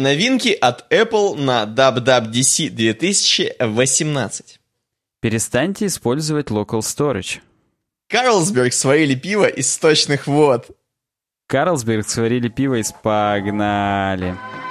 Новинки от Apple на WWDC 2018. Перестаньте использовать Local Storage. Карлсберг сварили пиво из сточных вод. Карлсберг сварили пиво из погнали. А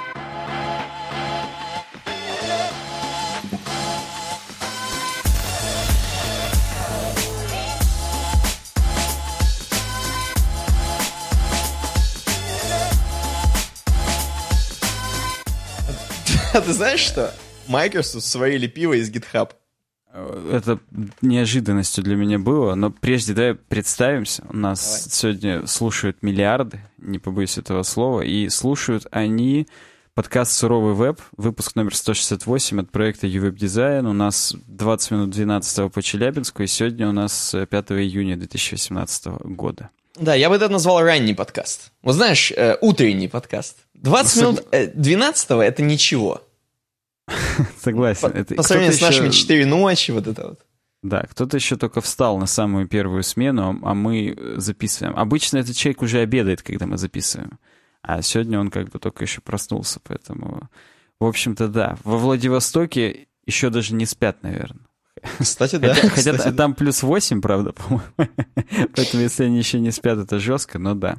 ты знаешь что? Microsoft сварили пиво из GitHub. Это неожиданностью для меня было, но прежде давай представимся. У нас давай. сегодня слушают миллиарды, не побоюсь этого слова, и слушают они подкаст «Суровый веб», выпуск номер 168 от проекта UWeb Design. У нас 20 минут 12 по Челябинску, и сегодня у нас 5 июня 2018 года. Да, я бы это назвал ранний подкаст. Вот знаешь, э, утренний подкаст. 20 ну, минут э, 12 это ничего. Согласен. По, это, по сравнению с нашими 4 ночи, вот это вот. Да, кто-то еще только встал на самую первую смену, а мы записываем. Обычно этот человек уже обедает, когда мы записываем. А сегодня он как бы только еще проснулся, поэтому... В общем-то, да. Во Владивостоке еще даже не спят, наверное. Кстати, да. Хотя, Кстати, хотя там плюс 8, правда, по-моему. Поэтому если они еще не спят, это жестко, но да.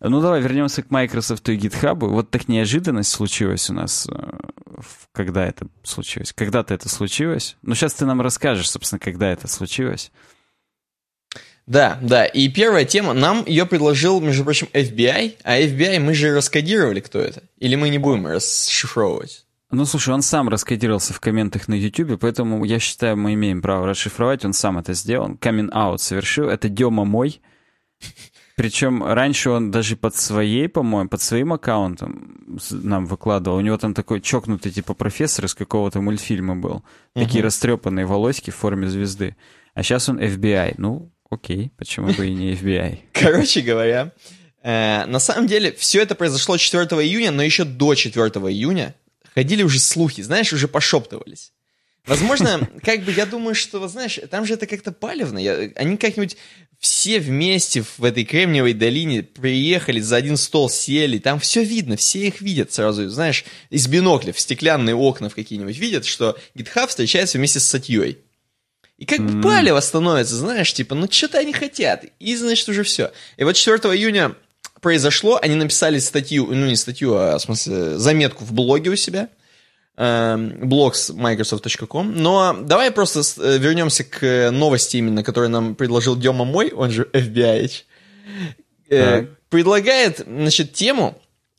Ну давай вернемся к Microsoft и GitHub. Вот так неожиданность случилась у нас, э, когда это случилось. Когда-то это случилось. Ну сейчас ты нам расскажешь, собственно, когда это случилось. Да, да. И первая тема, нам ее предложил, между прочим, FBI, а FBI мы же раскодировали, кто это. Или мы не будем расшифровывать? Ну, слушай, он сам раскодировался в комментах на YouTube, поэтому я считаю, мы имеем право расшифровать. Он сам это сделал. Камин аут совершил. Это Дема мой. Причем раньше он даже под своей, по-моему, под своим аккаунтом нам выкладывал. У него там такой чокнутый типа профессор из какого-то мультфильма был. Такие угу. растрепанные волоски в форме звезды. А сейчас он FBI. Ну, окей, почему бы и не FBI? Короче говоря, э, на самом деле все это произошло 4 июня, но еще до 4 июня ходили уже слухи, знаешь, уже пошептывались. Возможно, как бы я думаю, что, знаешь, там же это как-то палевно. Я, они как-нибудь все вместе в этой Кремниевой долине приехали, за один стол сели, там все видно, все их видят сразу, знаешь, из бинокля в стеклянные окна в какие-нибудь видят, что GitHub встречается вместе с статьей. И как бы палево становится, знаешь, типа, ну что-то они хотят, и значит уже все. И вот 4 июня произошло, они написали статью, ну не статью, а в смысле заметку в блоге у себя – блог с Microsoft.com. Но давай просто э, вернемся к новости именно, которую нам предложил Дема Мой, он же FBI. Э, предлагает, значит, тему,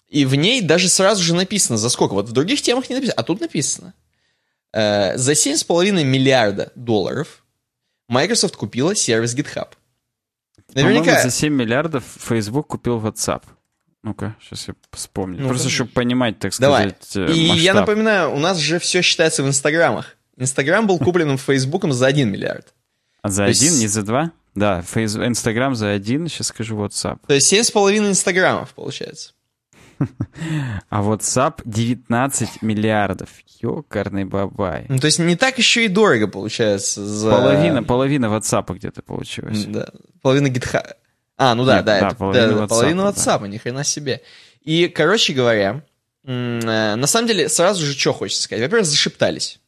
и в ней даже сразу же написано, за сколько. Вот в других темах не написано, а тут написано. Э, за 7,5 миллиарда долларов Microsoft купила сервис GitHub. Наверняка... за 7 миллиардов Facebook купил WhatsApp. Ну-ка, сейчас я вспомню. Ну, Просто чтобы понимать, так сказать, Давай. И масштаб. я напоминаю, у нас же все считается в инстаграмах. Инстаграм был куплен Фейсбуком за 1 миллиард. А за один, есть... не за два? Да. Инстаграм за один, сейчас скажу WhatsApp. То есть 7,5 инстаграмов, получается. А WhatsApp 19 миллиардов. Ёкарный бабай. Ну, то есть не так еще и дорого получается. За... Половина, половина WhatsApp где-то получилось. Да, половина GitHub. А, ну да, Нет, да, да, это, половина, да, WhatsApp, половина WhatsApp, да. ни хрена себе. И, короче говоря, э, на самом деле, сразу же что хочется сказать. Во-первых, зашептались.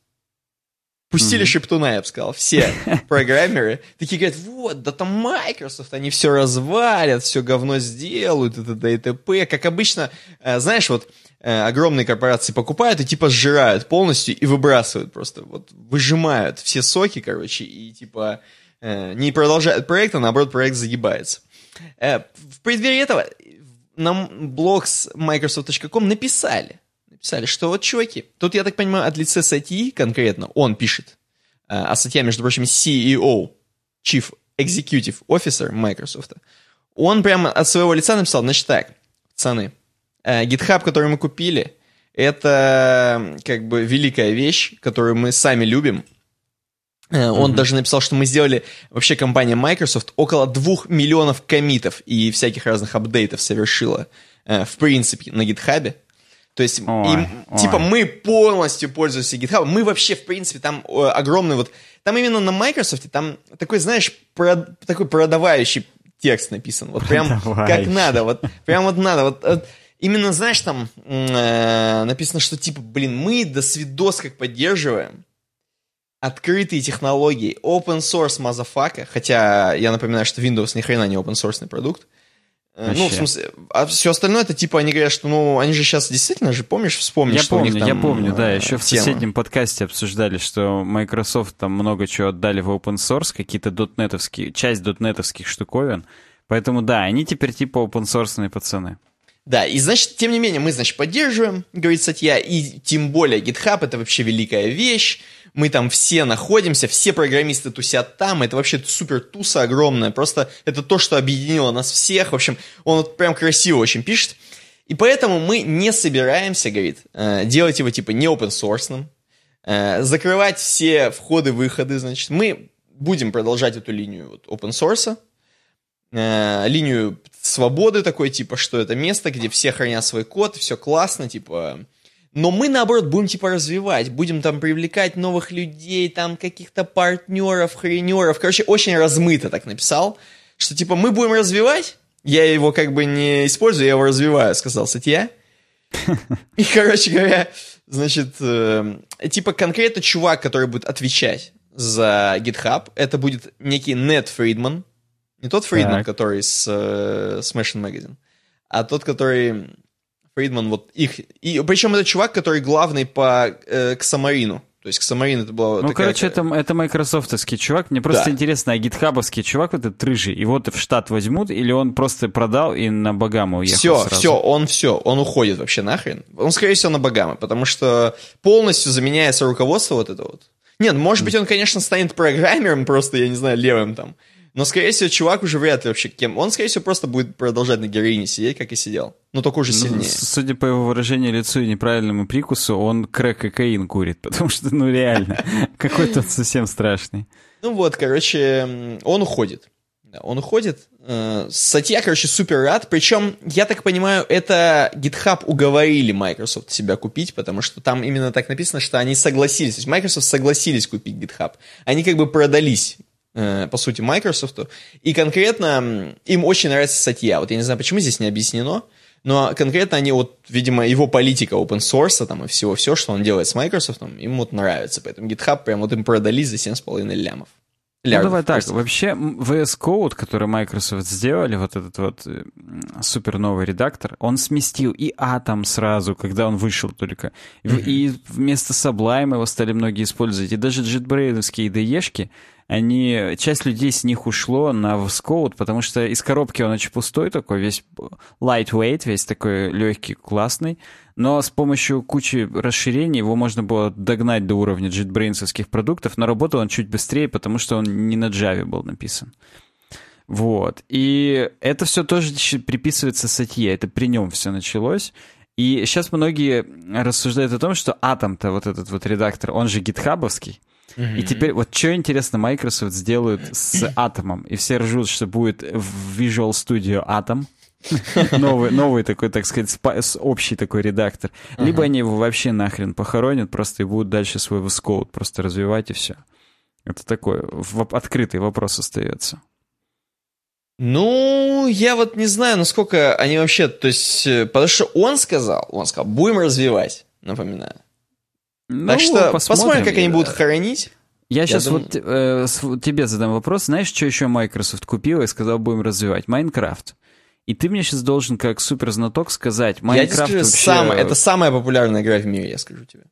Пустили mm-hmm. шептуна, я бы сказал. Все программеры такие говорят, вот, да там Microsoft, они все развалят, все говно сделают, это и т.п. Как обычно, э, знаешь, вот э, огромные корпорации покупают и типа сжирают полностью и выбрасывают просто. Вот выжимают все соки, короче, и типа не продолжают проект, а наоборот проект загибается. Э, в преддверии этого на блог с Microsoft.com написали, написали, что вот, чуваки, тут, я так понимаю, от лица статьи конкретно он пишет, э, а статья, между прочим, CEO, Chief Executive Officer Microsoft, он прямо от своего лица написал, значит так, пацаны, э, GitHub, который мы купили, это как бы великая вещь, которую мы сами любим, Э, он mm-hmm. даже написал, что мы сделали, вообще компания Microsoft, около двух миллионов комитов и всяких разных апдейтов совершила, в принципе, на GitHub. То есть, ой, и, ой. типа, мы полностью пользуемся GitHub. Мы вообще, в принципе, там огромный вот... Там именно на Microsoft, там такой, знаешь, про, такой продавающий текст написан. Вот прям как надо. Вот прям вот надо. Вот, вот именно, знаешь, там э, написано, что типа, блин, мы до свидос как поддерживаем открытые технологии, open source motherfucka, хотя я напоминаю, что Windows ни хрена не open source продукт. Вообще. Ну, в смысле, а все остальное, это типа, они говорят, что, ну, они же сейчас действительно же, помнишь, вспомнишь, я что помню, у них там Я помню, да, еще в тема. соседнем подкасте обсуждали, что Microsoft там много чего отдали в open source, какие-то дотнетовские, часть дотнетовских штуковин, поэтому, да, они теперь типа open source пацаны. Да, и значит, тем не менее, мы, значит, поддерживаем, говорит статья, и тем более GitHub это вообще великая вещь, мы там все находимся, все программисты тусят там, это вообще супер туса огромная, просто это то, что объединило нас всех, в общем, он вот прям красиво очень пишет, и поэтому мы не собираемся, говорит, э, делать его типа не open source, э, закрывать все входы-выходы, значит, мы будем продолжать эту линию вот open source, э, линию свободы такой, типа, что это место, где все хранят свой код, все классно, типа, но мы, наоборот, будем, типа, развивать, будем там привлекать новых людей, там, каких-то партнеров, хренеров. Короче, очень размыто так написал, что, типа, мы будем развивать, я его как бы не использую, я его развиваю, сказал Сатья. И, короче говоря, значит, э, типа, конкретно чувак, который будет отвечать за GitHub, это будет некий Нет Фридман, не тот Фридман, который с э, Smashing Magazine, а тот, который Фридман, вот их... И, причем это чувак, который главный по э, к Самарину. То есть к это было... Ну, такая... короче, это, это майкрософтовский чувак. Мне просто да. интересно, а гитхабовский чувак, вот этот рыжий, его в штат возьмут, или он просто продал и на Багаму уехал Все, сразу? все, он все, он уходит вообще нахрен. Он, скорее всего, на Багамы, потому что полностью заменяется руководство вот это вот. Нет, может быть, он, конечно, станет программером, просто, я не знаю, левым там. Но, скорее всего, чувак уже вряд ли вообще кем. Он, скорее всего, просто будет продолжать на героине сидеть, как и сидел. Но только уже ну, сильнее. Ну, судя по его выражению лицу и неправильному прикусу, он крэк кокаин курит, потому что, ну, реально, какой-то совсем страшный. Ну вот, короче, он уходит. Он уходит. Э, статья, короче, супер рад. Причем, я так понимаю, это GitHub уговорили Microsoft себя купить, потому что там именно так написано, что они согласились. То есть Microsoft согласились купить GitHub. Они как бы продались по сути, Microsoft. И конкретно им очень нравится статья. Вот я не знаю, почему здесь не объяснено, но конкретно они вот, видимо, его политика open source там и всего, все, что он делает с Microsoft, им вот нравится. Поэтому GitHub прям вот им продали за 7,5 лямов. Ну, давай так, вообще VS Code, который Microsoft сделали, вот этот вот э, супер новый редактор, он сместил и Atom сразу, когда он вышел только. Mm-hmm. И вместо Sublime его стали многие использовать. И даже JetBrains IDE-шки, они, часть людей с них ушло на VS потому что из коробки он очень пустой такой, весь lightweight, весь такой легкий, классный, но с помощью кучи расширений его можно было догнать до уровня JetBrains продуктов, но работал он чуть быстрее, потому что он не на Java был написан. Вот. И это все тоже приписывается Сатье, это при нем все началось. И сейчас многие рассуждают о том, что Atom-то, вот этот вот редактор, он же гитхабовский, и теперь вот что интересно Microsoft сделают с Атомом. И все ржут, что будет в Visual Studio Atom. новый, новый такой, так сказать, спа- общий такой редактор. Либо они его вообще нахрен похоронят, просто и будут дальше свой VS просто развивать и все. Это такой в- открытый вопрос остается. Ну, я вот не знаю, насколько они вообще, то есть, э, потому что он сказал, он сказал, будем развивать, напоминаю. Ну, так что посмотрим, посмотрим как они будут хоронить. Я, я сейчас думаю... вот э, тебе задам вопрос. Знаешь, что еще Microsoft купила и сказал, будем развивать? Майнкрафт. И ты мне сейчас должен, как суперзнаток, сказать, Майнкрафт вообще... Сам, это самая популярная игра в мире, я скажу тебе.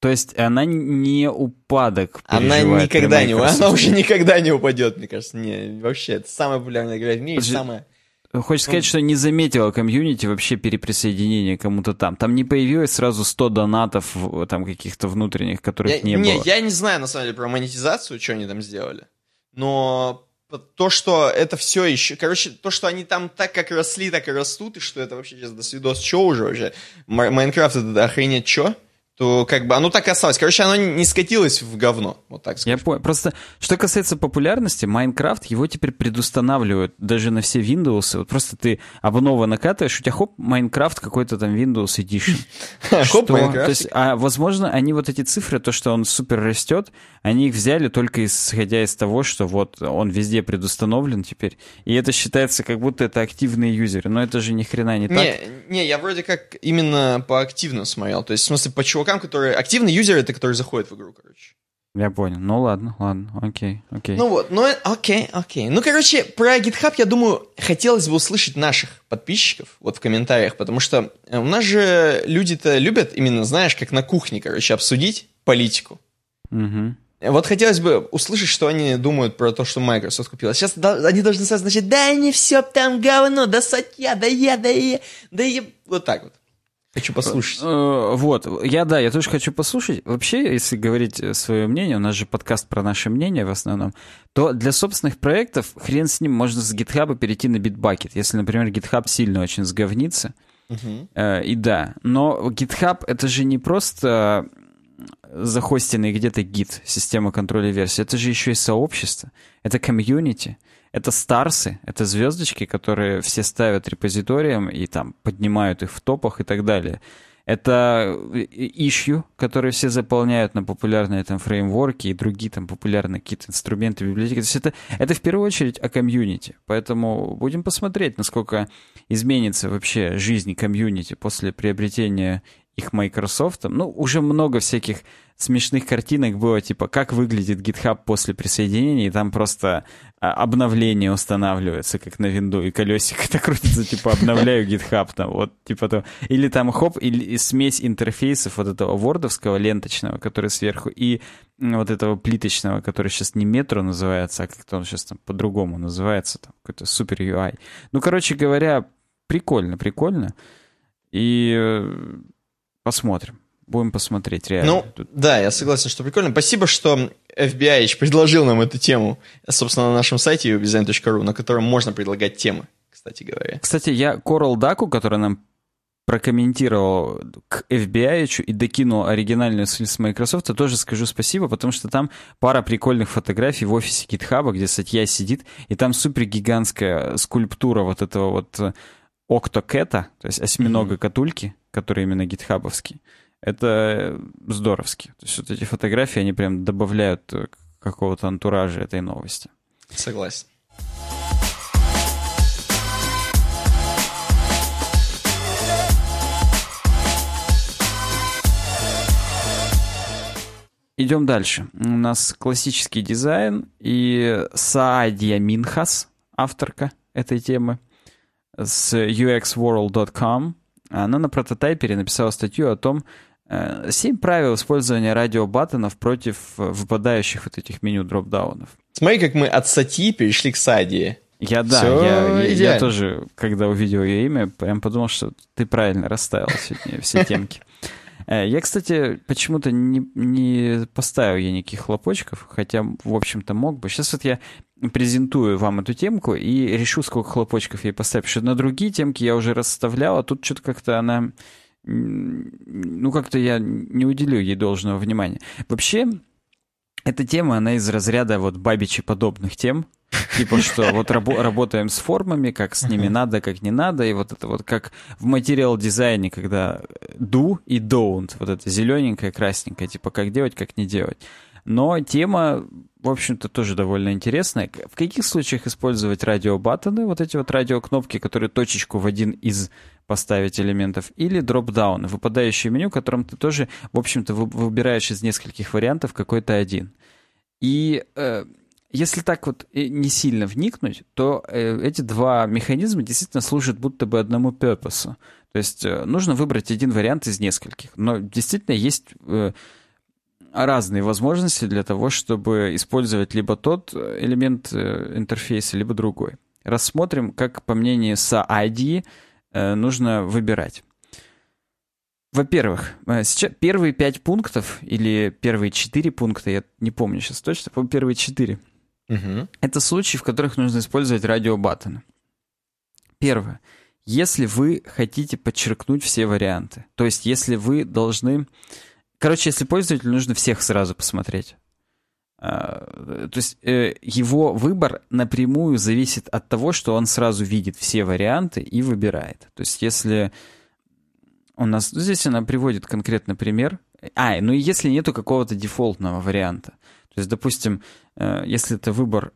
То есть она не упадок Она никогда не... Она уже никогда не упадет, мне кажется. Не, вообще, это самая популярная игра в мире, Подожди, самая... Хочешь сказать, что не заметила комьюнити вообще переприсоединения кому-то там? Там не появилось сразу 100 донатов там каких-то внутренних, которых я, не, не было? Я не знаю, на самом деле, про монетизацию, что они там сделали. Но то, что это все еще... Короче, то, что они там так как росли, так и растут, и что это вообще сейчас до свидос, что уже вообще? Майнкрафт это охренеть что? То как бы оно так и осталось. Короче, оно не скатилось в говно, вот так сказать. Я понял. Просто, что касается популярности, Майнкрафт, его теперь предустанавливают даже на все Windows. Вот просто ты обнова накатываешь, у тебя хоп, Майнкрафт какой-то там Windows Edition. Хоп, То есть, а возможно, они вот эти цифры, то, что он супер растет, они их взяли только исходя из того, что вот он везде предустановлен теперь. И это считается, как будто это активные юзеры. Но это же ни хрена не так. Не, не, я вроде как именно по активно смотрел. То есть, в смысле, по чувакам, чувакам, которые... Активные юзеры — это которые заходят в игру, короче. Я понял. Ну ладно, ладно, окей, окей. Ну вот, ну окей, окей. Ну, короче, про GitHub, я думаю, хотелось бы услышать наших подписчиков вот в комментариях, потому что э, у нас же люди-то любят именно, знаешь, как на кухне, короче, обсудить политику. Угу. Вот хотелось бы услышать, что они думают про то, что Microsoft купила. Сейчас они должны сказать, значит, да не все там говно, да сатья, да я, да я, да я. Вот так вот. Хочу послушать. Э, вот, я, да, я тоже хочу послушать. Вообще, если говорить э, свое мнение, у нас же подкаст про наше мнение в основном, то для собственных проектов хрен с ним можно с GitHub перейти на Bitbucket. Если, например, GitHub сильно очень сговнится. Uh-huh. И да, но GitHub это же не просто захостенный где-то гид, система контроля версий, это же еще и сообщество, это комьюнити. Это старсы, это звездочки, которые все ставят репозиторием и там поднимают их в топах и так далее. Это ищу, которые все заполняют на популярные там фреймворки и другие там популярные какие-то инструменты, библиотеки. То есть это, это в первую очередь о комьюнити. Поэтому будем посмотреть, насколько изменится вообще жизнь комьюнити после приобретения их Microsoft. Ну, уже много всяких смешных картинок было, типа, как выглядит GitHub после присоединения, и там просто обновление устанавливается, как на винду, и колесико так крутится, типа, обновляю GitHub, там, вот, типа то. Или там, хоп, или смесь интерфейсов вот этого вордовского ленточного, который сверху, и вот этого плиточного, который сейчас не метро называется, а как-то он сейчас там по-другому называется, там, какой-то супер UI. Ну, короче говоря, прикольно, прикольно. И э, посмотрим. Будем посмотреть, реально. Ну, Тут... да, я согласен, что прикольно. Спасибо, что FBI предложил нам эту тему, собственно, на нашем сайте ubidesign.ru, на котором можно предлагать темы, кстати говоря. Кстати, я Coral Даку, который нам прокомментировал к FBI и докинул оригинальную ссылку с Microsoft, тоже скажу спасибо, потому что там пара прикольных фотографий в офисе GitHub, где статья сидит, и там супер гигантская скульптура вот этого вот октокэта, то есть осьминога катульки, который именно гитхабовский. Это здоровски. То есть вот эти фотографии, они прям добавляют э, какого-то антуража этой новости. Согласен. Идем дальше. У нас классический дизайн и Саадия Минхас, авторка этой темы, с uxworld.com. Она на прототайпере написала статью о том, Э, семь правил использования радиобаттонов против э, выпадающих вот этих меню дропдаунов. Смотри, как мы от сати перешли к сади. Я да, я, я, я тоже, когда увидел ее имя, прям подумал, что ты правильно расставил сегодня все темки. Э, я, кстати, почему-то не, не поставил ей никаких хлопочков, хотя, в общем-то, мог бы. Сейчас вот я презентую вам эту темку и решу, сколько хлопочков ей поставить. Потому что на другие темки я уже расставлял, а тут что-то как-то она ну, как-то я не уделю ей должного внимания. Вообще, эта тема, она из разряда вот бабичи подобных тем, Типа что, вот рабо- работаем с формами, как с ними надо, как не надо, и вот это вот как в материал дизайне, когда do и don't, вот это зелененькое, красненькое, типа как делать, как не делать. Но тема, в общем-то, тоже довольно интересная. В каких случаях использовать радиобаттоны, вот эти вот радиокнопки, которые точечку в один из поставить элементов, или дроп-даун, выпадающее меню, которым ты тоже, в общем-то, выбираешь из нескольких вариантов какой-то один. И э, если так вот э, не сильно вникнуть, то э, эти два механизма действительно служат будто бы одному purpose. То есть э, нужно выбрать один вариант из нескольких. Но действительно есть э, разные возможности для того, чтобы использовать либо тот элемент э, интерфейса, либо другой. Рассмотрим, как по мнению SAID Э, нужно выбирать. Во-первых, э, сейчас первые пять пунктов или первые четыре пункта, я не помню сейчас точно, по первые четыре. Угу. Это случаи, в которых нужно использовать радиобаттоны. Первое. Если вы хотите подчеркнуть все варианты, то есть если вы должны Короче, если пользователю нужно всех сразу посмотреть. А, то есть э, его выбор напрямую зависит от того, что он сразу видит все варианты и выбирает. То есть если у нас... Здесь она приводит конкретный пример. А, ну и если нету какого-то дефолтного варианта. То есть, допустим, э, если это выбор,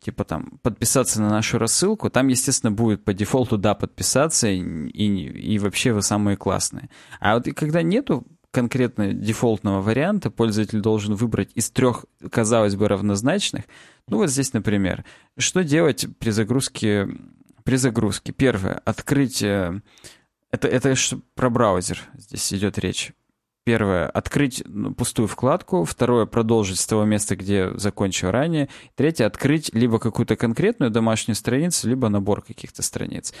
типа там, подписаться на нашу рассылку, там, естественно, будет по дефолту «да» подписаться, и, и, и вообще вы самые классные. А вот и когда нету конкретно дефолтного варианта, пользователь должен выбрать из трех, казалось бы, равнозначных. Ну вот здесь, например, что делать при загрузке? При загрузке. Первое. Открыть... Э, это, это про браузер здесь идет речь. Первое, открыть ну, пустую вкладку. Второе, продолжить с того места, где закончил ранее. Третье, открыть либо какую-то конкретную домашнюю страницу, либо набор каких-то страниц.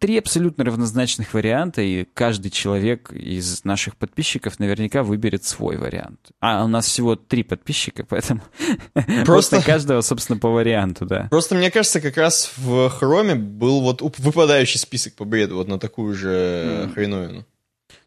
Три абсолютно равнозначных варианта, и каждый человек из наших подписчиков наверняка выберет свой вариант. А у нас всего три подписчика, поэтому просто каждого, собственно, по варианту, да. Просто мне кажется, как раз в Хроме был вот выпадающий список по бреду вот на такую же хреновину.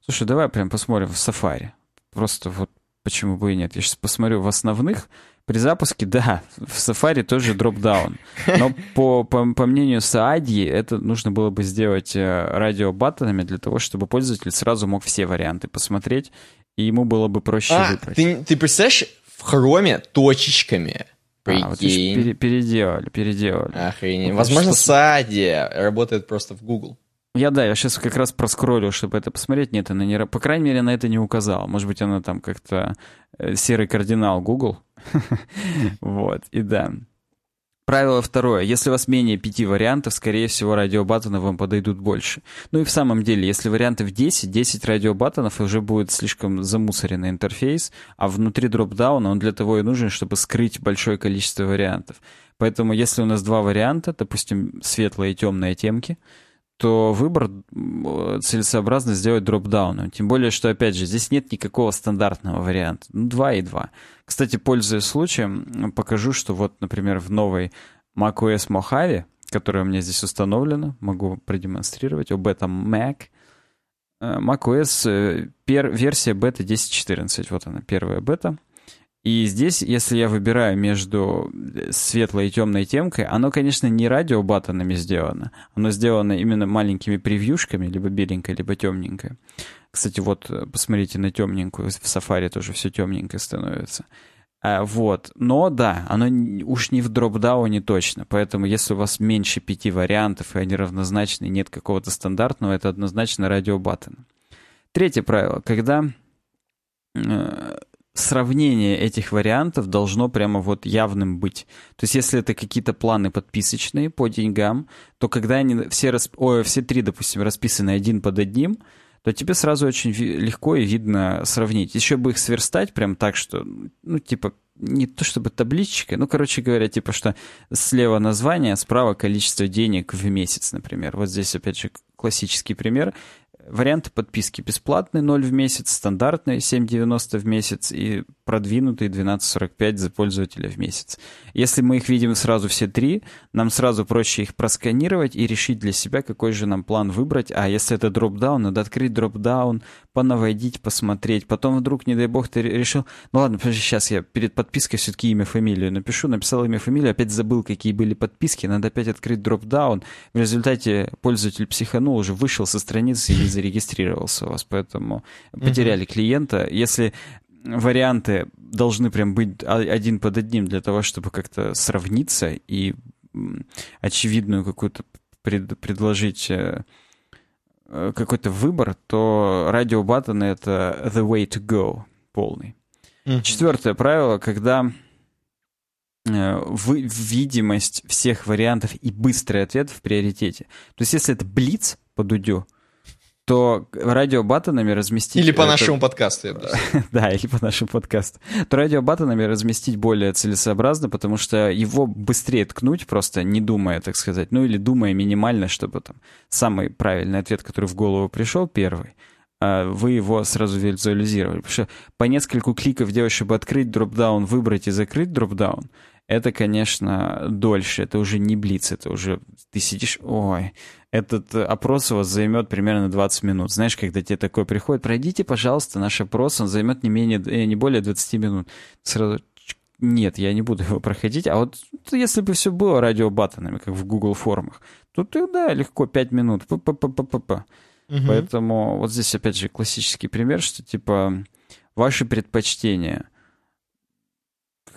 Слушай, давай прям посмотрим в Safari. Просто вот почему бы и нет. Я сейчас посмотрю в основных. При запуске, да, в Safari тоже дропдаун. Но по, по, по мнению Саадьи, это нужно было бы сделать э, радиобаттонами для того, чтобы пользователь сразу мог все варианты посмотреть, и ему было бы проще а, выбрать. Ты, ты представляешь, в хроме точечками Прикинь. А, вот пере, переделали, переделали. Охренеть. Возможно, что... Саадия работает просто в Google. Я, да, я сейчас как раз проскроллю, чтобы это посмотреть. Нет, она не... По крайней мере, на это не указала. Может быть, она там как-то э, серый кардинал Google. Вот, и да. Правило второе. Если у вас менее пяти вариантов, скорее всего, радиобаттоны вам подойдут больше. Ну и в самом деле, если вариантов 10, 10 радиобаттонов уже будет слишком замусоренный интерфейс, а внутри дропдауна он для того и нужен, чтобы скрыть большое количество вариантов. Поэтому если у нас два варианта, допустим, светлые и темные темки, то выбор целесообразно сделать дропдауном. Тем более, что, опять же, здесь нет никакого стандартного варианта. Ну, 2 и 2. Кстати, пользуясь случаем, покажу, что вот, например, в новой macOS Mojave, которая у меня здесь установлена, могу продемонстрировать, об этом Mac, э, macOS э, пер, версия бета 10.14, вот она, первая бета. И здесь, если я выбираю между э, светлой и темной темкой, оно, конечно, не радиобаттонами сделано. Оно сделано именно маленькими превьюшками, либо беленькое, либо темненькое. Кстати, вот э, посмотрите на темненькую. В Safari тоже все темненькое становится. А, вот. Но да, оно уж не в дропдауне точно. Поэтому если у вас меньше пяти вариантов, и они равнозначны, нет какого-то стандартного, это однозначно радиобаттон. Третье правило. Когда э, сравнение этих вариантов должно прямо вот явным быть. То есть если это какие-то планы подписочные по деньгам, то когда они все, расп... Ой, все три, допустим, расписаны один под одним, то тебе сразу очень легко и видно сравнить. Еще бы их сверстать прям так, что, ну, типа, не то чтобы табличка, ну, короче говоря, типа, что слева название, справа количество денег в месяц, например. Вот здесь, опять же, классический пример. Варианты подписки бесплатный 0 в месяц, стандартный 7,90 в месяц и продвинутый 12,45 за пользователя в месяц. Если мы их видим сразу все три, нам сразу проще их просканировать и решить для себя, какой же нам план выбрать. А если это дропдаун, надо открыть дропдаун, понаводить, посмотреть. Потом вдруг, не дай бог, ты решил... Ну ладно, подожди, сейчас я перед подпиской все-таки имя, фамилию напишу. Написал имя, фамилию, опять забыл, какие были подписки. Надо опять открыть дропдаун. В результате пользователь психанул, уже вышел со страницы и зарегистрировался у вас. Поэтому потеряли клиента. Если варианты должны прям быть один под одним для того, чтобы как-то сравниться и очевидную какую-то пред, предложить э, э, какой-то выбор, то радиобаттоны — это the way to go полный. Mm-hmm. Четвертое правило, когда э, вы, видимость всех вариантов и быстрый ответ в приоритете. То есть если это блиц по дудю, то радиобаттонами разместить... Или по это... нашему подкасту, я Да, или по нашему подкасту. То радиобаттонами разместить более целесообразно, потому что его быстрее ткнуть, просто не думая, так сказать, ну или думая минимально, чтобы там самый правильный ответ, который в голову пришел, первый, а, вы его сразу визуализировали. Потому что по нескольку кликов делать, чтобы открыть дропдаун, выбрать и закрыть дропдаун, это, конечно, дольше, это уже не блиц, это уже ты сидишь, ой, этот опрос у вас займет примерно 20 минут. Знаешь, когда тебе такое приходит, пройдите, пожалуйста, наш опрос, он займет не менее, э, не более 20 минут. Сразу, нет, я не буду его проходить. А вот если бы все было радиобаттонами, как в Google формах, то ты, да, легко 5 минут. -п -п -п. Угу. Поэтому вот здесь опять же классический пример, что типа ваши предпочтения,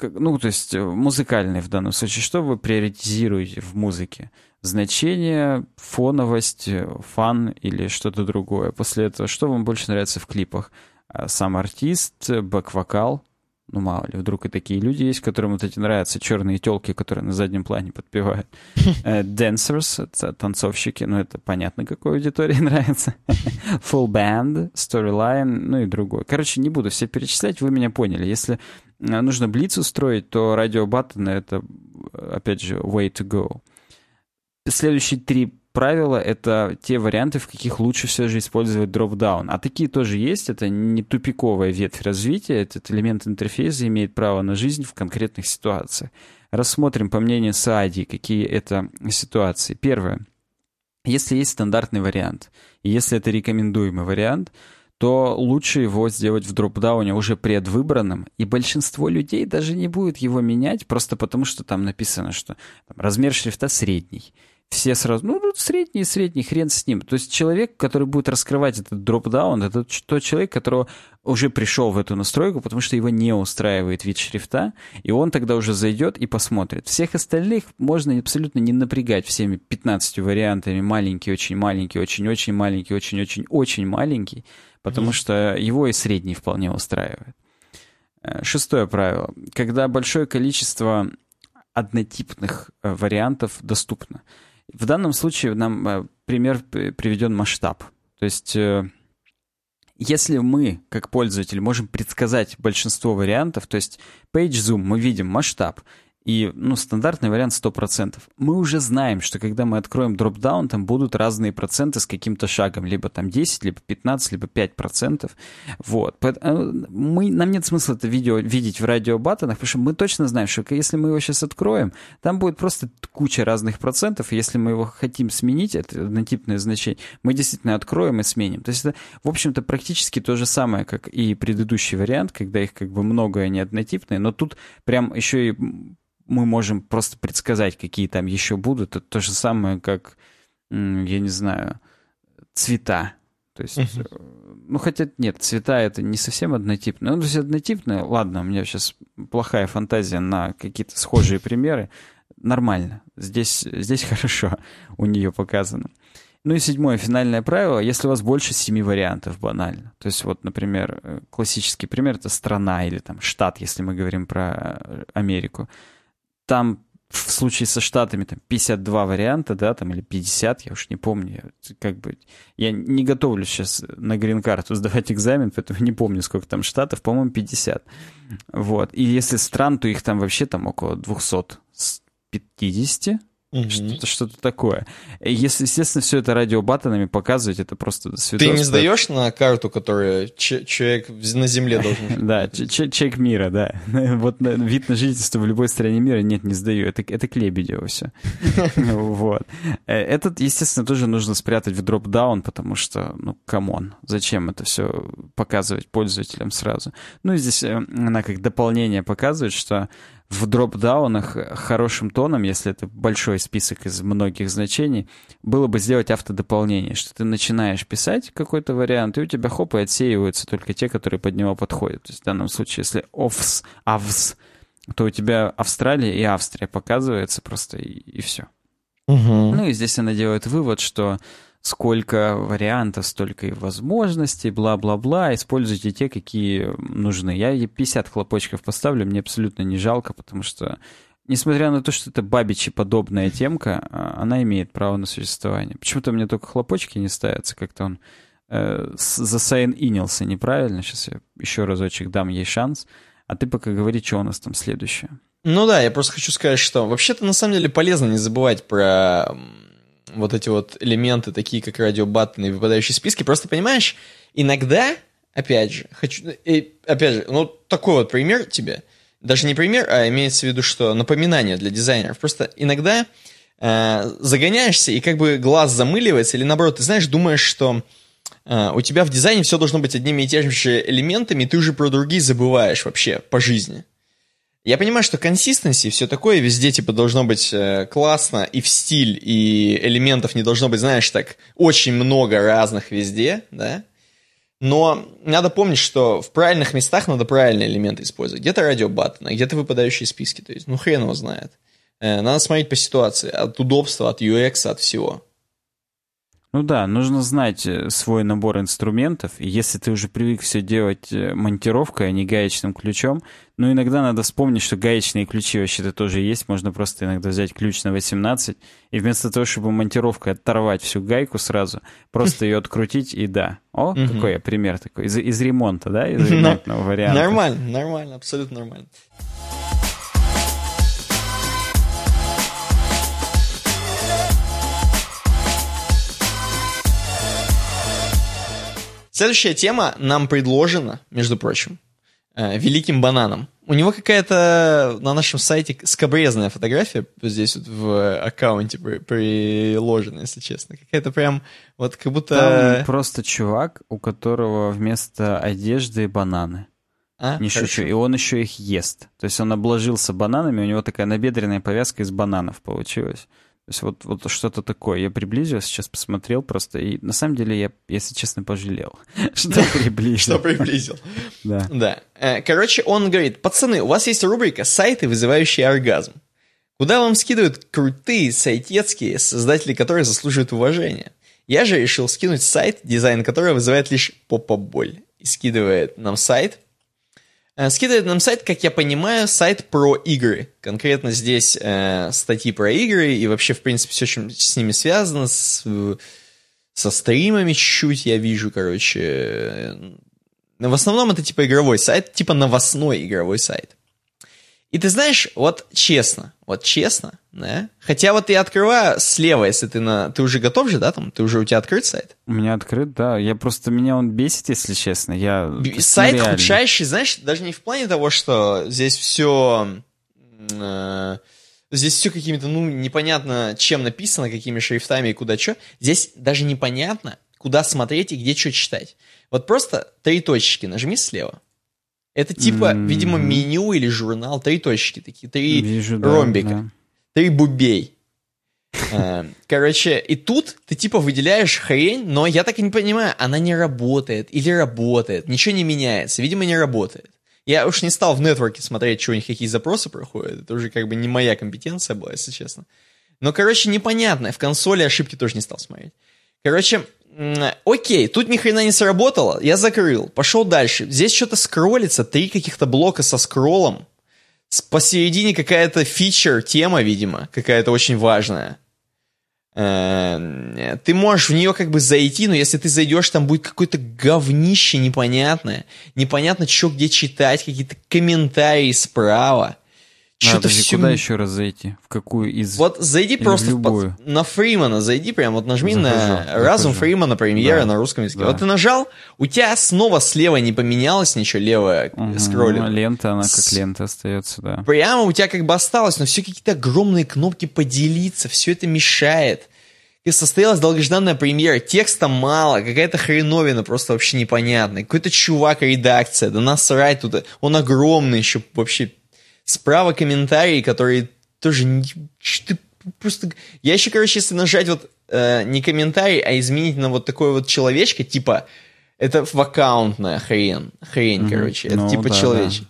ну, то есть музыкальные в данном случае, что вы приоритизируете в музыке? Значение, фоновость, фан или что-то другое? После этого, что вам больше нравится в клипах? А, сам артист, бэк-вокал, ну, мало ли, вдруг и такие люди есть, которым вот эти нравятся черные телки, которые на заднем плане подпевают. Э, dancers, танцовщики, ну, это понятно, какой аудитории нравится. Full band, storyline, ну и другое. Короче, не буду все перечислять, вы меня поняли. Если э, нужно блиц устроить, то радиобаттоны — это, опять же, way to go. Следующие три правила — это те варианты, в каких лучше все же использовать дроп-даун. А такие тоже есть. Это не тупиковая ветвь развития. Этот элемент интерфейса имеет право на жизнь в конкретных ситуациях. Рассмотрим, по мнению Саади, какие это ситуации. Первое. Если есть стандартный вариант, если это рекомендуемый вариант, то лучше его сделать в дропдауне уже предвыбранным, и большинство людей даже не будет его менять, просто потому что там написано, что там, размер шрифта средний все сразу, ну, средний, средний, хрен с ним. То есть человек, который будет раскрывать этот дропдаун, это тот человек, которого уже пришел в эту настройку, потому что его не устраивает вид шрифта, и он тогда уже зайдет и посмотрит. Всех остальных можно абсолютно не напрягать всеми 15 вариантами маленький, очень маленький, очень-очень маленький, очень-очень-очень маленький, потому mm. что его и средний вполне устраивает. Э, шестое правило. Когда большое количество однотипных э, вариантов доступно. В данном случае нам э, пример приведен масштаб. То есть, если мы, как пользователь, можем предсказать большинство вариантов, то есть page zoom, мы видим масштаб, и, ну, стандартный вариант 100%. Мы уже знаем, что когда мы откроем дропдаун, там будут разные проценты с каким-то шагом. Либо там 10, либо 15, либо 5%. Вот. Э, мы, нам нет смысла это видео видеть в радиобаттонах, потому что мы точно знаем, что если мы его сейчас откроем, там будет просто куча разных процентов, и если мы его хотим сменить, это однотипное значение, мы действительно откроем и сменим. То есть это, в общем-то, практически то же самое, как и предыдущий вариант, когда их как бы много, и они однотипные, но тут прям еще и мы можем просто предсказать, какие там еще будут. Это то же самое, как, я не знаю, цвета. То есть, uh-huh. ну хотя нет, цвета это не совсем однотипно. Ну, то есть однотипное, ладно, у меня сейчас плохая фантазия на какие-то схожие примеры. Нормально. Здесь, здесь хорошо у нее показано. Ну и седьмое, финальное правило, если у вас больше семи вариантов, банально. То есть вот, например, э, классический пример — это страна или там штат, если мы говорим про э, Америку там в случае со Штатами там 52 варианта, да, там или 50, я уж не помню, как бы я не готовлюсь сейчас на грин-карту сдавать экзамен, поэтому не помню, сколько там штатов, по-моему, 50. Вот. И если стран, то их там вообще там около 250, Угу. Что-то, что-то такое. Если, естественно, все это радиобаттонами показывать, это просто свидетельство. Ты не сдаешь на карту, которую человек на Земле должен... Да, человек мира, да. Вот вид на жительство в любой стране мира нет, не сдаю. Это, это к Лебедеву все. Вот. Э, этот, естественно, тоже нужно спрятать в dropdown, потому что, ну, come on, зачем это все показывать пользователям сразу? Ну, и здесь э, она как дополнение показывает, что в dropdown ах хорошим тоном, если это большой список из многих значений, было бы сделать автодополнение, что ты начинаешь писать какой-то вариант, и у тебя хоп, и отсеиваются только те, которые под него подходят. То есть в данном случае, если овс, авс, то у тебя Австралия и Австрия показывается просто, и, и все. Угу. Ну и здесь она делает вывод, что сколько вариантов, столько и возможностей, бла-бла-бла, используйте те, какие нужны. Я ей 50 хлопочков поставлю, мне абсолютно не жалко, потому что, несмотря на то, что это бабичи подобная темка, а, она имеет право на существование. Почему-то мне только хлопочки не ставятся, как-то он э, засайн-инился неправильно. Сейчас я еще разочек дам ей шанс. А ты пока говори, что у нас там следующее. Ну да, я просто хочу сказать, что вообще-то на самом деле полезно не забывать про вот эти вот элементы, такие как радиобаттоны и выпадающие списки. Просто понимаешь, иногда, опять же, хочу, и, опять же, ну такой вот пример тебе. даже не пример, а имеется в виду, что напоминание для дизайнеров. Просто иногда э, загоняешься и как бы глаз замыливается, или наоборот, ты знаешь, думаешь, что э, у тебя в дизайне все должно быть одними и теми же элементами, и ты уже про другие забываешь вообще по жизни. Я понимаю, что консистенции, все такое, везде типа должно быть э, классно и в стиль, и элементов не должно быть, знаешь, так очень много разных везде, да. Но надо помнить, что в правильных местах надо правильные элементы использовать. Где-то радиобаттоны, где-то выпадающие списки. То есть, ну хрен его знает. Э, надо смотреть по ситуации, от удобства, от UX, от всего. Ну да, нужно знать э, свой набор инструментов, и если ты уже привык все делать э, монтировкой, а не гаечным ключом, ну иногда надо вспомнить, что гаечные ключи вообще-то тоже есть, можно просто иногда взять ключ на 18, и вместо того, чтобы монтировкой оторвать всю гайку сразу, просто ее открутить и да. О, какой я пример такой, из, из ремонта, да, из ремонтного варианта. Нормально, нормально, абсолютно нормально. Следующая тема нам предложена, между прочим, э, великим бананом. У него какая-то на нашем сайте скобрезная фотография здесь вот в аккаунте приложена, если честно. Какая-то прям вот как будто... Там просто чувак, у которого вместо одежды бананы. А? Не Хорошо. шучу. И он еще их ест. То есть он обложился бананами, у него такая набедренная повязка из бананов получилась. То есть вот, вот что-то такое. Я приблизил, сейчас посмотрел просто, и на самом деле я, если честно, пожалел, что приблизил. Что приблизил. Да. Да. Э, короче, он говорит, пацаны, у вас есть рубрика «Сайты, вызывающие оргазм». Куда вам скидывают крутые сайтецкие, создатели которые заслуживают уважения. Я же решил скинуть сайт, дизайн которого вызывает лишь попа-боль. И скидывает нам сайт, скидывает нам сайт, как я понимаю, сайт про игры. Конкретно здесь э, статьи про игры и вообще, в принципе, все, чем с ними связано, с, со стримами чуть-чуть я вижу, короче. В основном это типа игровой сайт, типа новостной игровой сайт. И ты знаешь, вот честно, вот честно, да? Хотя вот я открываю слева, если ты на... Ты уже готов же, да, там? Ты уже, у тебя открыт сайт? У меня открыт, да. Я просто... Меня он бесит, если честно. Я... Сайт нереально. худшайший, знаешь, даже не в плане того, что здесь все... Э, здесь все какими-то, ну, непонятно, чем написано, какими шрифтами и куда что. Здесь даже непонятно, куда смотреть и где что читать. Вот просто три точки нажми слева. Это типа, mm-hmm. видимо, меню или журнал, три точки такие, три Вижу, ромбика, да, да. Три бубей. Э, короче, и тут ты типа выделяешь хрень, но я так и не понимаю, она не работает или работает, ничего не меняется, видимо, не работает. Я уж не стал в нетворке смотреть, что у них какие запросы проходят, это уже как бы не моя компетенция была, если честно. Но, короче, непонятно, в консоли ошибки тоже не стал смотреть. Короче, окей, тут ни хрена не сработало, я закрыл, пошел дальше. Здесь что-то скроллится, три каких-то блока со скроллом. Посередине какая-то фичер, тема, видимо, какая-то очень важная. Э, ты можешь в нее как бы зайти, но если ты зайдешь, там будет какое-то говнище непонятное. Непонятно, что где читать, какие-то комментарии справа. Что-то все... Куда еще раз зайти? В какую из... Вот зайди Или просто под... на Фримана, зайди прям, вот нажми захожу, на захожу. «Разум Фримана. Премьера» да. на русском языке. Да. Вот ты нажал, у тебя снова слева не поменялось ничего, левое угу, скроллинг. Лента, она как лента остается, да. Прямо у тебя как бы осталось, но все какие-то огромные кнопки «Поделиться», все это мешает. И состоялась долгожданная премьера, текста мало, какая-то хреновина просто вообще непонятная. Какой-то чувак, редакция, да насрать тут, он огромный еще вообще Справа комментарии, которые тоже не... Ты просто... Я еще, короче, если нажать вот э, не комментарий, а изменить на вот такое вот человечко, типа, это в аккаунтная хрень, mm-hmm. короче, это ну, типа да, человечек. Да.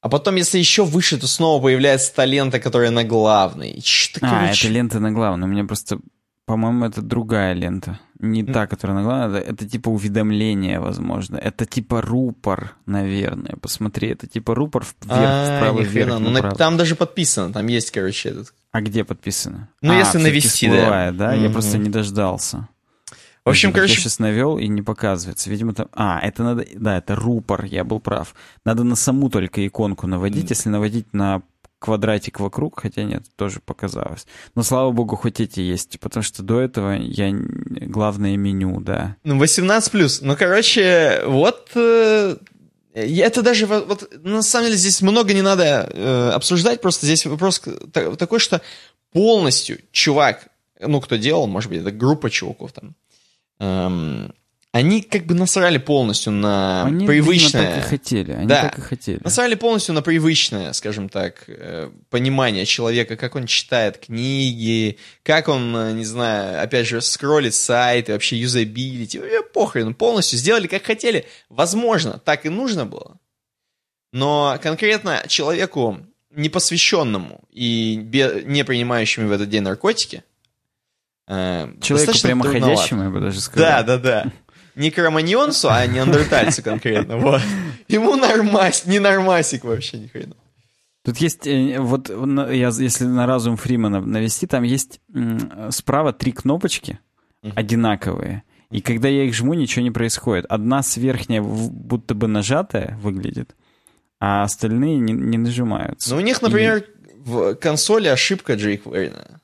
А потом, если еще выше, то снова появляется та лента, которая на главной. Что, а, короче... это лента на главной. У меня просто, по-моему, это другая лента. Не та, которая на главной, это, это типа уведомление, возможно. Это типа рупор, наверное. Посмотри, это типа рупор вверх, а, вправо, вверх, Ну, там даже подписано, там есть, короче, этот. А где подписано? Ну, а, если навести, да. да? Mm-hmm. Я просто не дождался. В общем, Видимо, короче... Я сейчас навел и не показывается. Видимо, там... А, это надо... Да, это рупор, я был прав. Надо на саму только иконку наводить. Если наводить на квадратик вокруг, хотя нет, тоже показалось. Но слава богу, хоть эти есть, потому что до этого я главное меню, да. Ну, 18 плюс. Ну, короче, вот э, Это даже, вот, на самом деле, здесь много не надо э, обсуждать, просто здесь вопрос такой, что полностью чувак, ну, кто делал, может быть, это группа чуваков там, эм, они как бы насрали полностью на они, привычное... Они так и хотели, они да, так и хотели. Насрали полностью на привычное, скажем так, э, понимание человека, как он читает книги, как он, э, не знаю, опять же, скроллит сайты, вообще юзабилити, похрен, полностью сделали как хотели. Возможно, так и нужно было. Но конкретно человеку, непосвященному и не принимающему в этот день наркотики, э, Человеку прямоходящему, я бы даже сказал. Да, да, да не кроманьонцу, а неандертальцу конкретно. Вот. Ему нормась, не нормасик вообще ни хрена. Тут есть, э, вот я, если на разум Фримана навести, там есть справа три кнопочки одинаковые. И когда я их жму, ничего не происходит. Одна с верхняя будто бы нажатая выглядит, а остальные не, не нажимаются. Ну, у них, например, И... в консоли ошибка Верина.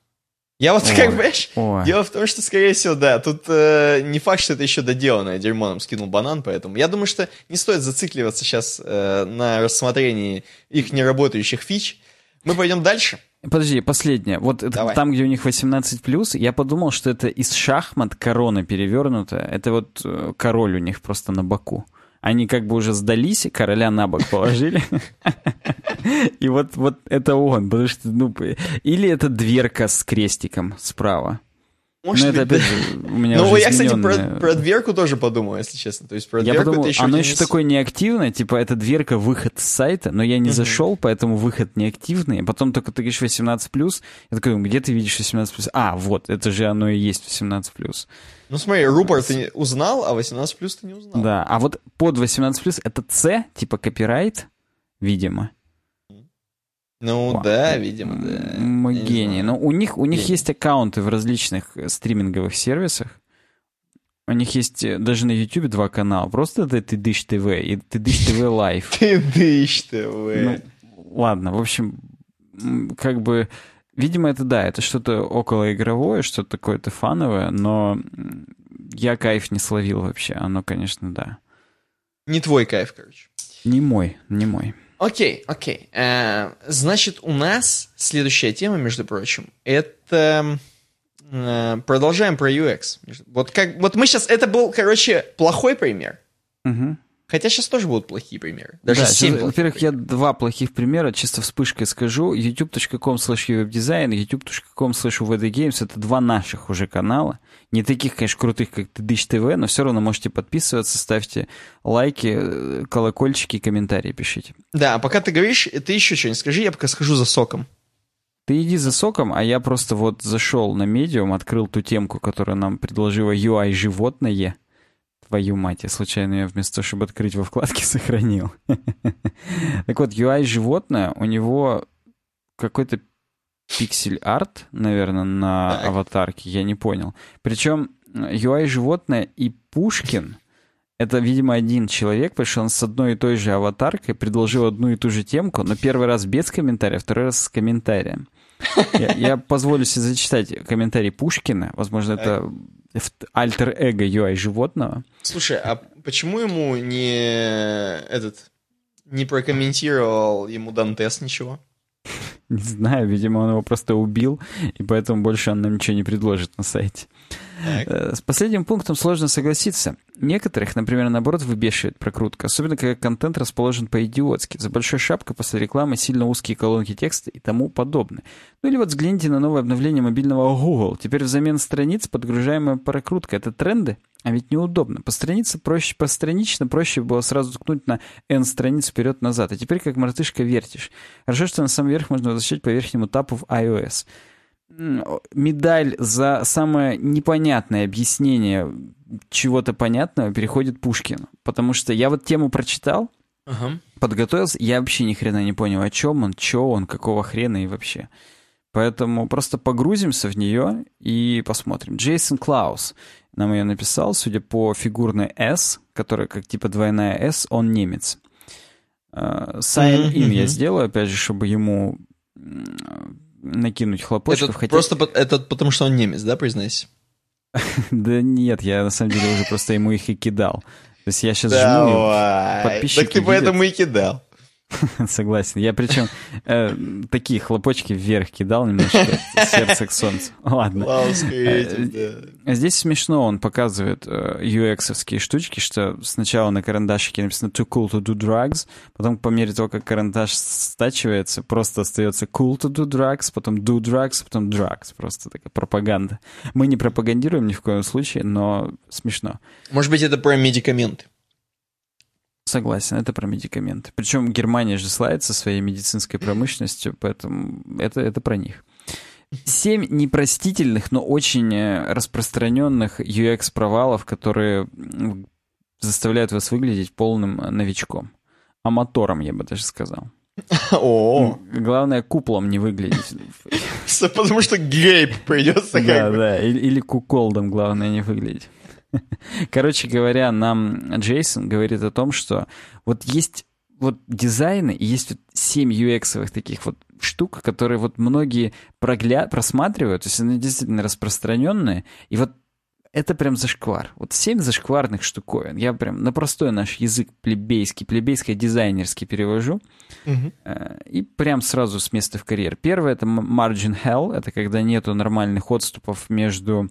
Я вот, ой, как бы, ой. дело в том, что, скорее всего, да, тут э, не факт, что это еще доделанное дерьмо нам скинул банан, поэтому я думаю, что не стоит зацикливаться сейчас э, на рассмотрении их неработающих фич. Мы пойдем дальше. Подожди, последнее. Вот Давай. там, где у них 18+, я подумал, что это из шахмат корона перевернутая. Это вот э, король у них просто на боку. Они как бы уже сдались, короля на бок положили. И вот, вот это он, потому что, ну, или это дверка с крестиком справа. Может ну, быть, это, да. у меня Ну, я, кстати, про, про дверку тоже подумал, если честно. То есть про я подумал, еще оно еще такое неактивное, типа, это дверка выход с сайта, но я не зашел, поэтому выход неактивный. А потом только ты говоришь 18+, я такой, где ты видишь 18+? А, вот, это же оно и есть 18+. Ну смотри, рупор ты узнал, а 18+, ты не узнал. Да, а вот под 18+, это C, типа копирайт, видимо. Ну Вау. да, видимо, да. Мы гении. Но у них, у них есть аккаунты в различных э, стриминговых сервисах. У них есть э, даже на YouTube два канала. Просто это Ты Дыш ТВ и Ты Дыш ТВ Live. Ты Дыш ТВ. Ладно, в общем, как бы... Видимо, это да, это что-то околоигровое, что-то такое-то фановое, но я кайф не словил вообще. Оно, конечно, да. Не твой кайф, короче. Не мой, не мой. Окей, окей. Э, значит, у нас следующая тема, между прочим, это э, продолжаем про UX. Вот как, вот мы сейчас, это был, короче, плохой пример. Угу. Хотя сейчас тоже будут плохие примеры. Даже да, 7 Во-первых, я два плохих примера, чисто вспышкой скажу. youtube.com slash webdesign, youtube.com slash vdgames — это два наших уже канала. Не таких, конечно, крутых, как Тыдыч ТВ, но все равно можете подписываться, ставьте лайки, э, колокольчики, комментарии пишите. Да, а пока ты говоришь, ты еще что-нибудь скажи, я пока схожу за соком. Ты иди за соком, а я просто вот зашел на медиум, открыл ту темку, которую нам предложила UI «Животное», Твою мать, я случайно ее вместо того, чтобы открыть во вкладке, сохранил. Так вот, UI животное, у него какой-то пиксель-арт, наверное, на так. аватарке, я не понял. Причем UI животное и Пушкин — это, видимо, один человек, потому что он с одной и той же аватаркой предложил одну и ту же темку, но первый раз без комментария, второй раз с комментарием. Я, я позволю себе зачитать комментарий Пушкина. Возможно, это альтер-эго UI животного. Слушай, а почему ему не этот не прокомментировал ему Дантес ничего? Не знаю, видимо, он его просто убил, и поэтому больше он нам ничего не предложит на сайте. Э, с последним пунктом сложно согласиться. Некоторых, например, наоборот, выбешивает прокрутка, особенно когда контент расположен по-идиотски, за большой шапкой после рекламы, сильно узкие колонки текста и тому подобное. Ну или вот взгляните на новое обновление мобильного Google. Теперь взамен страниц подгружаемая прокрутка. Это тренды? А ведь неудобно. По странице проще, постранично проще было сразу ткнуть на N страниц вперед-назад. А теперь как мартышка вертишь. Хорошо, что на сам верх можно возвращать по верхнему тапу в iOS медаль за самое непонятное объяснение чего-то понятного переходит Пушкину. Потому что я вот тему прочитал, ага. подготовился, я вообще ни хрена не понял, о чем он, что он, какого хрена и вообще. Поэтому просто погрузимся в нее и посмотрим. Джейсон Клаус нам ее написал, судя по фигурной S, которая как типа двойная S, он немец. Uh, sign in я сделаю, опять же, чтобы ему накинуть хлопочков. Хотя... просто это потому, что он немец, да, признайся? Да нет, я на самом деле уже просто ему их и кидал. То есть я сейчас жму, подписчики Так ты поэтому и кидал. Согласен. Я причем э, такие хлопочки вверх кидал немножко, сердце к солнцу. Ладно. Э, здесь смешно, он показывает э, UX-овские штучки, что сначала на карандашике написано too cool to do drugs, потом по мере того, как карандаш стачивается, просто остается cool to do drugs, потом do drugs, потом drugs. Просто такая пропаганда. Мы не пропагандируем ни в коем случае, но смешно. Может быть, это про медикаменты. Согласен, это про медикаменты. Причем Германия же славится своей медицинской промышленностью, поэтому это, это про них. Семь непростительных, но очень э, распространенных UX-провалов, которые заставляют вас выглядеть полным новичком. Аматором, я бы даже сказал. О, Главное, куплом не выглядеть. Потому что гейп придется Да, да, или куколдом главное не выглядеть. Короче говоря, нам Джейсон говорит о том, что вот есть вот дизайны, и есть вот 7 UX-овых таких вот штук, которые вот многие прогля... просматривают, то есть они действительно распространенные, и вот это прям зашквар. Вот семь зашкварных штуковин. Я прям на простой наш язык плебейский, плебейско-дизайнерский перевожу. Угу. И прям сразу с места в карьер. Первое — это margin hell. Это когда нету нормальных отступов между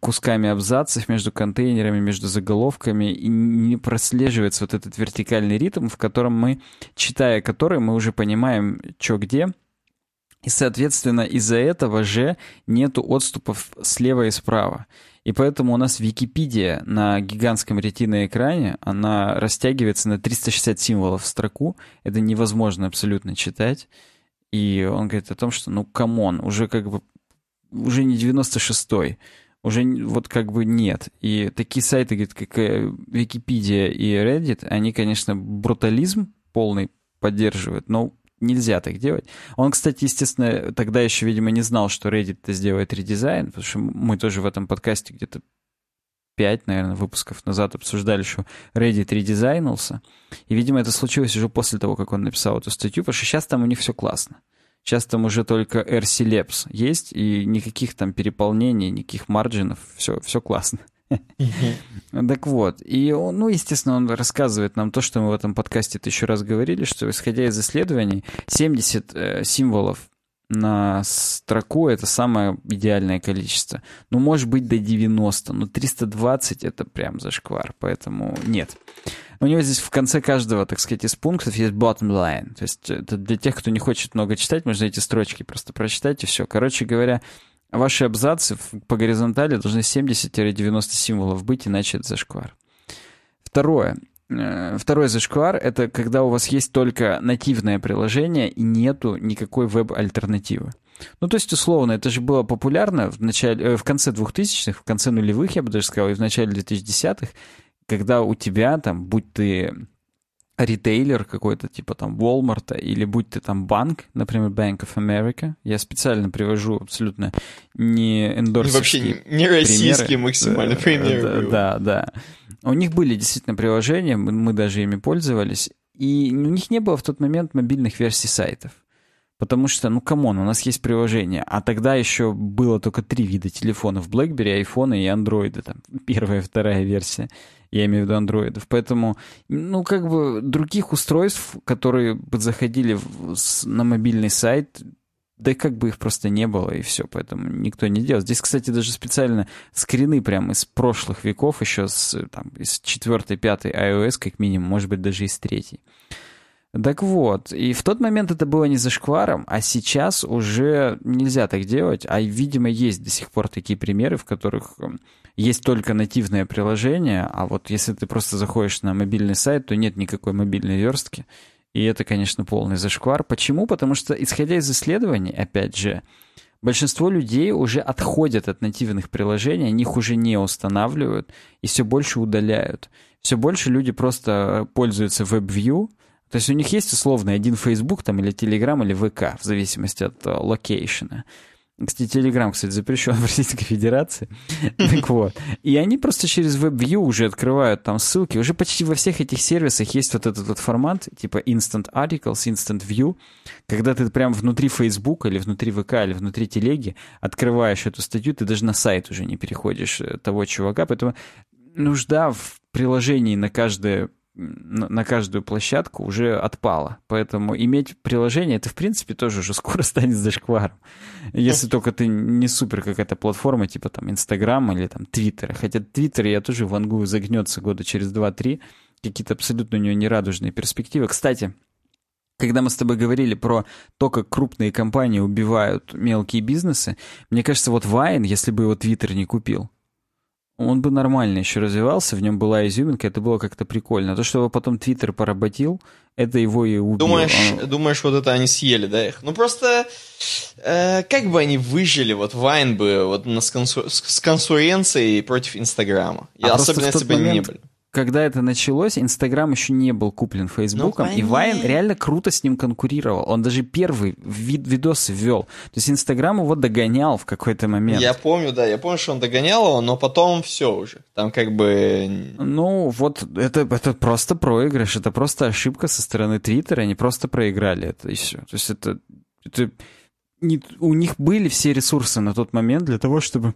кусками абзацев, между контейнерами, между заголовками, и не прослеживается вот этот вертикальный ритм, в котором мы, читая который, мы уже понимаем, что где, и, соответственно, из-за этого же нету отступов слева и справа. И поэтому у нас Википедия на гигантском retina экране, она растягивается на 360 символов в строку. Это невозможно абсолютно читать. И он говорит о том, что, ну, come on, уже как бы, уже не 96-й уже вот как бы нет. И такие сайты, как э, Википедия и Reddit, они, конечно, брутализм полный поддерживают, но нельзя так делать. Он, кстати, естественно, тогда еще, видимо, не знал, что Reddit сделает редизайн, потому что мы тоже в этом подкасте где-то пять, наверное, выпусков назад обсуждали, что Reddit редизайнулся. И, видимо, это случилось уже после того, как он написал эту статью, потому что сейчас там у них все классно. Сейчас там уже только RC Labs есть, и никаких там переполнений, никаких марджинов, все, все классно. Так вот, и он, ну, естественно, он рассказывает нам то, что мы в этом подкасте еще раз говорили, что исходя из исследований, 70 э, символов на строку это самое идеальное количество. Ну, может быть, до 90, но 320 это прям зашквар, поэтому нет. У него здесь в конце каждого, так сказать, из пунктов есть bottom line. То есть это для тех, кто не хочет много читать, можно эти строчки просто прочитать и все. Короче говоря, ваши абзацы по горизонтали должны 70-90 символов быть, иначе это зашквар. Второе. Э, второй зашквар — это когда у вас есть только нативное приложение и нету никакой веб-альтернативы. Ну, то есть, условно, это же было популярно в, начале, э, в конце 2000-х, в конце нулевых, я бы даже сказал, и в начале 2010-х, когда у тебя там, будь ты ритейлер какой-то, типа там Walmart, или будь ты там банк, например, Bank of America, я специально привожу абсолютно не эндорсерские Вообще не российские максимально примеры. Да, да, да. У них были действительно приложения, мы, мы даже ими пользовались, и у них не было в тот момент мобильных версий сайтов. Потому что, ну, come on, у нас есть приложение. А тогда еще было только три вида телефонов. BlackBerry, iPhone и Android. Там первая, вторая версия. Я имею в виду андроидов. Поэтому, ну, как бы других устройств, которые бы заходили на мобильный сайт, да как бы их просто не было, и все, поэтому никто не делал. Здесь, кстати, даже специально скрины прямо из прошлых веков, еще с, там, из четвертой, пятой iOS, как минимум, может быть, даже из третьей. Так вот, и в тот момент это было не за шкваром, а сейчас уже нельзя так делать, а, видимо, есть до сих пор такие примеры, в которых есть только нативное приложение, а вот если ты просто заходишь на мобильный сайт, то нет никакой мобильной верстки, и это, конечно, полный зашквар. Почему? Потому что, исходя из исследований, опять же, большинство людей уже отходят от нативных приложений, они их уже не устанавливают и все больше удаляют. Все больше люди просто пользуются WebView, то есть у них есть условно один Facebook там или Telegram или ВК, в зависимости от э, location а. Кстати, Telegram, кстати, запрещен в Российской Федерации. Так вот. И они просто через WebView уже открывают там ссылки. Уже почти во всех этих сервисах есть вот этот вот формат, типа Instant Articles, Instant View, когда ты прям внутри Facebook или внутри ВК или внутри телеги открываешь эту статью, ты даже на сайт уже не переходишь э, того чувака. Поэтому нужда в приложений на каждое на каждую площадку уже отпало. Поэтому иметь приложение, это, в принципе, тоже уже скоро станет зашкваром. Если только ты не супер какая-то платформа, типа там Инстаграм или там Твиттер. Хотя Твиттер я тоже вангую загнется года через 2-3. Какие-то абсолютно у него нерадужные перспективы. Кстати, когда мы с тобой говорили про то, как крупные компании убивают мелкие бизнесы, мне кажется, вот Вайн, если бы его Твиттер не купил, он бы нормально еще развивался, в нем была изюминка, это было как-то прикольно. А то, что его потом Твиттер поработил, это его и убило. Думаешь, Он... думаешь, вот это они съели, да, их? Ну просто, э, как бы они выжили, вот Вайн бы вот на, с, консу... с конкуренцией против Инстаграма. А особенно если бы момент... не были когда это началось, Инстаграм еще не был куплен Фейсбуком, ну, и Вайн реально круто с ним конкурировал. Он даже первый вид видос ввел. То есть Инстаграм его догонял в какой-то момент. Я помню, да, я помню, что он догонял его, но потом все уже. Там как бы... Ну, вот это, это просто проигрыш, это просто ошибка со стороны Твиттера, они просто проиграли это и все. То есть это... это не, у них были все ресурсы на тот момент для того, чтобы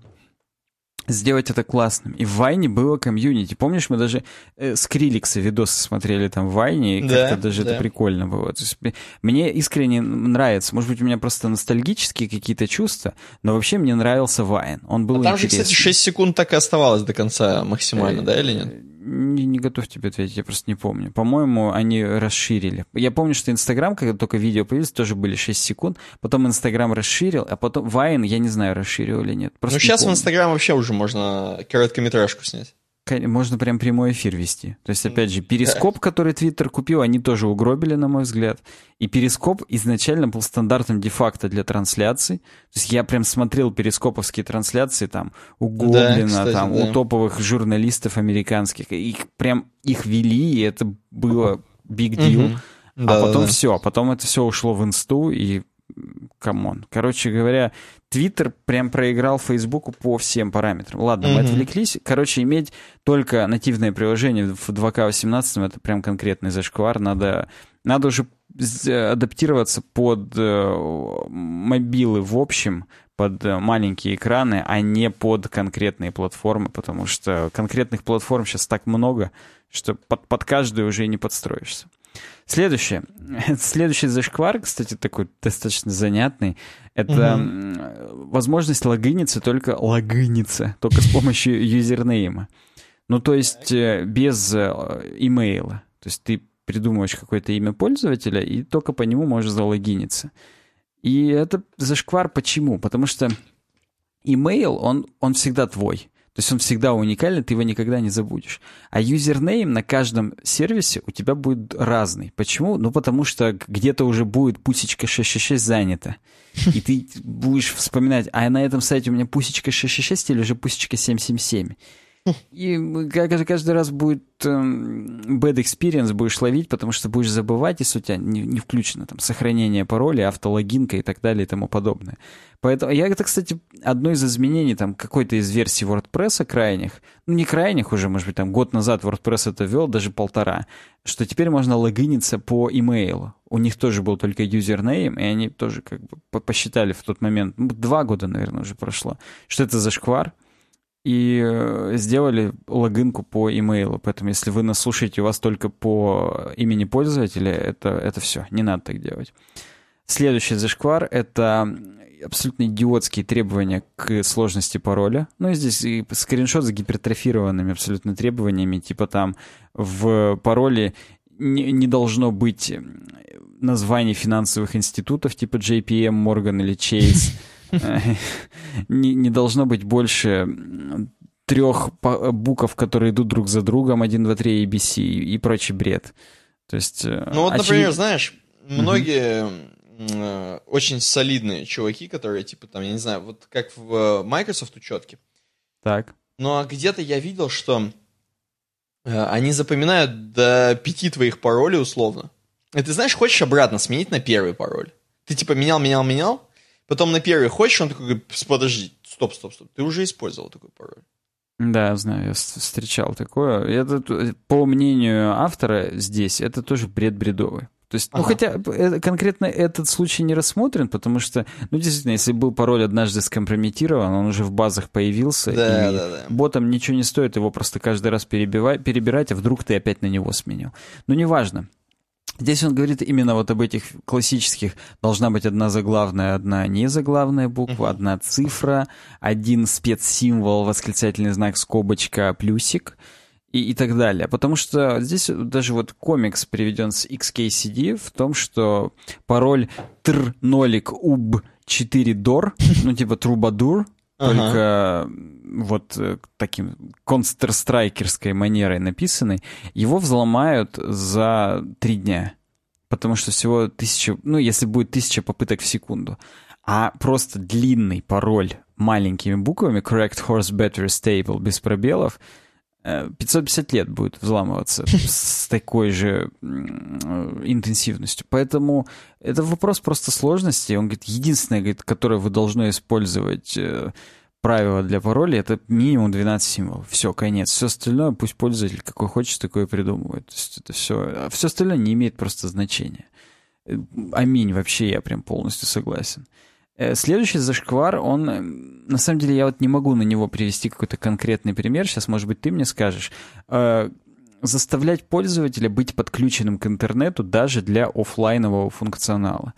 сделать это классным. И в Вайне было комьюнити. Помнишь, мы даже э, с Криликса видосы смотрели там в Вайне, и да, как-то даже да. это прикольно было. То есть, мне искренне нравится. Может быть, у меня просто ностальгические какие-то чувства, но вообще мне нравился Вайн. Он был а там интересный. же, кстати, 6 секунд так и оставалось до конца максимально, э, да, или нет? Не, не готов тебе ответить, я просто не помню. По-моему, они расширили. Я помню, что Инстаграм, когда только видео появилось, тоже были 6 секунд. Потом Инстаграм расширил, а потом Вайн, я не знаю, расширил или нет. Просто ну, сейчас в Инстаграм вообще уже можно короткометражку снять можно прям прямой эфир вести. То есть, опять же, перископ, который Твиттер купил, они тоже угробили, на мой взгляд. И перископ изначально был стандартом де-факто для трансляций. То есть я прям смотрел перископовские трансляции там у Гоблина, да, кстати, там да. у топовых журналистов американских. И прям их вели, и это было big deal. Угу. А да, потом да. все, потом это все ушло в инсту, и come on. Короче говоря, Твиттер прям проиграл Фейсбуку по всем параметрам. Ладно, mm-hmm. мы отвлеклись. Короче, иметь только нативное приложение в 2К18 это прям конкретный зашквар. Надо, надо уже адаптироваться под э, мобилы в общем, под э, маленькие экраны, а не под конкретные платформы, потому что конкретных платформ сейчас так много, что под, под каждую уже и не подстроишься. Следующее. Следующий зашквар, кстати, такой достаточно занятный. Это угу. возможность логиниться только логиниться, только с помощью юзернейма. Ну, то есть э, без э, имейла. То есть ты придумываешь какое-то имя пользователя и только по нему можешь залогиниться. И это зашквар почему? Потому что имейл, он, он всегда твой. То есть он всегда уникальный, ты его никогда не забудешь. А юзернейм на каждом сервисе у тебя будет разный. Почему? Ну, потому что где-то уже будет пусечка 666 занята. И ты будешь вспоминать, а на этом сайте у меня пусечка 666 или уже пусечка 777. И каждый раз будет эм, bad experience будешь ловить, потому что будешь забывать, если у тебя не, не включено там сохранение пароля, автологинка и так далее и тому подобное. Поэтому я это, кстати, одно из изменений там какой-то из версий WordPress крайних, ну не крайних уже, может быть, там год назад WordPress это вел, даже полтора, что теперь можно логиниться по имейлу. У них тоже был только юзернейм, и они тоже как бы посчитали в тот момент, ну, два года, наверное, уже прошло, что это за шквар и э, сделали логинку по имейлу. Поэтому если вы нас слушаете, у вас только по имени пользователя, это, это все, не надо так делать. Следующий зашквар — это абсолютно идиотские требования к сложности пароля. Ну, и здесь и скриншот с гипертрофированными абсолютно требованиями, типа там в пароле не, не должно быть названий финансовых институтов, типа JPM, Morgan или Chase, не, не должно быть больше трех букв, которые идут друг за другом, 1, 2, 3, ABC и, и прочий бред. То есть... Э, ну вот, очевид... например, знаешь, многие угу. очень солидные чуваки, которые, типа, там, я не знаю, вот как в Microsoft учетке. Так. Ну а где-то я видел, что э, они запоминают до пяти твоих паролей условно. И ты знаешь, хочешь обратно сменить на первый пароль. Ты типа менял, менял, менял, Потом на первый хочешь, он такой подожди, стоп, стоп, стоп, ты уже использовал такой пароль. Да, знаю, я встречал такое. Это, по мнению автора здесь, это тоже бред бредовый. То есть, ну, ага. хотя э, конкретно этот случай не рассмотрен, потому что, ну, действительно, если был пароль однажды скомпрометирован, он уже в базах появился, да, и да, да. ботам ничего не стоит его просто каждый раз перебивать, перебирать, а вдруг ты опять на него сменил. Но неважно. Здесь он говорит именно вот об этих классических. Должна быть одна заглавная, одна незаглавная буква, одна цифра, один спецсимвол, восклицательный знак, скобочка, плюсик и, и так далее. Потому что здесь даже вот комикс приведен с XKCD в том, что пароль тр нолик уб 4 дор, ну типа трубадур, только ага. вот э, таким контрстрайкерской манерой написанный, его взломают за три дня. Потому что всего тысяча, ну, если будет тысяча попыток в секунду. А просто длинный пароль маленькими буквами, correct horse battery stable, без пробелов, 550 э, лет будет взламываться с такой же интенсивностью. Поэтому это вопрос просто сложности. Он говорит, единственное, говорит, которое вы должны использовать э, правило для пароля, это минимум 12 символов. Все, конец. Все остальное пусть пользователь какой хочет, такое придумывает. То есть это все... А все остальное не имеет просто значения. Э, аминь, вообще я прям полностью согласен. Э, следующий зашквар, он, э, на самом деле, я вот не могу на него привести какой-то конкретный пример. Сейчас, может быть, ты мне скажешь. Э, заставлять пользователя быть подключенным к интернету даже для офлайнового функционала.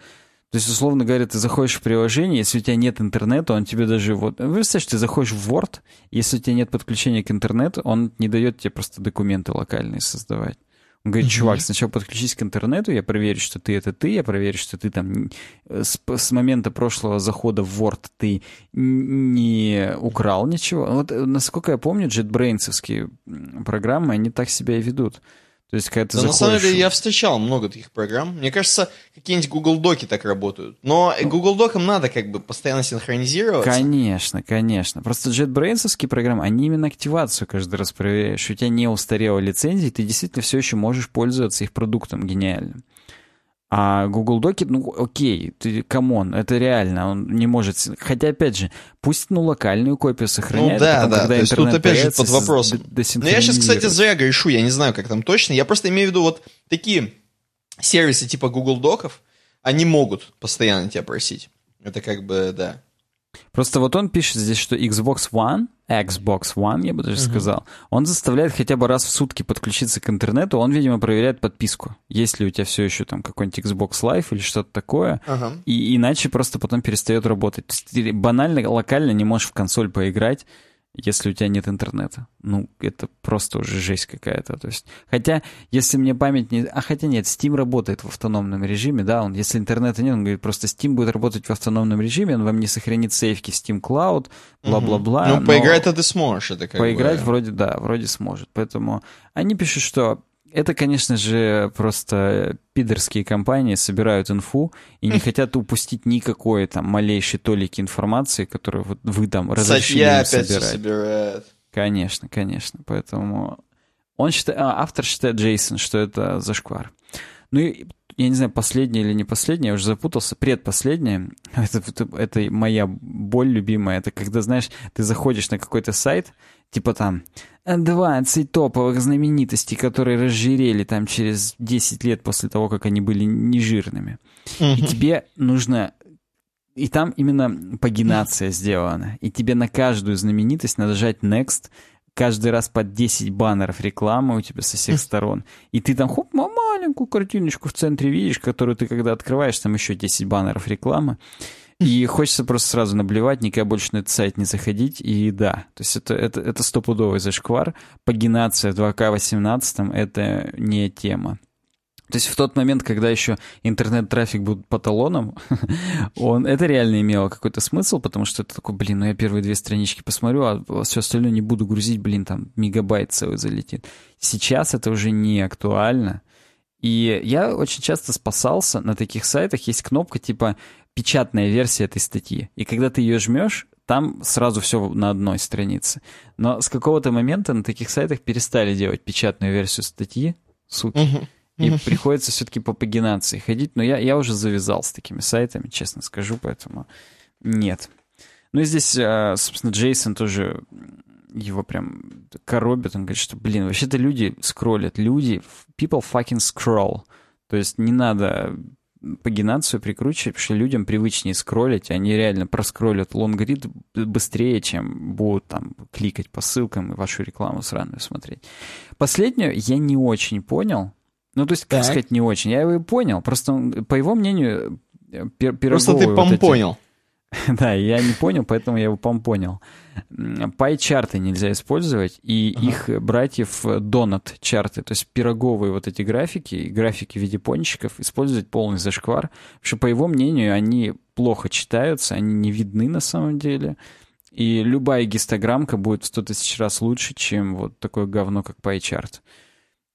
То есть, условно говоря, ты заходишь в приложение, если у тебя нет интернета, он тебе даже вот... Вы представляете, ты заходишь в Word, если у тебя нет подключения к интернету, он не дает тебе просто документы локальные создавать. Он говорит, чувак, сначала подключись к интернету, я проверю, что ты это ты, я проверю, что ты там с, с момента прошлого захода в Word ты не украл ничего. Вот, э, насколько я помню, JetBrainsовские программы, они так себя и ведут. То есть, когда ты да, заходишь... на самом деле я встречал много таких программ. Мне кажется, какие-нибудь Google Доки так работают. Но ну, Google Докам надо как бы постоянно синхронизироваться. Конечно, конечно. Просто JetBrains программы, они именно активацию каждый раз проверяешь. У тебя не устарела лицензия, ты действительно все еще можешь пользоваться их продуктом гениальным. А Google Доки, ну окей, ты, come on, это реально, он не может... Хотя, опять же, пусть, ну, локальную копию сохраняет. Ну да, потом, да, то есть тут опять же под вопросом. Но ну, я сейчас, кстати, зря грешу, я не знаю, как там точно. Я просто имею в виду вот такие сервисы типа Google Доков, они могут постоянно тебя просить. Это как бы, да. Просто вот он пишет здесь, что Xbox One, Xbox One, я бы даже uh-huh. сказал, он заставляет хотя бы раз в сутки подключиться к интернету, он, видимо, проверяет подписку. Есть ли у тебя все еще там какой-нибудь Xbox Live или что-то такое, uh-huh. и иначе просто потом перестает работать. То есть ты банально, локально не можешь в консоль поиграть, если у тебя нет интернета. Ну, это просто уже жесть какая-то. То есть, хотя, если мне память не... А хотя нет, Steam работает в автономном режиме, да, он, если интернета нет, он говорит, просто Steam будет работать в автономном режиме, он вам не сохранит сейфки Steam Cloud, бла-бла-бла. Ну, поиграть-то ты сможешь, это как Поиграть бы... вроде, да, вроде сможет. Поэтому они пишут, что это, конечно же, просто пидорские компании собирают инфу и не хотят упустить никакой там малейшей толики информации, которую вот вы там разрешили им опять собирать. собирает. Конечно, конечно. Поэтому он считает, а, автор считает Джейсон, что это зашквар. Ну и я не знаю, последнее или не последнее, я уже запутался, предпоследнее, это, это, это моя боль любимая, это когда, знаешь, ты заходишь на какой-то сайт, типа там 20 топовых знаменитостей, которые разжирели там через 10 лет после того, как они были нежирными. Mm-hmm. И тебе нужно... И там именно пагинация сделана. И тебе на каждую знаменитость надо нажать Next, каждый раз под 10 баннеров рекламы у тебя со всех сторон. И ты там хоп, маленькую картиночку в центре видишь, которую ты когда открываешь, там еще 10 баннеров рекламы. И хочется просто сразу наблевать, никогда больше на этот сайт не заходить. И да, то есть это, это, это стопудовый зашквар. Пагинация в 2К18 — это не тема. То есть в тот момент, когда еще интернет-трафик был по он, это реально имело какой-то смысл, потому что это такой, блин, ну я первые две странички посмотрю, а все остальное не буду грузить, блин, там мегабайт целый залетит. Сейчас это уже не актуально. И я очень часто спасался на таких сайтах, есть кнопка типа печатная версия этой статьи. И когда ты ее жмешь, там сразу все на одной странице. Но с какого-то момента на таких сайтах перестали делать печатную версию статьи, суки. И приходится все-таки по пагинации ходить. Но я, я уже завязал с такими сайтами, честно скажу, поэтому нет. Ну и здесь, а, собственно, Джейсон тоже его прям коробит. Он говорит, что, блин, вообще-то люди скроллят. Люди, people fucking scroll. То есть не надо пагинацию прикручивать, потому что людям привычнее скроллить, они реально проскроллят лонгрид быстрее, чем будут там кликать по ссылкам и вашу рекламу сраную смотреть. Последнюю я не очень понял. Ну, то есть, как так. сказать, не очень. Я его понял. Просто, по его мнению, пир Просто ты вот эти... понял. Да, я не понял, поэтому я его помпонял. Пай-чарты нельзя использовать, и ага. их братьев донат-чарты, то есть пироговые вот эти графики, графики в виде пончиков, использовать полный зашквар, потому что, по его мнению, они плохо читаются, они не видны на самом деле, и любая гистограммка будет в 100 тысяч раз лучше, чем вот такое говно, как пай-чарт.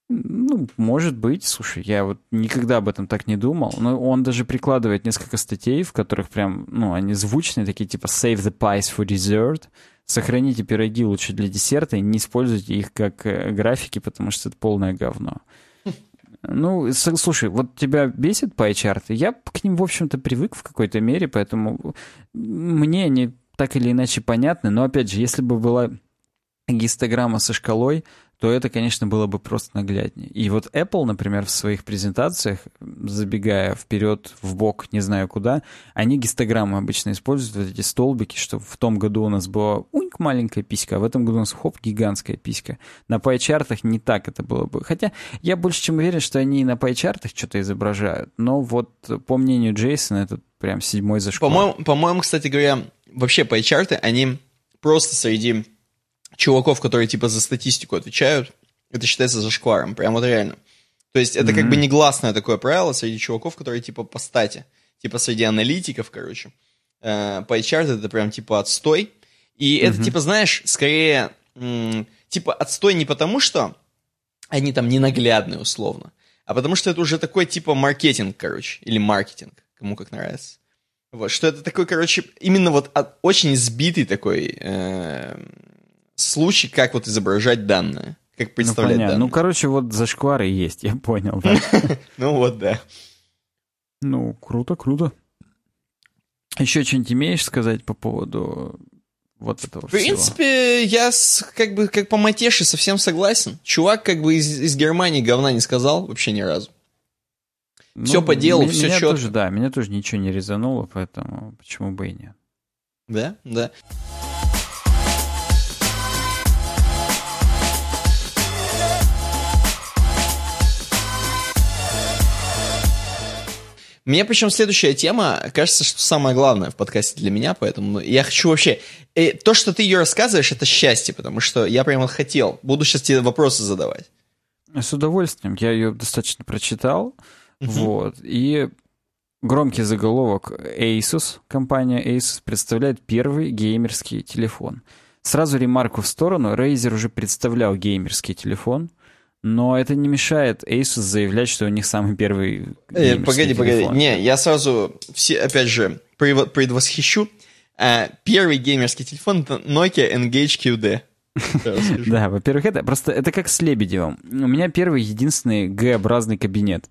Ну, может быть, слушай, я вот никогда об этом так не думал, но он даже прикладывает несколько статей, в которых прям, ну, они звучные, такие типа «Save the pies for dessert», «Сохраните пироги лучше для десерта и не используйте их как э, графики, потому что это полное говно». Ну, слушай, вот тебя бесит пай-чарты? Я к ним, в общем-то, привык в какой-то мере, поэтому мне они так или иначе понятны, но, опять же, если бы была гистограмма со шкалой, то это, конечно, было бы просто нагляднее. И вот Apple, например, в своих презентациях, забегая вперед, в бок, не знаю куда, они гистограммы обычно используют, вот эти столбики, что в том году у нас была уньк маленькая писька, а в этом году у нас хоп, гигантская писька. На пай-чартах не так это было бы. Хотя я больше чем уверен, что они на пай-чартах что-то изображают. Но вот по мнению Джейсона, это прям седьмой зашквар. По-моему, по-моему, кстати говоря, вообще пай-чарты, они просто среди чуваков, которые типа за статистику отвечают, это считается зашкваром, прям вот реально. То есть это mm-hmm. как бы негласное такое правило среди чуваков, которые типа по стати, типа среди аналитиков, короче. Э, по HR это прям типа отстой. И mm-hmm. это типа, знаешь, скорее типа отстой не потому, что они там ненаглядные условно, а потому что это уже такой типа маркетинг, короче, или маркетинг, кому как нравится. Вот, что это такой, короче, именно вот от, очень сбитый такой э, случай, как вот изображать данные. Как ну, представлять ну, данные. Ну, короче, вот зашквары есть, я понял, да. Ну вот, да. Ну, круто, круто. Еще что-нибудь имеешь сказать по поводу вот этого В принципе, я с, как бы как по матеше совсем согласен. Чувак как бы из, из Германии говна не сказал вообще ни разу. Ну, все по делу, все меня четко. Тоже, да, меня тоже ничего не резануло, поэтому почему бы и нет. Да, да. Мне причем следующая тема, кажется, что самое главное в подкасте для меня, поэтому я хочу вообще... Э, то, что ты ее рассказываешь, это счастье, потому что я прямо хотел. Буду сейчас тебе вопросы задавать. С удовольствием. Я ее достаточно прочитал. Uh-huh. Вот. И громкий заголовок Asus, компания Asus, представляет первый геймерский телефон. Сразу ремарку в сторону. Razer уже представлял геймерский телефон — но это не мешает Asus заявлять, что у них самый первый э, Погоди, телефон. погоди. Не, я сразу, все, опять же, предвосхищу. А, первый геймерский телефон это Nokia Engage QD. Да, во-первых, это просто это как с Лебедевым. У меня первый единственный Г-образный кабинет.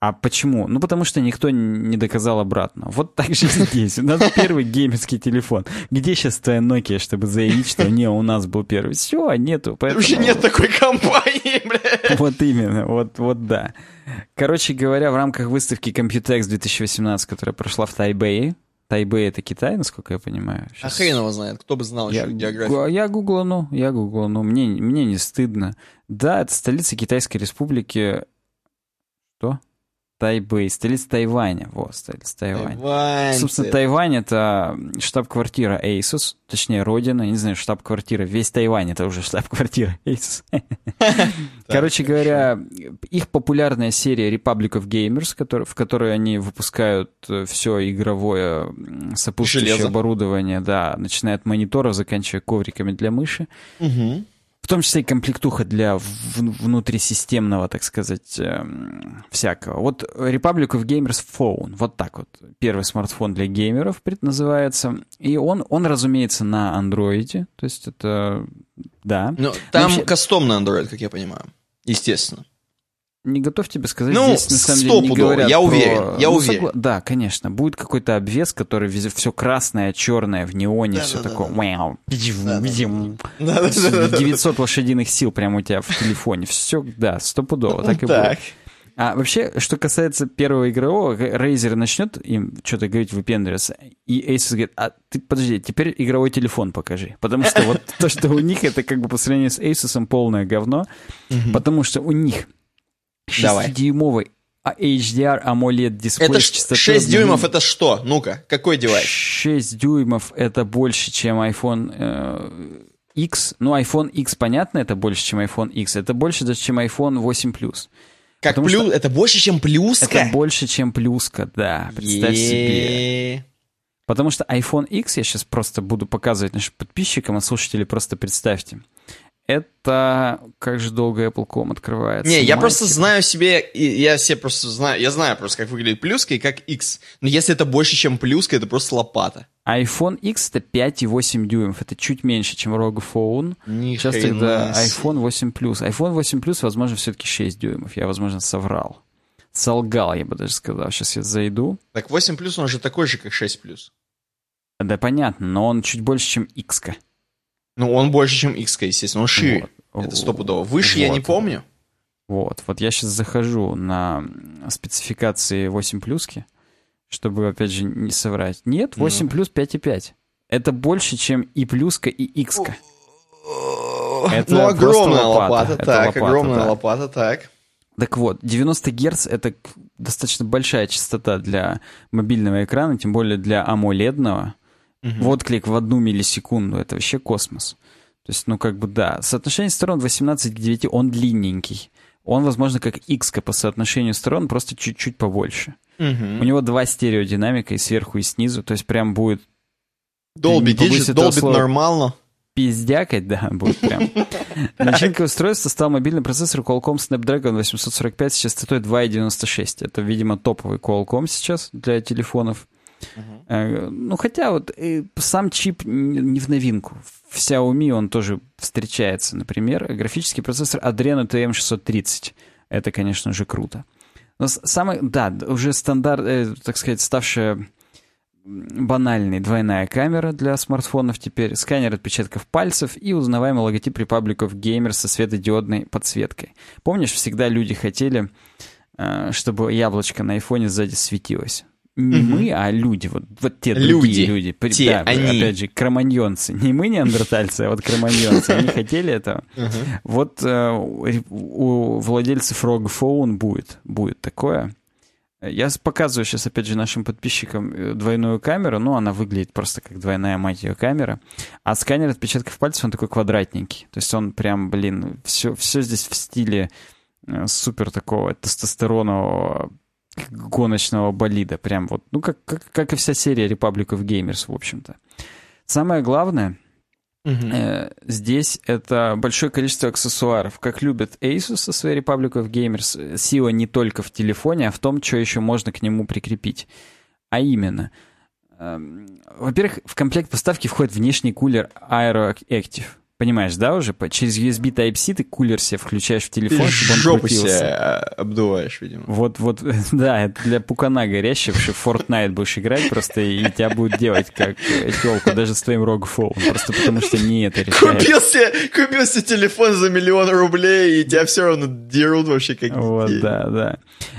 А почему? Ну, потому что никто не доказал обратно. Вот так же здесь. У нас первый геймерский телефон. Где сейчас твоя Nokia, чтобы заявить, что не, у нас был первый? Все, нету. Поэтому... Вообще нет такой компании, бля. Вот именно, вот, вот да. Короче говоря, в рамках выставки Computex 2018, которая прошла в Тайбэе, Тайбэй это Китай, насколько я понимаю. Сейчас... А хрен его знает, кто бы знал я, еще географию. Я гуглану, я гуглану, мне, мне не стыдно. Да, это столица Китайской республики. Что? Тайбэй, столица Тайваня. Вот, столица Тайваня. Тайвань. Собственно, Тайвань — это штаб-квартира Asus, точнее, родина, не знаю, штаб-квартира. Весь Тайвань — это уже штаб-квартира Asus. Короче говоря, их популярная серия Republic of Gamers, в которой они выпускают э, все игровое сопутствующее оборудование, да, начиная от мониторов, заканчивая ковриками для мыши. Угу. В том числе и комплектуха для внутрисистемного, так сказать, эм, всякого. Вот Republic of Gamers Phone, вот так вот. Первый смартфон для геймеров называется. И он, он разумеется, на андроиде. То есть это, да. Но там Вообще... кастомный Android, как я понимаю. Естественно не готов тебе сказать. Ну, Здесь, на самом деле, не говорят я про... уверен, я ну, уверен. Согла... Да, конечно, будет какой-то обвес, который везде все красное, черное, в неоне, да, все да, такое. Да, да. 900 лошадиных сил прямо у тебя в телефоне. Все, да, стопудово, так и будет. А вообще, что касается первого игрового, Razer начнет им что-то говорить, выпендриваться, и Asus говорит, а ты подожди, теперь игровой телефон покажи. Потому что вот то, что у них, это как бы по сравнению с Asus полное говно, потому что у них 6-дюймовый HDR AMOLED дисплей. Это 6 дюймов это что? Ну-ка, какой девайс? 6 дюймов это больше, чем iPhone э, X. Ну, iPhone X, понятно, это больше, чем iPhone X. Это больше даже, чем iPhone 8 Plus. Как Потому плюс? Это больше, чем плюска? Это больше, чем плюска, да. Представь себе. Потому что iPhone X, я сейчас просто буду показывать нашим подписчикам, а слушатели просто представьте. Это как же долго Apple.com открывается. Не, я просто знаю себе, я себе просто знаю, я знаю просто, как выглядит плюска и как X. Но если это больше, чем плюска, это просто лопата iPhone X это 5,8 дюймов. Это чуть меньше, чем ROG Phone. Ни Сейчас тогда iPhone 8 Plus. iPhone 8 Plus, возможно, все-таки 6 дюймов. Я, возможно, соврал. Солгал, я бы даже сказал. Сейчас я зайду. Так 8 Plus, он же такой же, как 6 Plus. Да, понятно, но он чуть больше, чем X. Ну, он больше, чем X, естественно. Он шире. Вот. Это стопудово. Выше вот. я не помню. Вот. Вот я сейчас захожу на спецификации 8 плюски чтобы, опять же, не соврать. Нет, 8 ну. плюс 5,5. Это больше, чем и плюска, и икска. Это ну, огромная лопата. лопата. Это так, лопата, огромная да. лопата, так. Так вот, 90 Гц — это достаточно большая частота для мобильного экрана, тем более для AMOLED-ного. Угу. Вот клик в одну миллисекунду, это вообще космос. То есть, ну, как бы, да. Соотношение сторон 18 к 9, он длинненький. Он, возможно, как X по соотношению сторон, просто чуть-чуть побольше. Угу. У него два стереодинамика и сверху, и снизу. То есть прям будет... Долбит, долбит нормально. Пиздякать, да, будет прям. Начинкой устройства стал мобильный процессор Qualcomm Snapdragon 845 с частотой 2.96. Это, видимо, топовый Qualcomm сейчас для телефонов. Uh-huh. Ну, хотя вот э, сам чип не в новинку. В Xiaomi он тоже встречается, например. Графический процессор Adreno TM630. Это, конечно же, круто. Но самое, да, уже стандарт, э, так сказать, ставшая банальной двойная камера для смартфонов теперь, сканер отпечатков пальцев и узнаваемый логотип Republic of Gamers со светодиодной подсветкой. Помнишь, всегда люди хотели, э, чтобы яблочко на айфоне сзади светилось? Не угу. мы, а люди, вот, вот те люди, другие люди. Те, да, они. Опять же, кроманьонцы. Не мы неандертальцы, а вот кроманьонцы. Они хотели этого. Вот э, у владельцев ROG Phone будет, будет такое. Я показываю сейчас, опять же, нашим подписчикам э, двойную камеру. Ну, она выглядит просто как двойная, мать ее, камера. А сканер отпечатков пальцев, он такой квадратненький. То есть он прям, блин, все, все здесь в стиле э, супер такого тестостеронового гоночного болида. Прям вот, ну, как, как, как и вся серия Republic of Gamers, в общем-то. Самое главное, Uh-huh. Э, здесь это большое количество аксессуаров. Как любят Asus со своей Republic of Gamers, сила не только в телефоне, а в том, что еще можно к нему прикрепить. А именно, э, во-первых, в комплект поставки входит внешний кулер AeroActive. Понимаешь, да, уже? Через USB Type-C ты кулер себе включаешь в телефон, ты чтобы он крутился. себе обдуваешь, видимо. Вот, вот, да, это для пукана горящего, потому что Fortnite будешь играть просто, и тебя будут делать как телку, даже с твоим ROG Phone, просто потому что не это решает. Купил себе, купил себе телефон за миллион рублей, и тебя все равно дерут вообще как Вот, детей. да, да.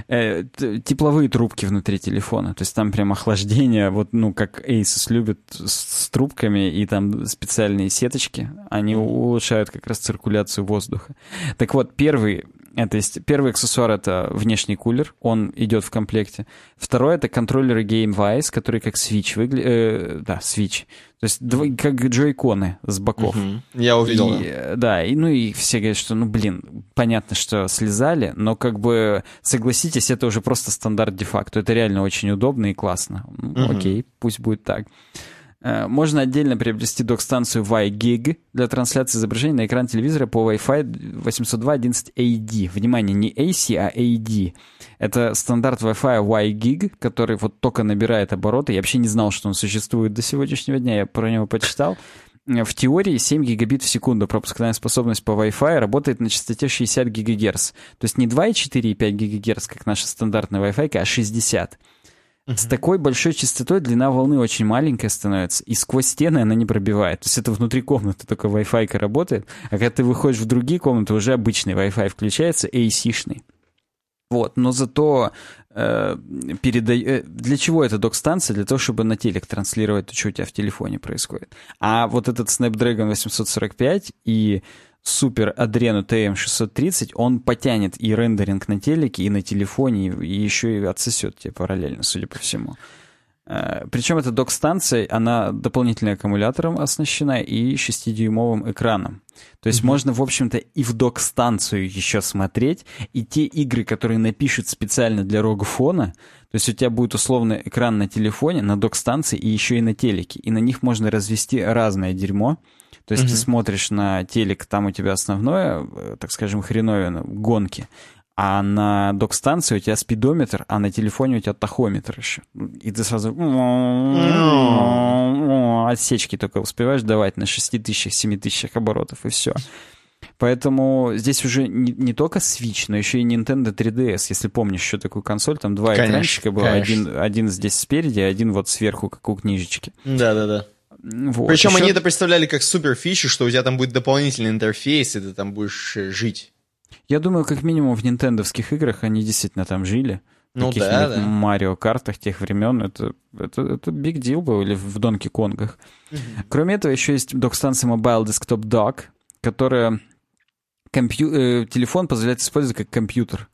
Э, тепловые трубки внутри телефона, то есть там прям охлаждение, вот, ну, как Asus любит с, с трубками, и там специальные сеточки, они они улучшают как раз циркуляцию воздуха. Так вот, первый, это есть, первый аксессуар — это внешний кулер, он идет в комплекте. Второй — это контроллеры GameWise, которые как Switch выглядят, э, да, Switch, то есть как джойконы с боков. Угу. Я увидел. И, да. да, и ну и все говорят, что ну блин, понятно, что слезали, но как бы согласитесь, это уже просто стандарт де-факто. Это реально очень удобно и классно. Угу. Окей, пусть будет так. Э, можно отдельно приобрести док-станцию WiGig для трансляции изображений на экран телевизора по Wi-Fi 802.11ad. Внимание, не AC, а AD. Это стандарт Wi-Fi WiGig, который вот только набирает обороты. Я вообще не знал, что он существует до сегодняшнего дня. Я про него почитал. Э, в теории 7 гигабит в секунду пропускная способность по Wi-Fi работает на частоте 60 ГГц. То есть не 2,4 и 5 ГГц, как наша стандартная Wi-Fi, а 60. С такой большой частотой длина волны очень маленькая становится, и сквозь стены она не пробивает. То есть это внутри комнаты только Wi-Fi работает, а когда ты выходишь в другие комнаты, уже обычный Wi-Fi включается, AC-шный. Вот, но зато э, передай... Э, для чего эта док-станция? Для того, чтобы на телек транслировать то, что у тебя в телефоне происходит. А вот этот Snapdragon 845 и супер Adreno TM630, он потянет и рендеринг на телеке, и на телефоне, и еще и отсосет тебе параллельно, судя по всему. Э, Причем эта док-станция, она дополнительным аккумулятором оснащена и 6-дюймовым экраном. То есть mm-hmm. можно, в общем-то, и в док-станцию еще смотреть, и те игры, которые напишут специально для рогфона, то есть у тебя будет условно экран на телефоне, на док-станции и еще и на телеке, и на них можно развести разное дерьмо. То есть mm-hmm. ты смотришь на телек, там у тебя основное, э, так скажем, хреновина, гонки, а на док-станции у тебя спидометр, а на телефоне у тебя тахометр еще. И ты сразу отсечки только успеваешь давать на 6 тысячах, 7 тысячах оборотов, и все. Поэтому здесь уже не, не только Switch, но еще и Nintendo 3DS. Если помнишь еще такую консоль, там два конечно, экранчика было. Один, один здесь спереди, один вот сверху, как у книжечки. Да-да-да. Вот. Причем еще... они это представляли как супер фичу, что у тебя там будет дополнительный интерфейс, и ты там будешь э, жить. Я думаю, как минимум в нинтендовских играх они действительно там жили. Ну да, да. Марио картах тех времен это это это big deal был или в Донки Конгах. Mm-hmm. Кроме этого еще есть док-станция Mobile Desktop Dock, которая компью... э, телефон позволяет использовать как компьютер.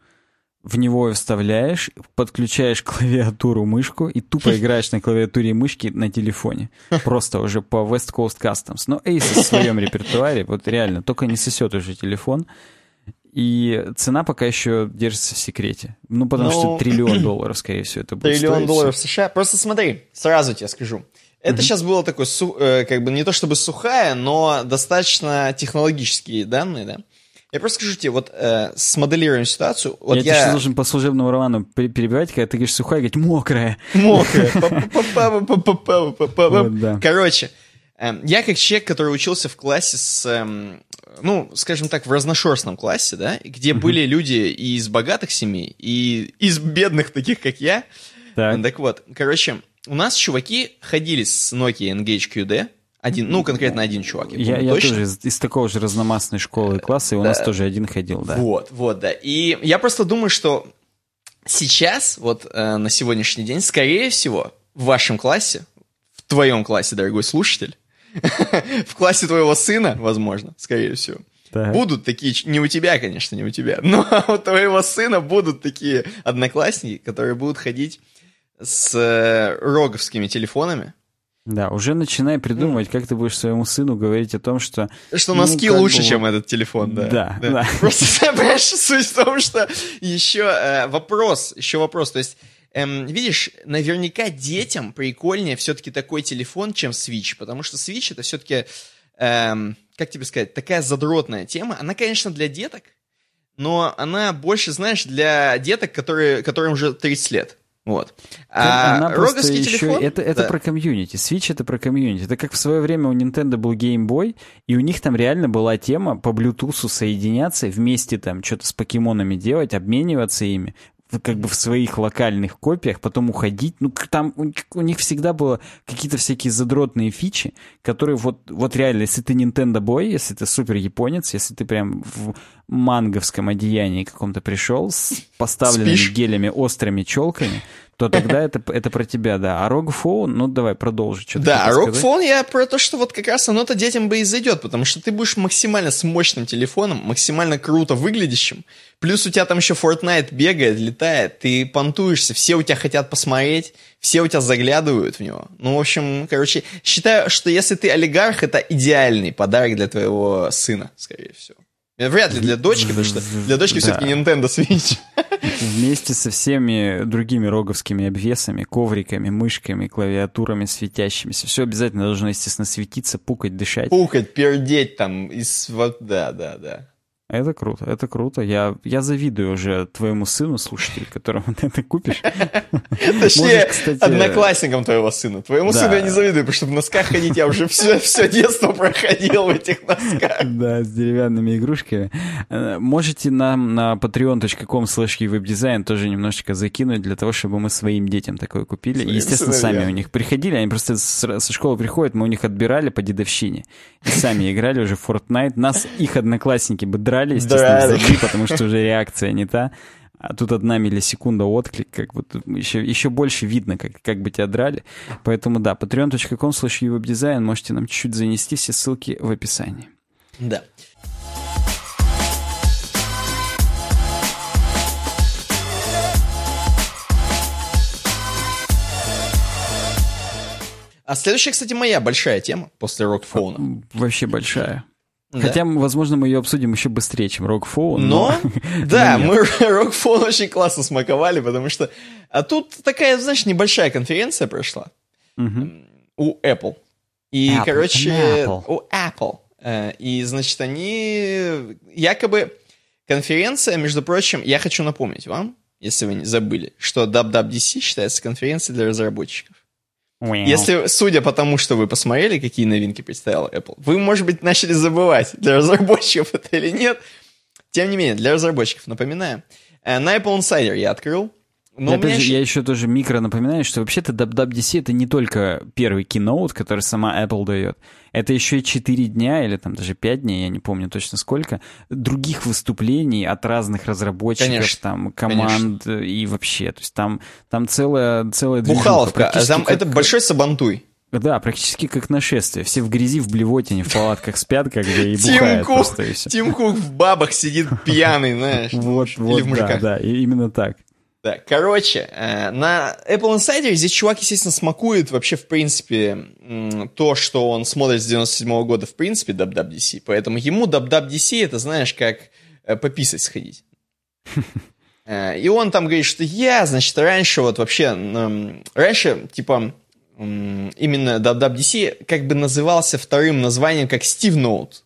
В него вставляешь, подключаешь клавиатуру, мышку и тупо играешь на клавиатуре и мышке на телефоне. Просто уже по West Coast Customs. Но Ace в своем репертуаре, вот реально, только не сосет уже телефон. И цена пока еще держится в секрете. Ну, потому Но... что ну, триллион долларов, скорее всего, это будет Триллион стоить. долларов США. Просто смотри, сразу тебе скажу. Это mm-hmm. сейчас было такое, э, как бы не то чтобы сухая, но достаточно технологические данные, да. Я просто скажу тебе, вот э, смоделируем ситуацию. Вот я, я тебе должен по служебному роману перебивать, когда ты говоришь сухая, говорить мокрая. Мокрая. Короче, я как человек, который учился в классе с эм, ну, скажем так, в разношерстном классе, да, где были люди и из богатых семей, и из бедных, таких как я. Так. так вот, короче, у нас чуваки ходили с Nokia Engage QD, один, ну, конкретно один чувак. Я, я, я тоже из, из такого же разномастной школы и класса, и у да. нас тоже один ходил, да. Вот, вот, да. И я просто думаю, что сейчас, вот э, на сегодняшний день, скорее всего, в вашем классе, в твоем классе, дорогой слушатель, в классе твоего сына, возможно, скорее всего, так. будут такие, не у тебя, конечно, не у тебя, но у твоего сына будут такие одноклассники, которые будут ходить с э, роговскими телефонами. Да, уже начинай придумывать, как ты будешь своему сыну говорить о том, что... Что носки ну, лучше, бы... чем этот телефон, да. Да, да. да. Просто, понимаешь, суть в том, что еще э, вопрос, еще вопрос, то есть эм, видишь, наверняка детям прикольнее все-таки такой телефон, чем Switch, потому что Switch это все-таки, эм, как тебе сказать, такая задротная тема. Она, конечно, для деток, но она больше, знаешь, для деток, которые, которым уже 30 лет. Вот. А Она роговский еще... Это, это да. про комьюнити. Switch это про комьюнити. Это как в свое время у Nintendo был Game Boy, и у них там реально была тема по Bluetooth соединяться, вместе там что-то с покемонами делать, обмениваться ими как бы в своих локальных копиях, потом уходить. Ну, там у, у них всегда было какие-то всякие задротные фичи, которые вот, вот реально, если ты Nintendo Boy, если ты супер японец, если ты прям в манговском одеянии каком-то пришел с поставленными Спишь? гелями острыми челками, то тогда это, это про тебя, да. А Rogue Phone, ну давай продолжи. Что да, а Rogue Phone я про то, что вот как раз оно-то детям бы и зайдет, потому что ты будешь максимально с мощным телефоном, максимально круто выглядящим, плюс у тебя там еще Fortnite бегает, летает, ты понтуешься, все у тебя хотят посмотреть, все у тебя заглядывают в него. Ну, в общем, короче, считаю, что если ты олигарх, это идеальный подарок для твоего сына, скорее всего. Вряд ли для дочки, потому что для дочки все-таки Nintendo Switch. Вместе со всеми другими роговскими обвесами, ковриками, мышками, клавиатурами светящимися. Все обязательно должно, естественно, светиться, пукать, дышать. Пукать, пердеть там. Из... Да, да, да. Это круто, это круто. Я, я завидую уже твоему сыну, слушатель, которому ты это купишь. Точнее, одноклассникам твоего сына. Твоему сыну я не завидую, потому что в носках ходить я уже все, детство проходил в этих носках. Да, с деревянными игрушками. Э, можете нам на patreon.com slash webdesign тоже немножечко закинуть для того, чтобы мы своим детям такое купили. И, естественно, сами у них приходили, они просто со школы приходят, мы у них отбирали по дедовщине. И сами играли уже в Fortnite. Нас их одноклассники бы драли, естественно, драли. потому что уже реакция не та. а тут одна миллисекунда отклик, как бы еще, еще больше видно, как, как бы тебя драли. Поэтому да, patreon.com slash веб-дизайн, можете нам чуть-чуть занести, все ссылки в описании. Да. А следующая, кстати, моя большая тема после Рокфоуна. Вообще большая. Да. Хотя, возможно, мы ее обсудим еще быстрее, чем Рокфоун. Но, но... да, но мы Рокфоун очень классно смаковали, потому что... А тут такая, знаешь, небольшая конференция прошла угу. у Apple. И, Apple. короче, Apple. у Apple. Э, и, значит, они якобы... Конференция, между прочим, я хочу напомнить вам, если вы не забыли, что WWDC считается конференцией для разработчиков. Если, судя по тому, что вы посмотрели, какие новинки представила Apple, вы, может быть, начали забывать, для разработчиков это или нет. Тем не менее, для разработчиков, напоминаю. Э, на Apple Insider я открыл но опять же, я еще тоже микро напоминаю, что вообще-то WWDC это не только первый keynote, который сама Apple дает. Это еще и 4 дня или там даже 5 дней, я не помню точно сколько, других выступлений от разных разработчиков, конечно, там, команд конечно. и вообще. То есть там, там целая, целая Бухаловка, там, как... это большой сабантуй. Да, практически как нашествие. Все в грязи, в блевотине, в палатках спят, как бы, и Тим Кук, Тим Кук в бабах сидит пьяный, знаешь. Вот, вот, да, да, именно так. Да, короче, э, на Apple Insider здесь чувак, естественно, смакует вообще, в принципе, то, что он смотрит с 97 -го года, в принципе, WWDC. Поэтому ему WWDC это, знаешь, как э, пописать сходить. Э, и он там говорит, что я, значит, раньше вот вообще, раньше, типа, именно WWDC как бы назывался вторым названием как Steve Note.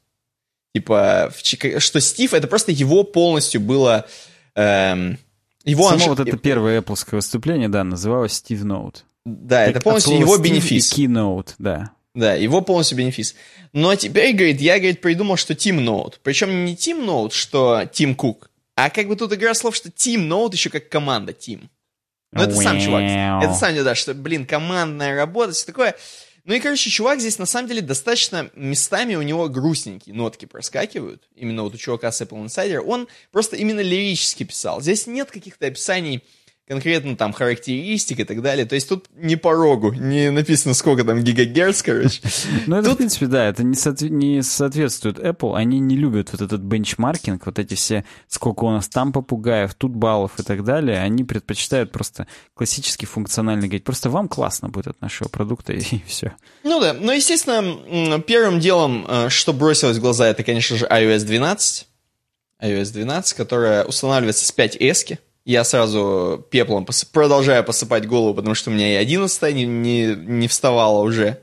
Типа, что Стив, это просто его полностью было... Эм, его Само он... вот это первое Apple выступление, да, называлось Steve Note. Да, это полностью его Steve бенефис. И Keynote, да. Да, его полностью бенефис. Но теперь, говорит, я, говорит, придумал, что Team Note. Причем не Team Note, что Team Cook, а как бы тут игра слов, что Team Note еще как команда Team. Ну, это сам чувак. Это сам, да, что, блин, командная работа, все такое. Ну и, короче, чувак здесь на самом деле достаточно местами у него грустненькие нотки проскакивают. Именно вот у чувака с Apple Insider. Он просто именно лирически писал. Здесь нет каких-то описаний конкретно там характеристик и так далее. То есть тут не по рогу, не написано сколько там гигагерц, короче. Ну это, тут... в принципе, да, это не, соотве- не соответствует Apple. Они не любят вот этот бенчмаркинг, вот эти все, сколько у нас там попугаев, тут баллов и так далее. Они предпочитают просто классический функциональный говорить. Просто вам классно будет от нашего продукта и, и все. Ну да, но, естественно, первым делом, э, что бросилось в глаза, это, конечно же, iOS 12. iOS 12, которая устанавливается с 5S. Я сразу пеплом пос... продолжаю посыпать голову, потому что у меня и 11 не, не, не вставало уже.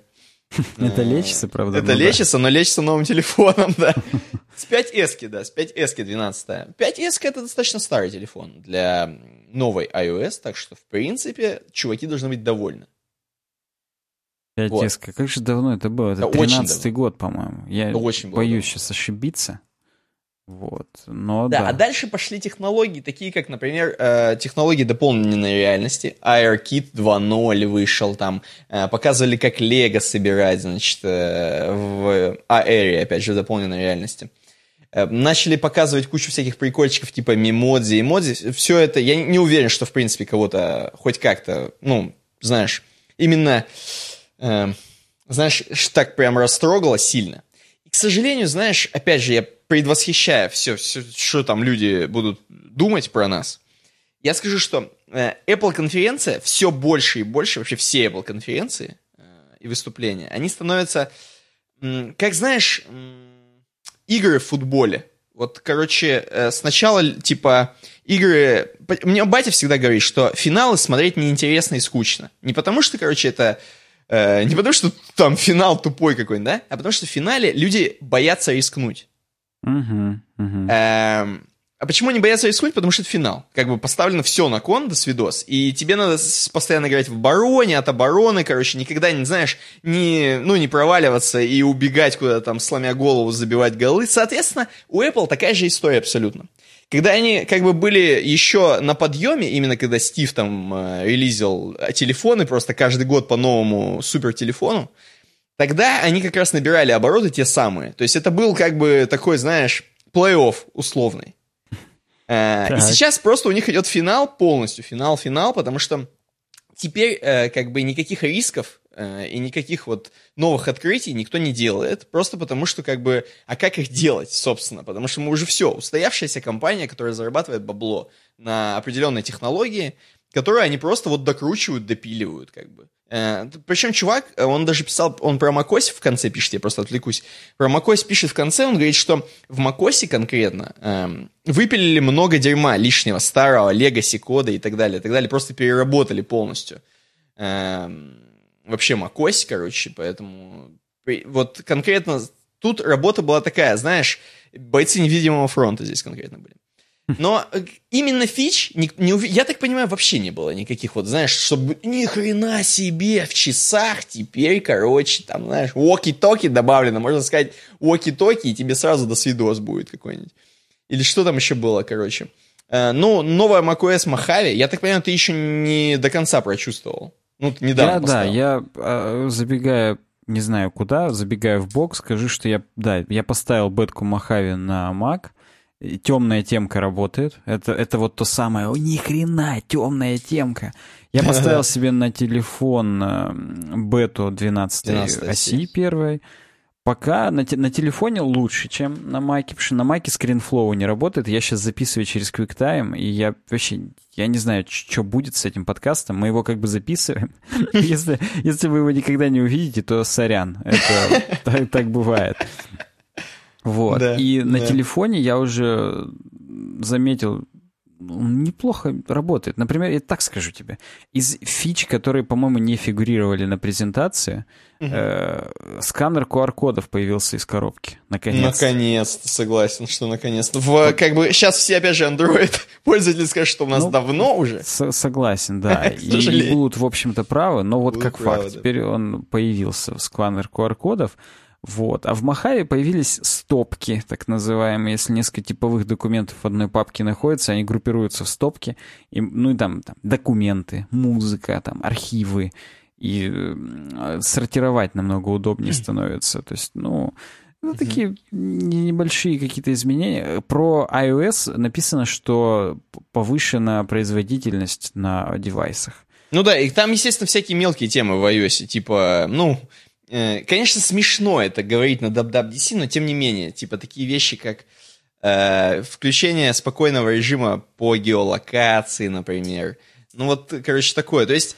Это лечится, правда? Это лечится, но лечится новым телефоном, да. С 5S, да, с 5S 12. 5S это достаточно старый телефон для новой iOS, так что, в принципе, чуваки должны быть довольны. 5S, как же давно это было? Это 13 год, по-моему. Я боюсь сейчас ошибиться. Вот, но да. да. А дальше пошли технологии, такие как, например, э, технологии дополненной реальности. AirKit 2.0 вышел там. Э, показывали, как Лего собирать, значит, э, в AR, опять же, в дополненной реальности. Э, начали показывать кучу всяких прикольчиков, типа мемодзи, эмодзи. Все это, я не уверен, что, в принципе, кого-то хоть как-то, ну, знаешь, именно, э, знаешь, так прям растрогало сильно. И, к сожалению, знаешь, опять же, я предвосхищая все, все, что там люди будут думать про нас, я скажу, что э, Apple конференция все больше и больше, вообще все Apple конференции э, и выступления, они становятся, как знаешь, игры в футболе. Вот, короче, э, сначала, типа, игры... Мне батя всегда говорит, что финалы смотреть неинтересно и скучно. Не потому что, короче, это... не потому что там финал тупой какой-нибудь, да? А потому что в финале люди боятся рискнуть. Угу, угу. Эм, а почему они боятся рискнуть? Потому что это финал. Как бы поставлено все на кон, до свидос. И тебе надо постоянно играть в обороне, от обороны, короче, никогда не, знаешь, не, ну, не проваливаться и убегать куда-то там, сломя голову, забивать голы. Соответственно, у Apple такая же история абсолютно. Когда они как бы были еще на подъеме, именно когда Стив там э, релизил телефоны, просто каждый год по новому супер телефону, Тогда они как раз набирали обороты те самые. То есть это был как бы такой, знаешь, плей-офф условный. Э, и сейчас просто у них идет финал полностью, финал-финал, потому что теперь э, как бы никаких рисков э, и никаких вот новых открытий никто не делает, просто потому что как бы, а как их делать, собственно, потому что мы уже все, устоявшаяся компания, которая зарабатывает бабло на определенной технологии, которую они просто вот докручивают, допиливают, как бы. Э, причем чувак, он даже писал, он про macOS в конце пишет, я просто отвлекусь. Про macOS пишет в конце, он говорит, что в macOS конкретно эм, выпилили много дерьма лишнего, старого, legacy кода и так далее, и так далее, просто переработали полностью. Эм, вообще macOS, короче, поэтому вот конкретно тут работа была такая, знаешь, бойцы невидимого фронта здесь конкретно были. Но э, именно фич, не, не, я так понимаю, вообще не было никаких вот, знаешь, чтобы ни хрена себе в часах теперь, короче, там, знаешь, walkie-talkie добавлено, можно сказать, walkie-talkie, и тебе сразу до свидос будет какой-нибудь. Или что там еще было, короче. Э, ну, новая macOS Mojave, я так понимаю, ты еще не до конца прочувствовал. Ну, ты недавно я, поставил. Да, я, э, забегая не знаю куда, забегая в бок, скажу, что я, да, я поставил бетку Mojave на Mac, темная темка работает. Это, это вот то самое, о, ни хрена, темная темка. Я поставил себе на телефон э, бету 12, 12 оси первой. Пока на, на телефоне лучше, чем на маке, потому что на маке скринфлоу не работает. Я сейчас записываю через QuickTime, и я вообще, я не знаю, что будет с этим подкастом. Мы его как бы записываем. Если, если вы его никогда не увидите, то сорян. Это так бывает. Вот. Да, и да. на телефоне я уже заметил, он неплохо работает. Например, я так скажу тебе. Из фич, которые, по-моему, не фигурировали на презентации, угу. э, сканер QR-кодов появился из коробки. Наконец. Наконец-то, согласен, что наконец-то. В. Как бы сейчас все, опять же, Android пользователи скажут, что у нас ну, давно уже. С согласен, да. И будут, в общем-то, правы, но вот как факт. Теперь он появился, сканер QR-кодов. Вот. А в Махаве появились стопки, так называемые. Если несколько типовых документов в одной папке находятся, они группируются в стопки. И, ну и там, там документы, музыка, там, архивы. И э, сортировать намного удобнее становится. То есть, ну, ну, такие небольшие какие-то изменения. Про iOS написано, что повышена производительность на девайсах. Ну да, и там, естественно, всякие мелкие темы в iOS, типа, ну, конечно, смешно это говорить на WWDC, но тем не менее, типа такие вещи, как э, включение спокойного режима по геолокации, например. Ну вот, короче, такое. То есть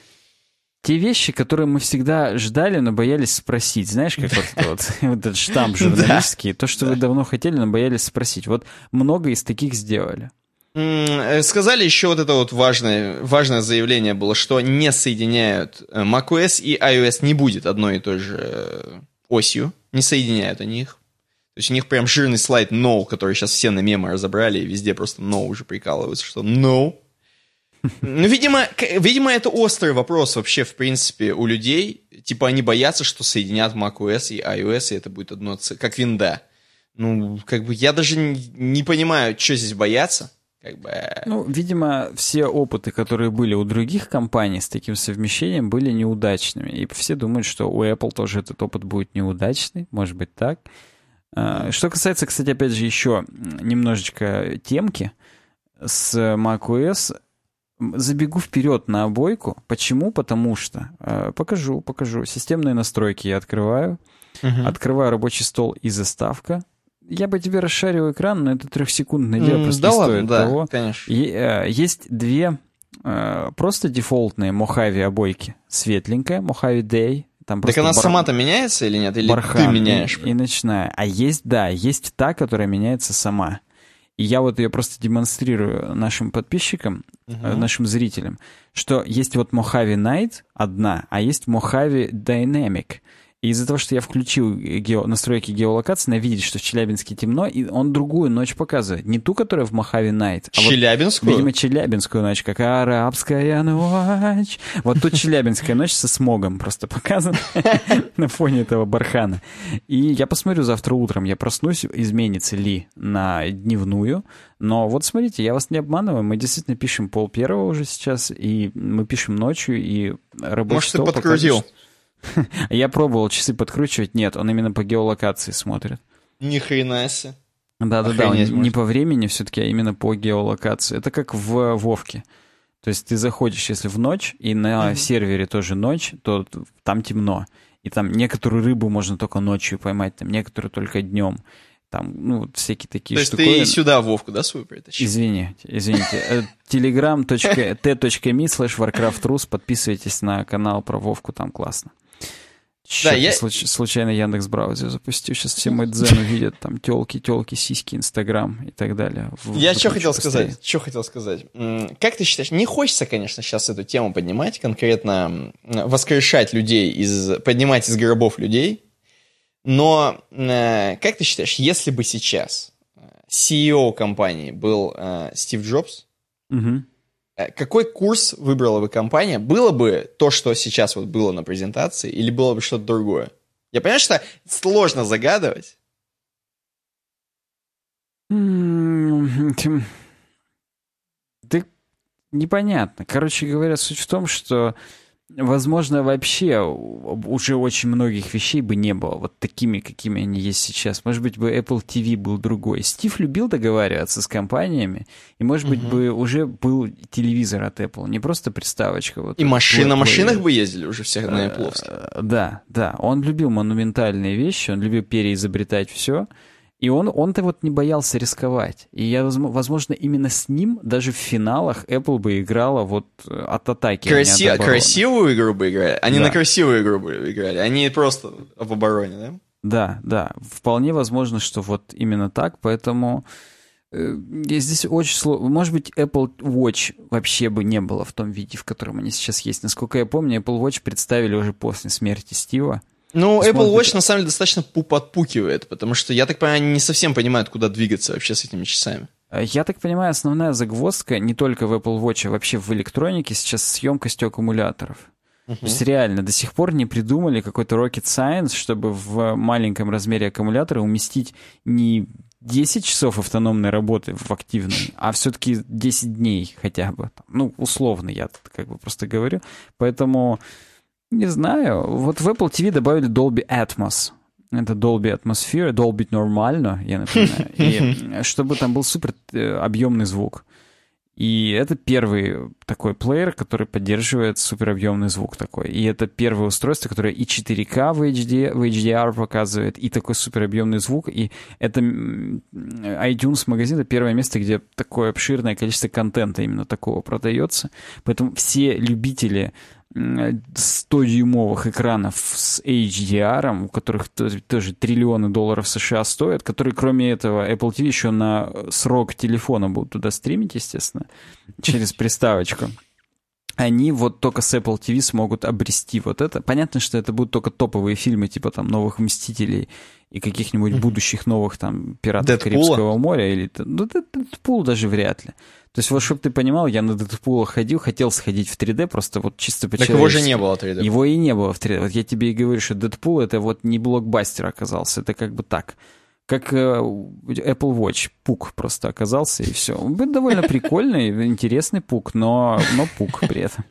те вещи, которые мы всегда ждали, но боялись спросить. Знаешь, как вот, вот, вот этот штамп журналистский, то, что вы давно хотели, но боялись спросить. Вот много из таких сделали. Э, сказали еще вот это вот важное, важное заявление было, что не соединяют э, macOS и iOS не будет одной и той же э, осью, не соединяют они их. То есть у них прям жирный слайд no, который сейчас все на мемы разобрали, и везде просто no уже прикалываются, что no. Ну, видимо, видимо, это острый вопрос вообще, в принципе, у людей. Типа они боятся, что соединят macOS и iOS, и это будет одно, как винда. Ну, как бы я даже не понимаю, что здесь бояться как бы... Ну, видимо, все опыты, которые были у других компаний с таким совмещением, были неудачными. И все думают, что у Apple тоже этот опыт будет неудачный, может быть так. А, что касается, кстати, опять же, еще немножечко темки с macOS, забегу вперед на обойку. Почему? Потому что... А, покажу, покажу. Системные настройки я открываю. Uh-huh. Открываю рабочий стол и заставка я бы тебе расшарил экран, но это трехсекундное дело, mm, просто да не ладно, стоит да, того. конечно. И, э, есть две э, просто дефолтные Mojave обойки. Светленькая, Mojave Day. Там так она бар... сама-то меняется или нет? Или Бархан, ты меняешь? И, и ночная. А есть, да, есть та, которая меняется сама. И я вот ее просто демонстрирую нашим подписчикам, uh-huh. нашим зрителям, что есть вот Mojave Night одна, а есть Mojave Dynamic. И из-за того, что я включил гео... настройки геолокации, она видит, что в Челябинске темно, и он другую ночь показывает. Не ту, которая в Махаве Найт. А Челябинскую? Вот, видимо, Челябинскую ночь, как арабская ночь. Вот тут Челябинская ночь со смогом просто показана на фоне этого бархана. И я посмотрю завтра утром, я проснусь, изменится ли на дневную. Но вот смотрите, я вас не обманываю, мы действительно пишем пол первого уже сейчас, и мы пишем ночью, и рабочий Может, ты подкрутил? Покажет, Я пробовал часы подкручивать, нет, он именно по геолокации смотрит. Ни хрена себе. Да-да-да, не по времени все-таки, а именно по геолокации. Это как в Вовке. То есть ты заходишь, если в ночь, и на mm-hmm. сервере тоже ночь, то там темно. И там некоторую рыбу можно только ночью поймать, там некоторую только днем. Там, ну, всякие такие То есть штуковины. ты сюда Вовку, да, свою притащил? Извините, извините. Telegram.t.me slash warcraftrus. Подписывайтесь на канал про Вовку, там классно. Да, я... случ... случайно Яндекс браузер запустил. Сейчас все мой дзен увидят. Там телки, телки, сиськи, Инстаграм и так далее. В... Я что хотел сказать? Что хотел сказать? Как ты считаешь? Не хочется, конечно, сейчас эту тему поднимать, конкретно воскрешать людей, из... поднимать из гробов людей. Но э, как ты считаешь, если бы сейчас э, CEO компании был э, Стив Джобс, угу. Какой курс выбрала бы компания? Было бы то, что сейчас вот было на презентации, или было бы что-то другое? Я понимаю, что сложно загадывать. Да непонятно. Короче говоря, суть в том, что возможно, вообще уже очень многих вещей бы не было вот такими, какими они есть сейчас. Может быть, бы Apple TV был другой. Стив любил договариваться с компаниями, и, может угу. быть, бы уже был телевизор от Apple, не просто приставочка. Вот и машины на машинах бы ездили уже все на Apple. Э, да, да. Он любил монументальные вещи, он любил переизобретать все. И он, он-то вот не боялся рисковать. И я, возможно, именно с ним даже в финалах Apple бы играла вот э, от атаки. Краси... А от красивую игру бы играли. Они да. на красивую игру бы играли. Они просто в обороне, да? Да, да. Вполне возможно, что вот именно так. Поэтому э, здесь очень сложно. Может быть, Apple Watch вообще бы не было в том виде, в котором они сейчас есть. Насколько я помню, Apple Watch представили уже после смерти Стива. Ну, Apple Watch на самом деле достаточно подпукивает, потому что, я так понимаю, они не совсем понимают, куда двигаться вообще с этими часами. Э, я так понимаю, основная загвоздка не только в Apple Watch, а вообще в электронике сейчас с емкостью аккумуляторов. Uh-huh. То есть реально до сих пор не придумали какой-то rocket science, чтобы в маленьком размере аккумулятора уместить не 10 часов автономной работы в активной, а все-таки 10 дней хотя бы. Ну, условно я как бы просто говорю. Поэтому не знаю. Вот в Apple TV добавили Dolby Atmos. Это Dolby Atmosphere, Dolby нормально, я напоминаю. И чтобы там был супер э, объемный звук. И это первый такой плеер, который поддерживает суперобъемный звук такой. И это первое устройство, которое и 4К в, HD, в HDR показывает, и такой суперобъемный звук. И это iTunes магазин, это первое место, где такое обширное количество контента именно такого продается. Поэтому все любители 100-дюймовых экранов с HDR, у которых тоже триллионы долларов США стоят, которые, кроме этого, Apple TV еще на срок телефона будут туда стримить, естественно, через приставочку. Они вот только с Apple TV смогут обрести вот это. Понятно, что это будут только топовые фильмы, типа там «Новых Мстителей» и каких-нибудь будущих новых там «Пиратов Дэдпула? Карибского моря» или... Ну, Дэдпул даже вряд ли. То есть, вот, чтобы ты понимал, я на Дэдпула ходил, хотел сходить в 3D, просто вот чисто по Так его же не было в 3D. Его и не было в 3D. Вот я тебе и говорю, что Дэдпул это вот не блокбастер оказался, это как бы так. Как э, Apple Watch, пук просто оказался, и все. Он был довольно прикольный, интересный пук, но, но пук при этом.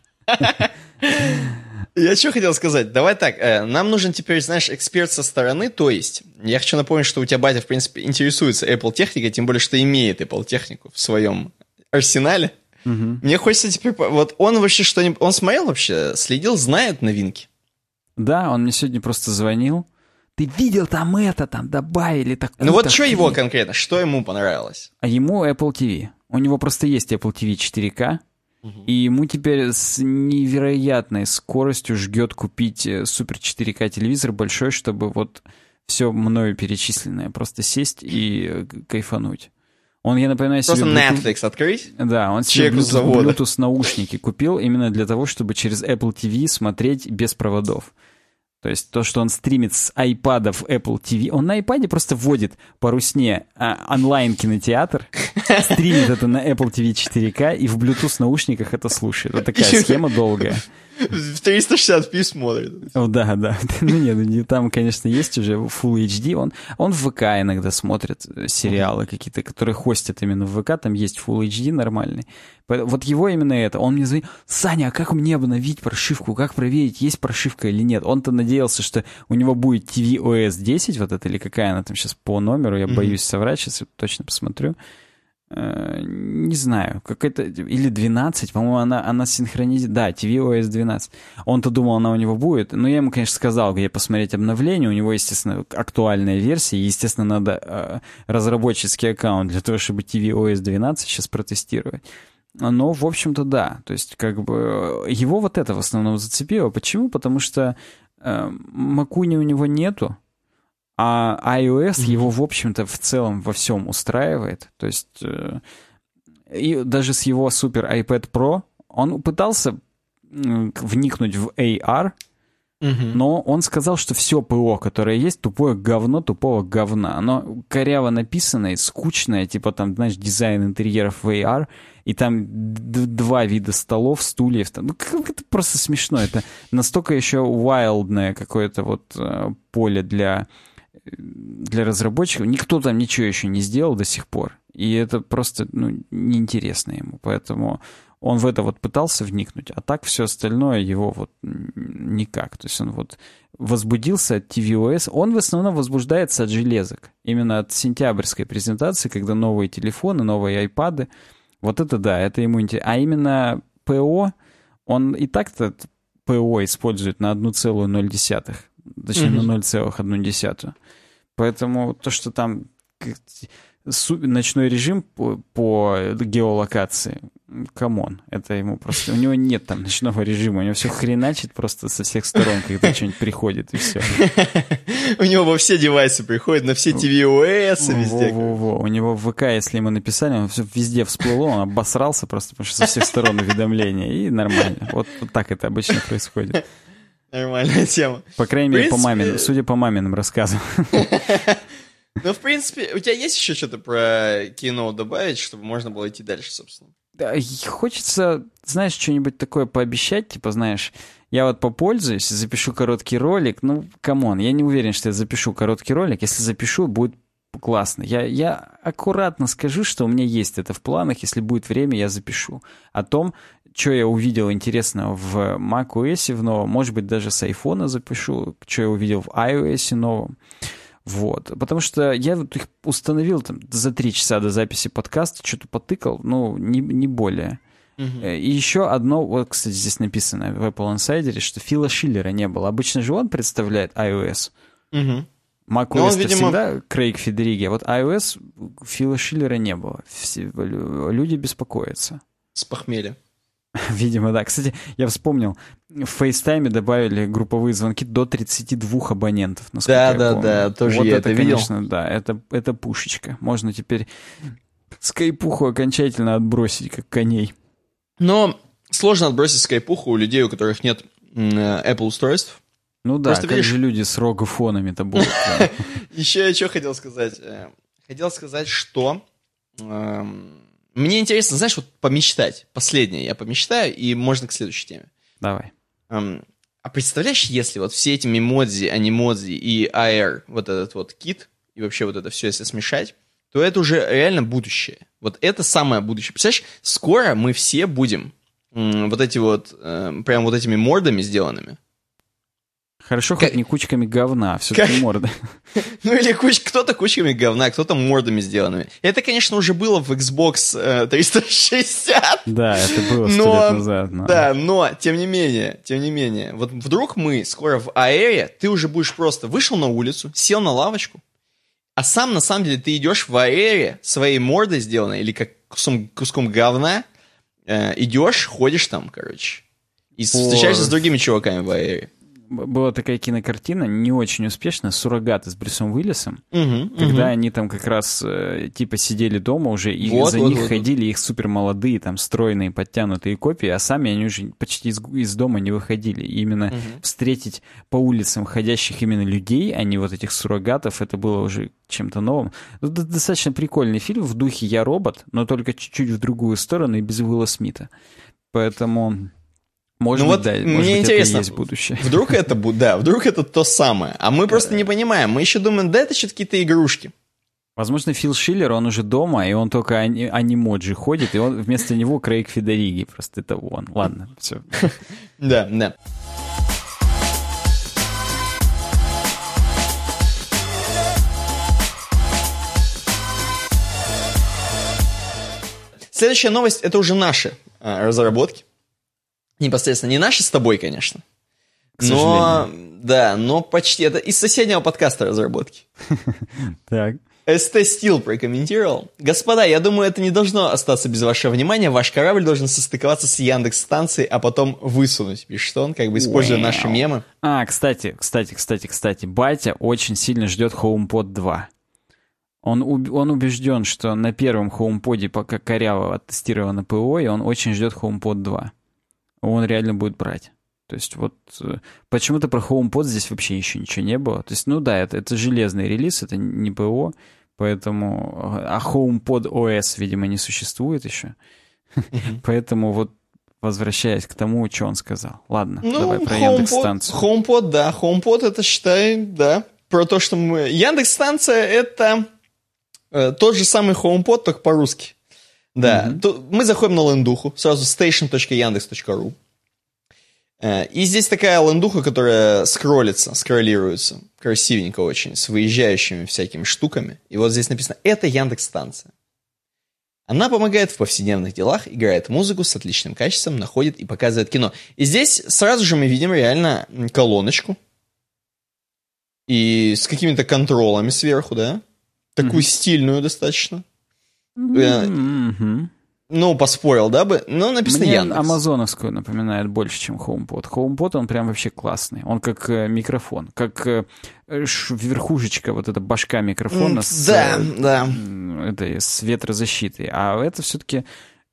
Я что хотел сказать? Давай так, э, нам нужен теперь, знаешь, эксперт со стороны, то есть, я хочу напомнить, что у тебя батя, в принципе, интересуется Apple техникой, тем более, что имеет Apple технику в своем арсенале. Угу. Мне хочется теперь... Вот он вообще что-нибудь... Он смотрел вообще, следил, знает новинки? Да, он мне сегодня просто звонил. Ты видел там это, там добавили такое. Ну вот что его конкретно, что ему понравилось? А ему Apple TV. У него просто есть Apple TV 4K. И ему теперь с невероятной скоростью ждет купить э, супер 4К телевизор большой, чтобы вот все мною перечисленное просто сесть и э, кайфануть. Он, я напоминаю Просто себе... Просто Netflix открыть? Да, он себе Bluetooth, Bluetooth наушники купил именно для того, чтобы через Apple TV смотреть без проводов. То есть то, что он стримит с iPad в Apple TV, он на iPad просто вводит по русне а, онлайн-кинотеатр, стримит это на Apple TV 4K и в Bluetooth наушниках это слушает. Вот такая схема долгая. В 360p смотрит. О, да, да. Ну нет, ну, там, конечно, есть уже Full HD. Он, он в ВК иногда смотрит э, сериалы какие-то, которые хостят именно в ВК. Там есть Full HD нормальный. Вот его именно это. Он мне звонит, Саня, а как мне обновить прошивку? Как проверить, есть прошивка или нет? Он-то надеялся, что у него будет tvOS 10, вот это, или какая она там сейчас по номеру. Я mm-hmm. боюсь соврать, сейчас точно посмотрю. Э, не знаю, какая-то, или 12, по-моему, она, она синхронизирует, да, tvOS 12. Он-то думал, она у него будет, но я ему, конечно, сказал, где посмотреть обновление, у него, естественно, актуальная версия, естественно, надо э, разработческий аккаунт для того, чтобы tvOS 12 сейчас протестировать. Но, в общем-то, да, то есть, как бы, его вот это в основном зацепило. Почему? Потому что э, Макуни у него нету, а iOS его, в общем-то, в целом во всем устраивает. То есть э, и даже с его супер iPad Pro он пытался вникнуть в AR, mm-hmm. но он сказал, что все ПО, которое есть, тупое говно тупого говна. Оно коряво написанное, скучное, типа там, знаешь, дизайн интерьеров в AR, и там два вида столов, стульев. Там, ну, это просто смешно. Это настолько еще wildное какое-то вот э, поле для для разработчиков никто там ничего еще не сделал до сих пор. И это просто ну, неинтересно ему. Поэтому он в это вот пытался вникнуть, а так все остальное его вот никак. То есть он вот возбудился от tvOS. Он в основном возбуждается от железок. Именно от сентябрьской презентации, когда новые телефоны, новые айпады. Вот это да, это ему интересно. А именно ПО, он и так-то ПО использует на 1,0 точнее mm-hmm. на 0,1. Поэтому то, что там ночной режим по, по геолокации, come on, это ему просто... У него нет там ночного режима, у него все хреначит просто со всех сторон, когда что-нибудь приходит, и все. У него во все девайсы приходит, на все tvOS везде. Во-во-во, у него в ВК, если ему написали, он все везде всплыло, он обосрался просто, потому что со всех сторон уведомления, и нормально. Вот, вот так это обычно происходит. Нормальная тема. По крайней мере, по маминым, судя по маминым рассказам. Ну, в принципе, у тебя есть еще что-то про кино добавить, чтобы можно было идти дальше, собственно? Да, хочется, знаешь, что-нибудь такое пообещать, типа, знаешь, я вот попользуюсь, запишу короткий ролик, ну, come on, я не уверен, что я запишу короткий ролик, если запишу, будет классно. Я, я аккуратно скажу, что у меня есть это в планах, если будет время, я запишу. О том, что я увидел интересного в macOS в новом, может быть, даже с iPhone запишу, что я увидел в iOS новом. Вот. Потому что я вот их установил там за три часа до записи подкаста, что-то потыкал, ну, не, не более. Uh-huh. И еще одно, вот, кстати, здесь написано в Apple Insider, что Фила Шиллера не было. Обычно же он представляет iOS. Uh-huh. macOS он, видимо... всегда Крейг Федериги, а вот iOS Фила Шиллера не было. Все, люди беспокоятся. С похмелья. Видимо, да. Кстати, я вспомнил, в FaceTime добавили групповые звонки до 32 абонентов. Да, да, помню. да, тоже вот я это, видел. конечно, да, это, это пушечка. Можно теперь скайпуху окончательно отбросить, как коней. Но сложно отбросить скайпуху у людей, у которых нет Apple устройств. Ну да, Просто, как видишь... же люди с рогофонами-то будут. Еще я что хотел сказать. Э, хотел сказать, что эм, мне интересно, знаешь, вот помечтать. Последнее я помечтаю, и можно к следующей теме. Давай. Um, а представляешь, если вот все эти мемодзи, анимодзи и AR, вот этот вот кит, и вообще вот это все, если смешать, то это уже реально будущее. Вот это самое будущее. Представляешь, скоро мы все будем вот эти вот, э, прям вот этими мордами сделанными. Хорошо, хоть не кучками говна, а все-таки как... морды. Ну или куч... кто-то кучками говна, кто-то мордами сделанными. Это, конечно, уже было в Xbox 360. Э, да, это было сто но... лет назад. Но... Да, но, тем не менее, тем не менее, вот вдруг мы скоро в Аэре, ты уже будешь просто вышел на улицу, сел на лавочку, а сам, на самом деле, ты идешь в Аэре своей мордой сделанной, или как куском, куском говна, э, идешь, ходишь там, короче, и встречаешься с другими чуваками в Аэре была такая кинокартина, не очень успешная, «Суррогаты» с Брюсом Уиллисом, угу, когда угу. они там как раз э, типа сидели дома уже, и вот, за вот, них вот, ходили их супер молодые, там стройные, подтянутые копии, а сами они уже почти из, из дома не выходили. И именно угу. встретить по улицам ходящих именно людей, а не вот этих суррогатов, это было уже чем-то новым. Ну, достаточно прикольный фильм в духе «Я робот», но только чуть-чуть в другую сторону и без Уилла Смита. Поэтому Может ну быть, вот да, мне может интересно, есть будущее. Вдруг это будет, да, вдруг это то самое. А мы просто не понимаем. Мы еще думаем, да, это что-то какие-то игрушки. Возможно, Фил Шиллер, он уже дома, и он только ани- анимоджи ходит, и он вместо него Крейг Федериги. Просто это он. Ладно, все. Да, да. Следующая новость это уже наши а, разработки. Непосредственно не наши с тобой, конечно. К но, да, но почти это из соседнего подкаста разработки. Так. ST Steel прокомментировал. Господа, я думаю, это не должно остаться без вашего внимания. Ваш корабль должен состыковаться с Яндекс станцией, а потом высунуть, пишет он, как бы используя wow. наши мемы. А, кстати, кстати, кстати, кстати, батя очень сильно ждет HomePod 2. Он, он убежден, что на первом HomePod пока коряво оттестировано ПО, и он очень ждет HomePod 2. Он реально будет брать. То есть вот э, почему-то про HomePod здесь вообще еще ничего не было. То есть, ну да, это, это железный релиз, это не ПО, поэтому... А HomePod OS, видимо, не существует еще. Поэтому вот возвращаясь к тому, что он сказал. Ладно, ну, давай про Яндекс-станцию. HomePod, да, HomePod это, считай, да, про то, что мы... Яндекс-станция это Э, тот же самый HomePod, только по-русски. Да, mm-hmm. то, мы заходим на лендуху, сразу station.yandex.ru. Э, и здесь такая лендуха, которая скроллится, скроллируется, красивенько очень, с выезжающими всякими штуками. И вот здесь написано «Это Яндекс-станция». Она помогает в повседневных делах, играет музыку с отличным качеством, находит и показывает кино. И здесь сразу же мы видим реально колоночку. И с какими-то контролами сверху, да? Такую mm-hmm. стильную достаточно. Mm-hmm. Ну, поспорил, да бы? Но написано Мне Яндекс. амазоновскую напоминает больше, чем HomePod. HomePod, он прям вообще классный. Он как э, микрофон, как э, верхушечка, вот эта башка микрофона mm, с, да, да. Это, с ветрозащитой. А это все-таки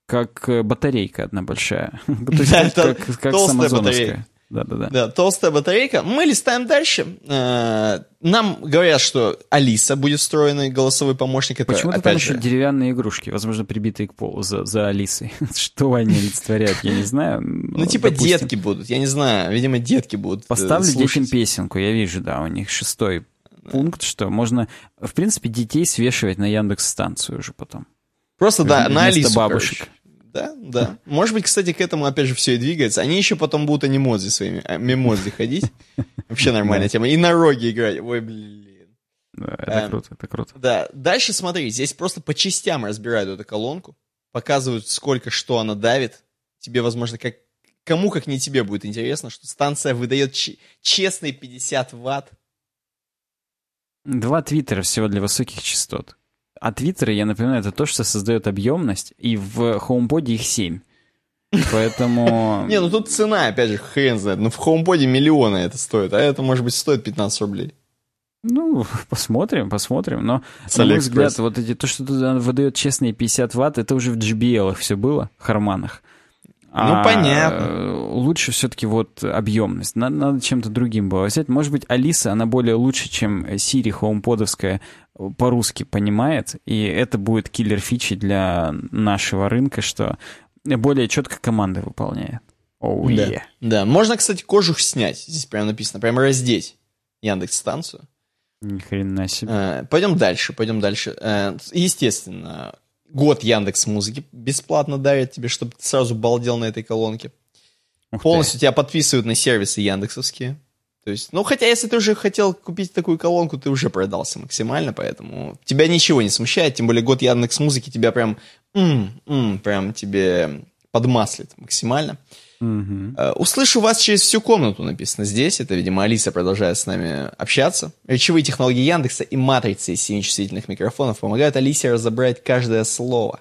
как батарейка одна большая. То есть как, как с амазоновская да-да-да. Да, толстая батарейка. Мы листаем дальше. Э, нам говорят, что Алиса будет встроенный голосовой помощник. Это, Почему-то там же... еще деревянные игрушки, возможно, прибитые к полу за, за Алисой. Что они олицетворяют, я не знаю. Ну, типа детки будут, я не знаю. Видимо, детки будут э, Поставлю детям песенку, я вижу, да, у них шестой пункт, что можно, в принципе, детей свешивать на Яндекс-станцию уже потом. Просто, да, на Алису, бабушек. Да, да. Может быть, кстати, к этому опять же все и двигается. Они еще потом будут анимози своими, а, мемози ходить. Вообще нормальная тема. И на роге играть. Ой, блин. Да, это эм, круто, это круто. Да, дальше смотри, здесь просто по частям разбирают эту колонку, показывают, сколько что она давит. Тебе, возможно, как кому, как не тебе, будет интересно, что станция выдает честные 50 ватт. Два твиттера всего для высоких частот. А твиттеры, я напоминаю, это то, что создает объемность, и в HomePod их 7. Поэтому... Не, ну тут цена, опять же, хрен знает. Ну в HomePod миллионы это стоит, а это, может быть, стоит 15 рублей. Ну, посмотрим, посмотрим. Но, С на мой взгляд, вот эти, то, что тут выдает честные 50 ватт, это уже в JBL все было, харманах. Ну, а понятно. Лучше все-таки вот объемность. Надо, надо чем-то другим было взять. Может быть, Алиса, она более лучше, чем Siri хоумподовская по-русски понимает, и это будет киллер фичи для нашего рынка, что более четко команды выполняет. Oh, yeah. да. да, можно, кстати, кожух снять. Здесь прямо написано, прямо раздеть Яндекс станцию. Ни хрена себе. А, пойдем дальше, пойдем дальше. А, естественно, год Яндекс Музыки бесплатно дарят тебе, чтобы ты сразу балдел на этой колонке. Ух Полностью ты. тебя подписывают на сервисы яндексовские. То есть, ну, хотя если ты уже хотел купить такую колонку, ты уже продался максимально, поэтому тебя ничего не смущает, тем более год Яндекс Музыки тебя прям, м -м, прям тебе подмаслит максимально. Угу. Услышу вас через всю комнату, написано здесь. Это, видимо, Алиса продолжает с нами общаться. Речевые технологии Яндекса и матрицы из семи чувствительных микрофонов помогают Алисе разобрать каждое слово.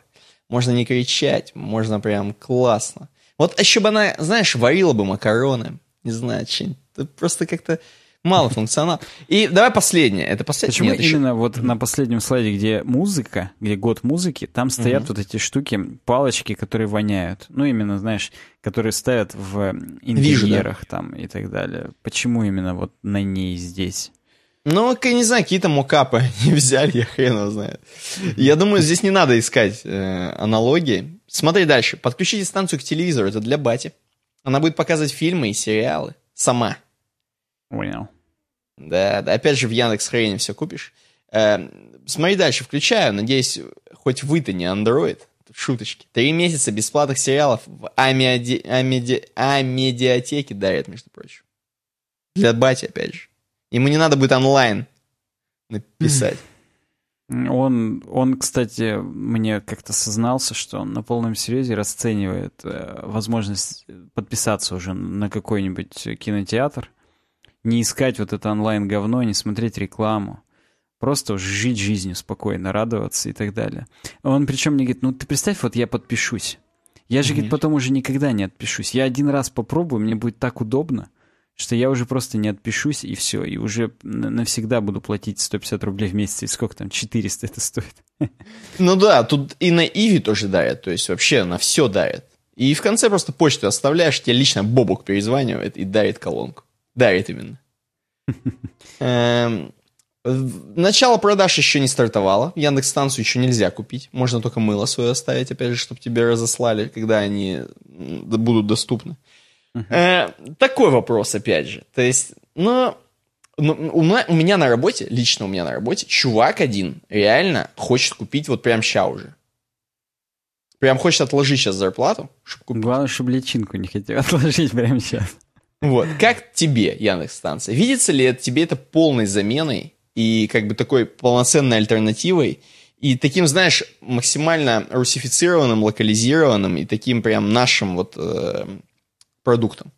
Можно не кричать, можно прям классно. Вот еще бы она, знаешь, варила бы макароны, не знаю, что-нибудь. Просто как-то мало функционал. И давай последнее. Это последнее. Почему Нет, именно еще... вот на последнем слайде, где музыка, где год музыки, там стоят угу. вот эти штуки, палочки, которые воняют. Ну, именно, знаешь, которые ставят в интерьерах Вижу, да. там и так далее. Почему именно вот на ней здесь? Ну, я не знаю, какие-то мокапы не взяли, я хрен его знает. Я думаю, здесь не надо искать э, аналогии. Смотри дальше. Подключите станцию к телевизору, это для бати. Она будет показывать фильмы и сериалы. Сама. Понял. Да, да. Опять же, в Яндекс Хрейне все купишь. Э, смотри дальше, включаю. Надеюсь, хоть вы-то не андроид. Шуточки. Три месяца бесплатных сериалов в амеди... Амеди... Амедиатеке дарят, между прочим. Для бати, опять же. Ему не надо будет онлайн написать. Он, он, кстати, мне как-то сознался, что он на полном серьезе расценивает э, возможность подписаться уже на какой-нибудь кинотеатр, не искать вот это онлайн-говно, не смотреть рекламу, просто жить жизнью спокойно, радоваться и так далее. Он причем мне говорит, ну ты представь, вот я подпишусь. Я же, mm-hmm. говорит, потом уже никогда не отпишусь. Я один раз попробую, мне будет так удобно что я уже просто не отпишусь, и все, и уже навсегда буду платить 150 рублей в месяц, и сколько там, 400 это стоит. Ну да, тут и на Иви тоже дарят, то есть вообще на все дарят. И в конце просто почту оставляешь, тебе лично Бобок перезванивает и дарит колонку. Дарит именно. Эм, начало продаж еще не стартовало. Яндекс станцию еще нельзя купить. Можно только мыло свое оставить, опять же, чтобы тебе разослали, когда они будут доступны. Э, такой вопрос, опять же. То есть, ну, ну у, меня, у меня на работе, лично у меня на работе, чувак один реально хочет купить вот прям ща уже. Прям хочет отложить сейчас зарплату, чтобы купить. Главное, чтобы личинку не хотел отложить прямо сейчас. Вот. Как тебе, Яндекс станция? Видится ли это тебе это полной заменой и как бы такой полноценной альтернативой и таким, знаешь, максимально русифицированным, локализированным и таким прям нашим вот э, продуктом.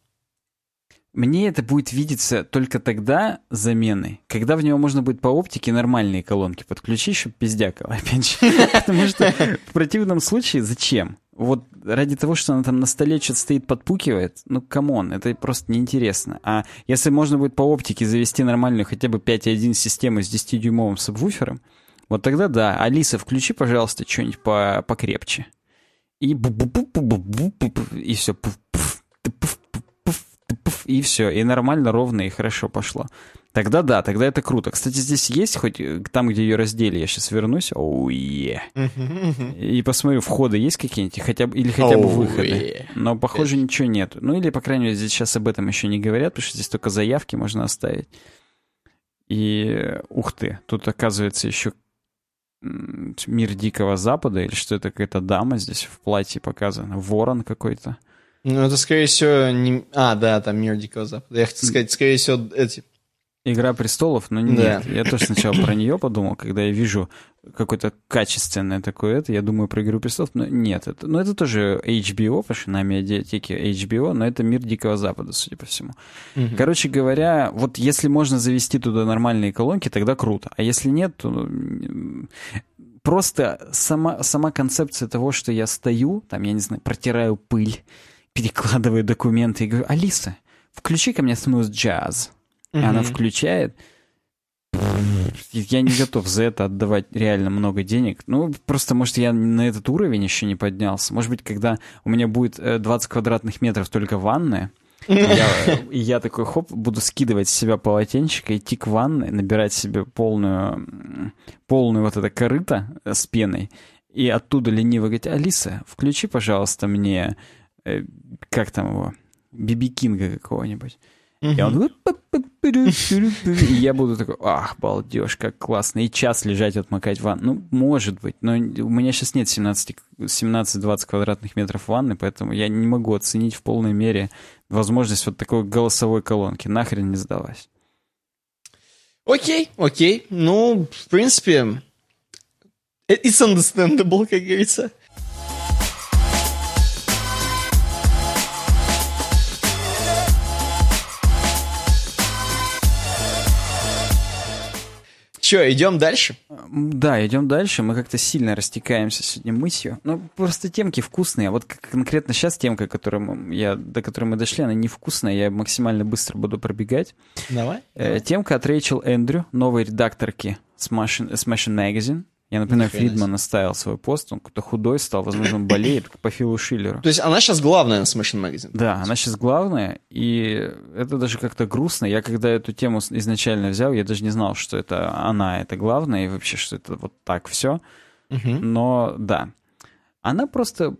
Мне это будет видеться только тогда заменой, когда в него можно будет по оптике нормальные колонки подключить, чтобы пиздякало, опять же. Потому что в противном случае зачем? Вот ради того, что она там на столе что-то стоит, подпукивает, ну, come on, это просто неинтересно. А если можно будет по оптике завести нормальную хотя бы 5.1 систему с 10-дюймовым сабвуфером, вот тогда да. Алиса, включи, пожалуйста, что-нибудь по покрепче. И и все, и все, и нормально, ровно и хорошо пошло. Тогда да, тогда это круто. Кстати, здесь есть хоть э, там, где ее раздели, я сейчас вернусь. Oh, oh, yeah. И посмотрю, входы есть какие-нибудь, хотя бы, или хотя бы oh, выходы. Yeah. Но, похоже, ничего нет. Ну, или, по крайней мере, здесь сейчас об этом еще не говорят, потому что здесь только заявки можно оставить. И, ух ты, тут, оказывается, еще мир Дикого Запада, или что это какая-то дама здесь в платье показана, ворон какой-то. Ну, это, скорее всего, не... А, да, там Мир Дикого Запада. Я хотел сказать, скорее всего, эти... Игра престолов, но нет. Да. Я тоже сначала про нее подумал, когда я вижу какое-то качественное такое это, я думаю про Игру престолов, но нет. Это, ну, это тоже HBO, потому что на медиатеке HBO, но это Мир Дикого Запада, судя по всему. Угу. Короче говоря, вот если можно завести туда нормальные колонки, тогда круто. А если нет, то ну, просто сама, сама концепция того, что я стою, там, я не знаю, протираю пыль, перекладываю документы и говорю, Алиса, включи ко мне Smooth Jazz. И она включает. Я не готов за это отдавать реально много денег. Ну, просто, может, я на этот уровень еще не поднялся. Может быть, когда у меня будет 20 э, квадратных метров только ванная, я, и я такой, хоп, буду скидывать с себя полотенчик, идти к ванной, набирать себе полную, полную вот это корыто с пеной, и оттуда лениво говорить, Алиса, включи, пожалуйста, мне Э, как там его, Биби Кинга какого-нибудь. И он... И я буду такой, ах, балдеж, как классно. И час лежать, отмокать ванну. Ну, может быть, но у меня сейчас нет 17-20 квадратных метров ванны, поэтому я не могу оценить в полной мере возможность вот такой голосовой колонки. Нахрен не сдалась. Окей, окей. Ну, в принципе, it's understandable, как говорится. Че, идем дальше? Да, идем дальше. Мы как-то сильно растекаемся сегодня мысью. Ну, просто темки вкусные. А вот конкретно сейчас темка, которую я, до которой мы дошли, она невкусная. Я максимально быстро буду пробегать. Давай. Э, темка от Рэйчел Эндрю, новой редакторки Smashing, Smashing Magazine. Я например, Фридман оставил свой пост, он какой-то худой стал, возможно, он болеет, по Филу Шиллеру. То есть она сейчас главная на Smashing Magazine? Да, она сейчас главная, и это даже как-то грустно. Я когда эту тему изначально взял, я даже не знал, что это она, это главное, и вообще, что это вот так все. Угу. Но да, она просто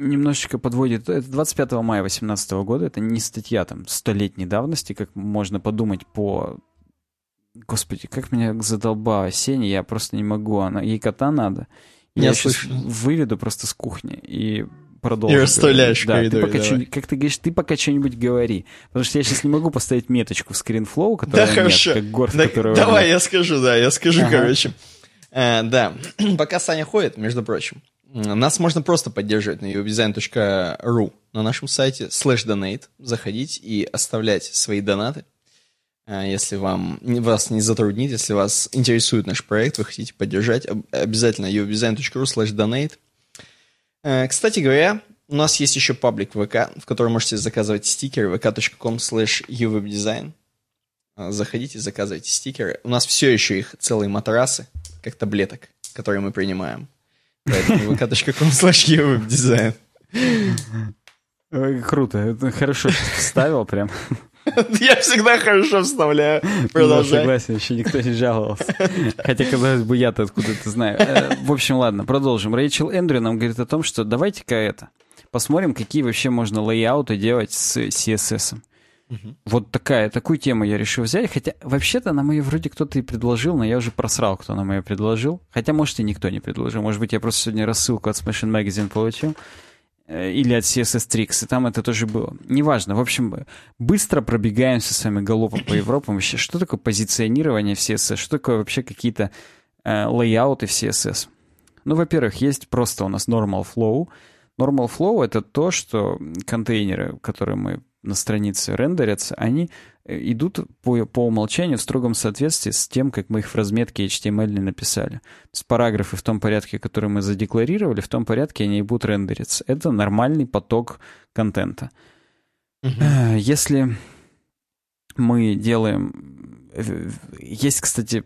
немножечко подводит. Это 25 мая 2018 года, это не статья там столетней давности, как можно подумать по... Господи, как меня задолбала Сеня, я просто не могу, она... ей кота надо. Я, я сейчас выведу просто с кухни и продолжу. И расставляешь да, ты пока что, Как ты говоришь, ты пока что-нибудь говори. Потому что я сейчас не могу поставить меточку в скринфлоу, которая да, нет, хорошо. как город, да, Давай, нет. я скажу, да, я скажу, ага. короче. Э, да, пока Саня ходит, между прочим, нас можно просто поддерживать на uwdesign.ru на нашем сайте slash donate, заходить и оставлять свои донаты. Э, если вам, вас не затруднит, если вас интересует наш проект, вы хотите поддержать, обязательно uwdesign.ru slash donate. Э, кстати говоря, у нас есть еще паблик ВК, в котором можете заказывать стикеры vk.com slash uwebdesign. Э, заходите, заказывайте стикеры. У нас все еще их целые матрасы, как таблеток, которые мы принимаем. Поэтому vk.com slash design. Круто, это хорошо вставил прям. Я всегда хорошо вставляю. Продолжай. согласен, еще никто не жаловался. Хотя, казалось бы, я-то откуда-то знаю. Э, в общем, ладно, продолжим. Рэйчел Эндрю нам говорит о том, что давайте-ка это, посмотрим, какие вообще можно лейауты делать с CSS. Угу. Вот такая, такую тему я решил взять. Хотя, вообще-то, на мою вроде кто-то и предложил, но я уже просрал, кто на мою предложил. Хотя, может, и никто не предложил. Может быть, я просто сегодня рассылку от Smashing Magazine получил. Э, или от CSS Tricks, и там это тоже было. Неважно. В общем, быстро пробегаемся с вами галопом по Европам. Вообще, что такое позиционирование в CSS? Что такое вообще какие-то э, лейауты в CSS? Ну, во-первых, есть просто у нас normal flow. Normal flow — это то, что контейнеры, которые мы на странице рендерятся, они идут по, по умолчанию в строгом соответствии с тем, как мы их в разметке HTML написали. То есть параграфы в том порядке, который мы задекларировали, в том порядке они и будут рендериться. Это нормальный поток контента. Uh-huh. Если мы делаем... Э, есть, кстати,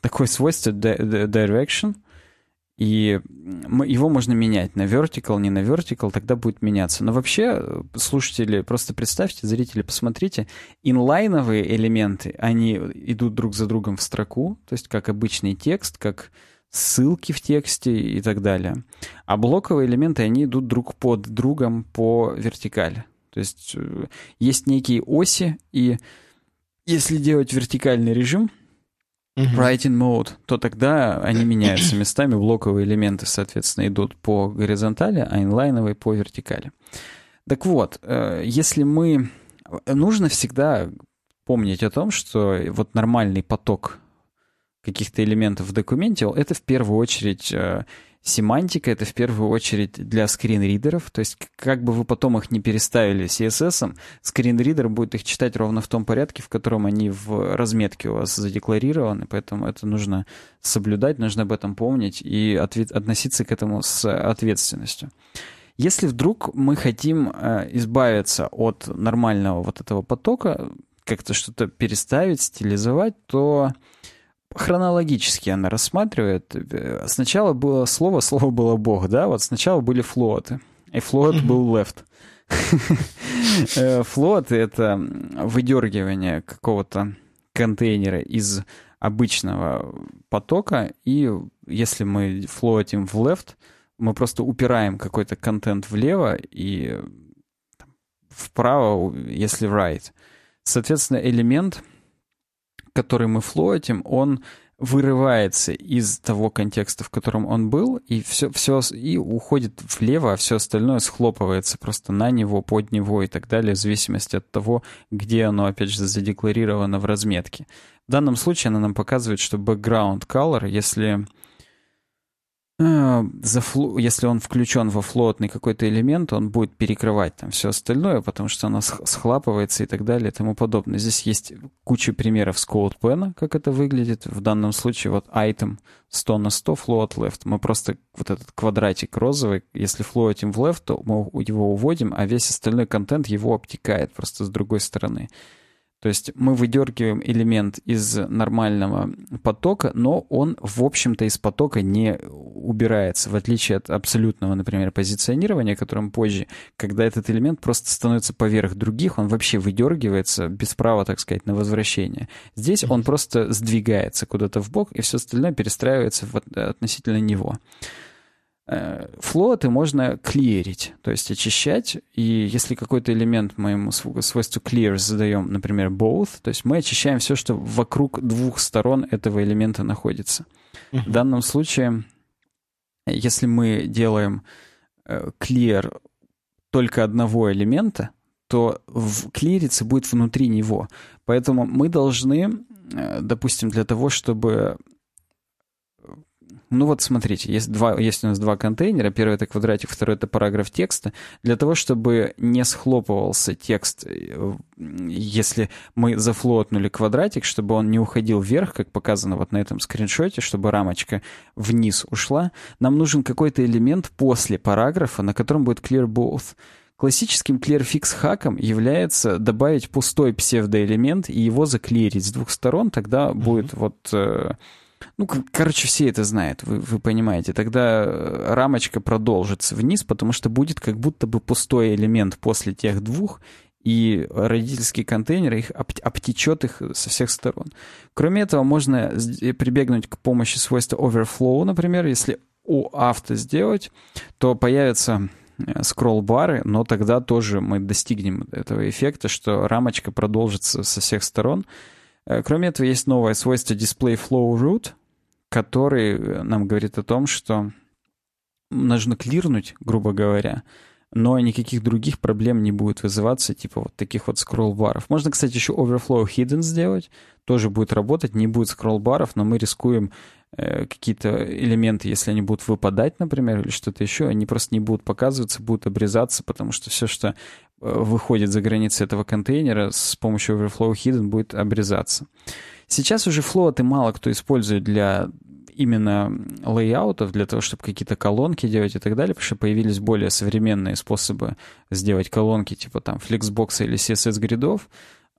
такое свойство direction — и его можно менять на vertical, не на vertical, тогда будет меняться. Но вообще, слушатели, просто представьте, зрители, посмотрите, инлайновые элементы, они идут друг за другом в строку, то есть как обычный текст, как ссылки в тексте и так далее. А блоковые элементы, они идут друг под другом по вертикали. То есть э, есть некие оси, и если делать вертикальный режим — uh-huh. writing mode, то тогда они меняются местами, блоковые элементы, соответственно, идут по горизонтали, а инлайновые по вертикали. Так вот, э, если мы... Нужно всегда помнить о том, что вот нормальный поток каких-то элементов в документе, это в первую очередь э, Семантика — это в первую очередь для скринридеров, то есть как бы вы потом их не переставили CSS, скринридер будет их читать ровно в том порядке, в котором они в разметке у вас задекларированы, поэтому это нужно соблюдать, нужно об этом помнить и ответ, относиться к этому с ответственностью. Если вдруг мы хотим э, избавиться от нормального вот этого потока, как-то что-то переставить, стилизовать, то хронологически она рассматривает. Сначала было слово, слово было Бог, да? Вот сначала были флоты, и флот был left. Флот — это выдергивание какого-то контейнера из обычного потока, и если мы флотим в left, мы просто упираем какой-то контент влево и вправо, если right. Соответственно, элемент — который мы флоатим, он вырывается из того контекста, в котором он был, и все, все и уходит влево, а все остальное схлопывается просто на него, под него и так далее, в зависимости от того, где оно, опять же, задекларировано в разметке. В данном случае она нам показывает, что background color, если Э, если он включен во флотный какой-то элемент, он будет перекрывать там все остальное, потому что оно схлапывается и так далее и тому подобное. Здесь есть куча примеров с CodePen, как это выглядит. В данном случае вот item 100 на 100 float left. Мы просто вот этот квадратик розовый, если флоатим в left, то мы его уводим, а весь остальной контент его обтекает просто с другой стороны. То есть мы выдергиваем элемент из нормального потока, но он, в общем-то, из потока не убирается, в отличие от абсолютного, например, позиционирования, которым позже, когда этот элемент просто становится поверх других, он вообще выдергивается без права, так сказать, на возвращение. Здесь он просто сдвигается куда-то в бок, и все остальное перестраивается относительно него. Флоты можно клирить, то есть очищать, и если какой-то элемент мы ему свойству clear задаем, например, both, то есть мы очищаем все, что вокруг двух сторон этого элемента находится. Uh-huh. В данном случае, если мы делаем clear только одного элемента, то в клириться будет внутри него. Поэтому мы должны, допустим, для того, чтобы ну вот смотрите, есть, два, есть у нас два контейнера. Первый это квадратик, второй это параграф текста. Для того, чтобы не схлопывался текст, э, если мы зафлотнули квадратик, чтобы он не уходил вверх, как показано вот на этом скриншоте, чтобы рамочка вниз ушла, нам нужен какой-то элемент после параграфа, на котором будет clear both. Классическим clearfix хаком является добавить пустой псевдоэлемент и его заклирить с двух сторон, тогда mm-hmm. будет вот э, ну, короче, все это знают, вы, вы понимаете. Тогда э, рамочка продолжится вниз, потому что будет как будто бы пустой элемент после тех двух, и родительский контейнер их обтечет их со всех сторон. Кроме этого, можно прибегнуть к помощи свойства overflow, например, если у авто сделать, то появятся э, скролл-бары, но тогда тоже мы достигнем этого эффекта, что рамочка продолжится со всех сторон. Э, кроме этого, есть новое свойство Display Flow Root, который э, нам говорит о том, что нужно клирнуть, грубо говоря, но никаких других проблем не будет вызываться, типа вот таких вот скролл-баров. Можно, кстати, еще overflow hidden сделать, тоже будет работать, не будет скролл-баров, но мы рискуем э, какие-то элементы, если они будут выпадать, например, или что-то еще, они просто не будут показываться, будут обрезаться, потому что все, что выходит за границы этого контейнера, с помощью overflow hidden будет обрезаться. Сейчас уже флоты мало кто использует для именно лейаутов, для того, чтобы какие-то колонки делать и так далее, потому что появились более современные способы сделать колонки, типа там Flexbox или CSS-гридов,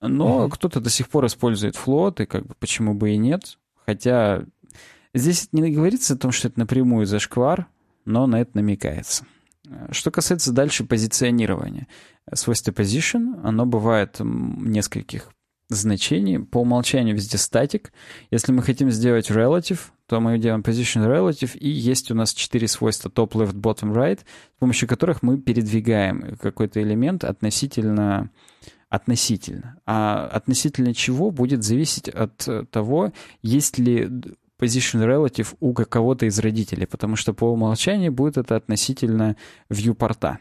но mm-hmm. кто-то до сих пор использует флот, и как бы почему бы и нет. Хотя здесь не говорится о том, что это напрямую зашквар, но на это намекается. Что касается дальше позиционирования. Свойство position, оно бывает нескольких значений. По умолчанию везде статик. Если мы хотим сделать relative, то мы делаем position relative, и есть у нас четыре свойства top, left, bottom, right, с помощью которых мы передвигаем какой-то элемент относительно относительно. А относительно чего будет зависеть от того, есть ли position relative у кого-то из родителей, потому что по умолчанию будет это относительно viewporta.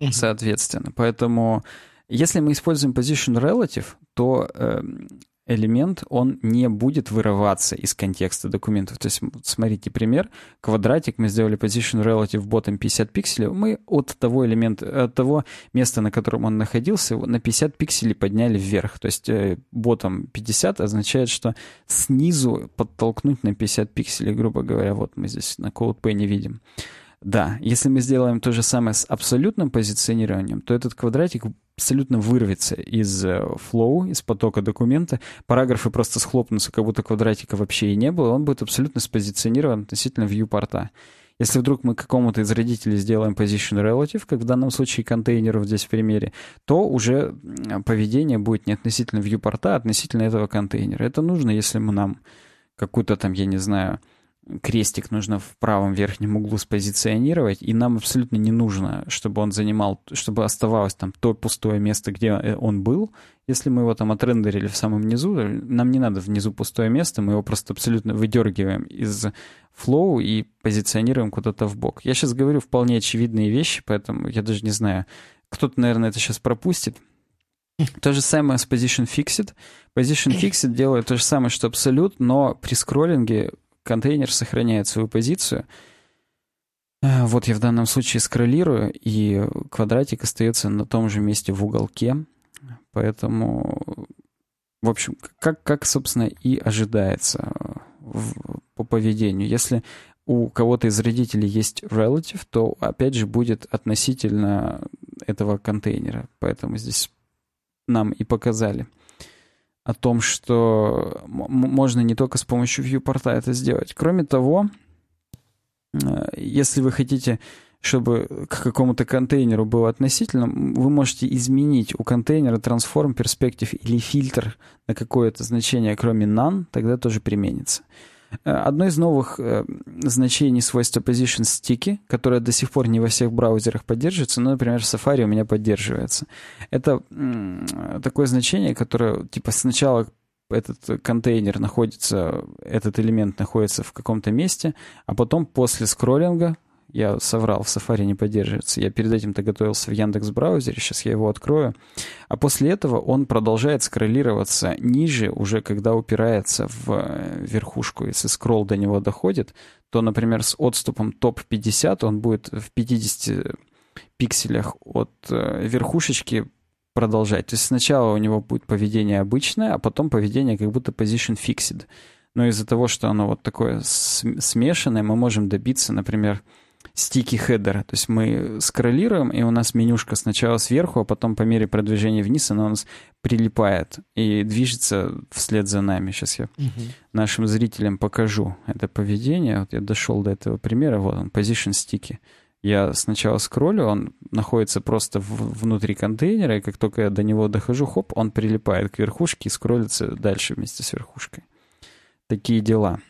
Mm-hmm. Соответственно. Поэтому если мы используем position relative, то э, элемент, он не будет вырываться из контекста документов. То есть, смотрите, пример. Квадратик мы сделали position relative bottom 50 пикселей. Мы от того элемента, от того места, на котором он находился, на 50 пикселей подняли вверх. То есть, э, bottom 50 означает, что снизу подтолкнуть на 50 пикселей, грубо говоря. Вот мы здесь на CodePen видим. Да, если мы сделаем то же самое с абсолютным позиционированием, то этот квадратик абсолютно вырвется из э, из потока документа, параграфы просто схлопнутся, как будто квадратика вообще и не было, он будет абсолютно спозиционирован относительно viewporta. Если вдруг мы какому-то из родителей сделаем position relative, как в данном случае контейнеров здесь в примере, то уже поведение будет не относительно viewporta, а относительно этого контейнера. Это нужно, если мы нам какую-то там, я не знаю, крестик нужно в правом верхнем углу спозиционировать, и нам абсолютно не нужно, чтобы он занимал, чтобы оставалось там то пустое место, где э, он был. Если мы его там отрендерили в самом низу, нам не надо внизу пустое место, мы его просто абсолютно выдергиваем из флоу и позиционируем куда-то в бок. Я сейчас говорю вполне очевидные вещи, поэтому я даже не знаю, кто-то, наверное, это сейчас пропустит. То же самое с Position Fixed. Position Fixed делает то же самое, что Absolute, но при скроллинге контейнер сохраняет свою позицию. Э, вот я в данном случае скроллирую, и квадратик остается на том же месте в уголке. Поэтому, в общем, как, как собственно, и ожидается в, по поведению. Если у кого-то из родителей есть relative, то опять же будет относительно этого контейнера. Поэтому здесь нам и показали о том, что можно не только с помощью viewport это сделать. Кроме того, э, если вы хотите, чтобы к какому-то контейнеру было относительно, вы можете изменить у контейнера transform, perspective или фильтр на какое-то значение, кроме none, тогда тоже применится. Э, одно из новых э, значений свойства Position Sticky, которое до сих пор не во всех браузерах поддерживается, но, например, в Safari у меня поддерживается. Это такое значение, которое типа сначала этот контейнер находится, этот элемент находится в каком-то месте, а потом после скроллинга я соврал, в Safari не поддерживается. Я перед этим-то готовился в Яндекс браузере, сейчас я его открою. А после этого он продолжает скроллироваться ниже, уже когда упирается в э, верхушку. Если скролл до него доходит, то, например, с отступом топ-50 он будет в 50 пикселях от э, верхушечки продолжать. То есть сначала у него будет поведение обычное, а потом поведение как будто position fixed. Но из-за того, что оно вот такое смешанное, мы можем добиться, например, стики хедера. То есть мы скроллируем, и у нас менюшка сначала сверху, а потом по мере продвижения вниз она у нас прилипает и движется вслед за нами. Сейчас я угу. нашим зрителям покажу это поведение. Вот я дошел до этого примера. Вот он, position стики. Я сначала скроллю, он находится просто в, внутри контейнера, и как только я до него дохожу, хоп, он прилипает к верхушке и скроллится дальше вместе с верхушкой. Такие дела.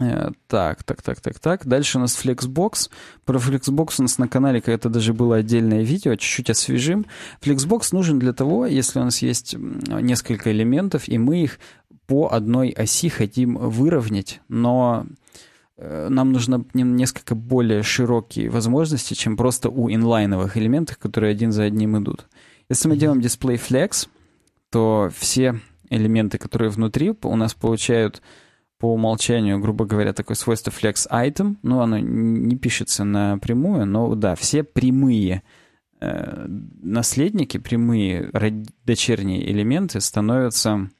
Э, так, так, так, так, так. Дальше у нас Flexbox. Про Flexbox у нас на канале когда-то даже было отдельное видео, чуть-чуть освежим. Flexbox нужен для того, если у нас есть несколько элементов, и мы их по одной оси хотим выровнять, но э, нам нужно несколько более широкие возможности, чем просто у инлайновых элементов, которые один за одним идут. Если мы делаем display flex, то все элементы, которые внутри, у нас получают по умолчанию, грубо говоря, такое свойство flex item. Ну, оно не пишется напрямую, но да, все прямые э, наследники, прямые дочерние элементы становятся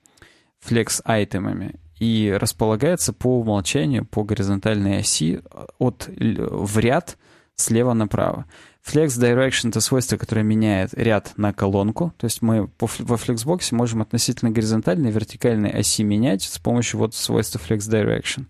flex айтемами и располагаются по умолчанию по горизонтальной оси от в ряд слева направо. Flex Direction — это свойство, которое меняет ряд на колонку. То есть мы во Flexbox можем относительно горизонтальной и вертикальной оси менять с помощью вот свойства Flex Direction.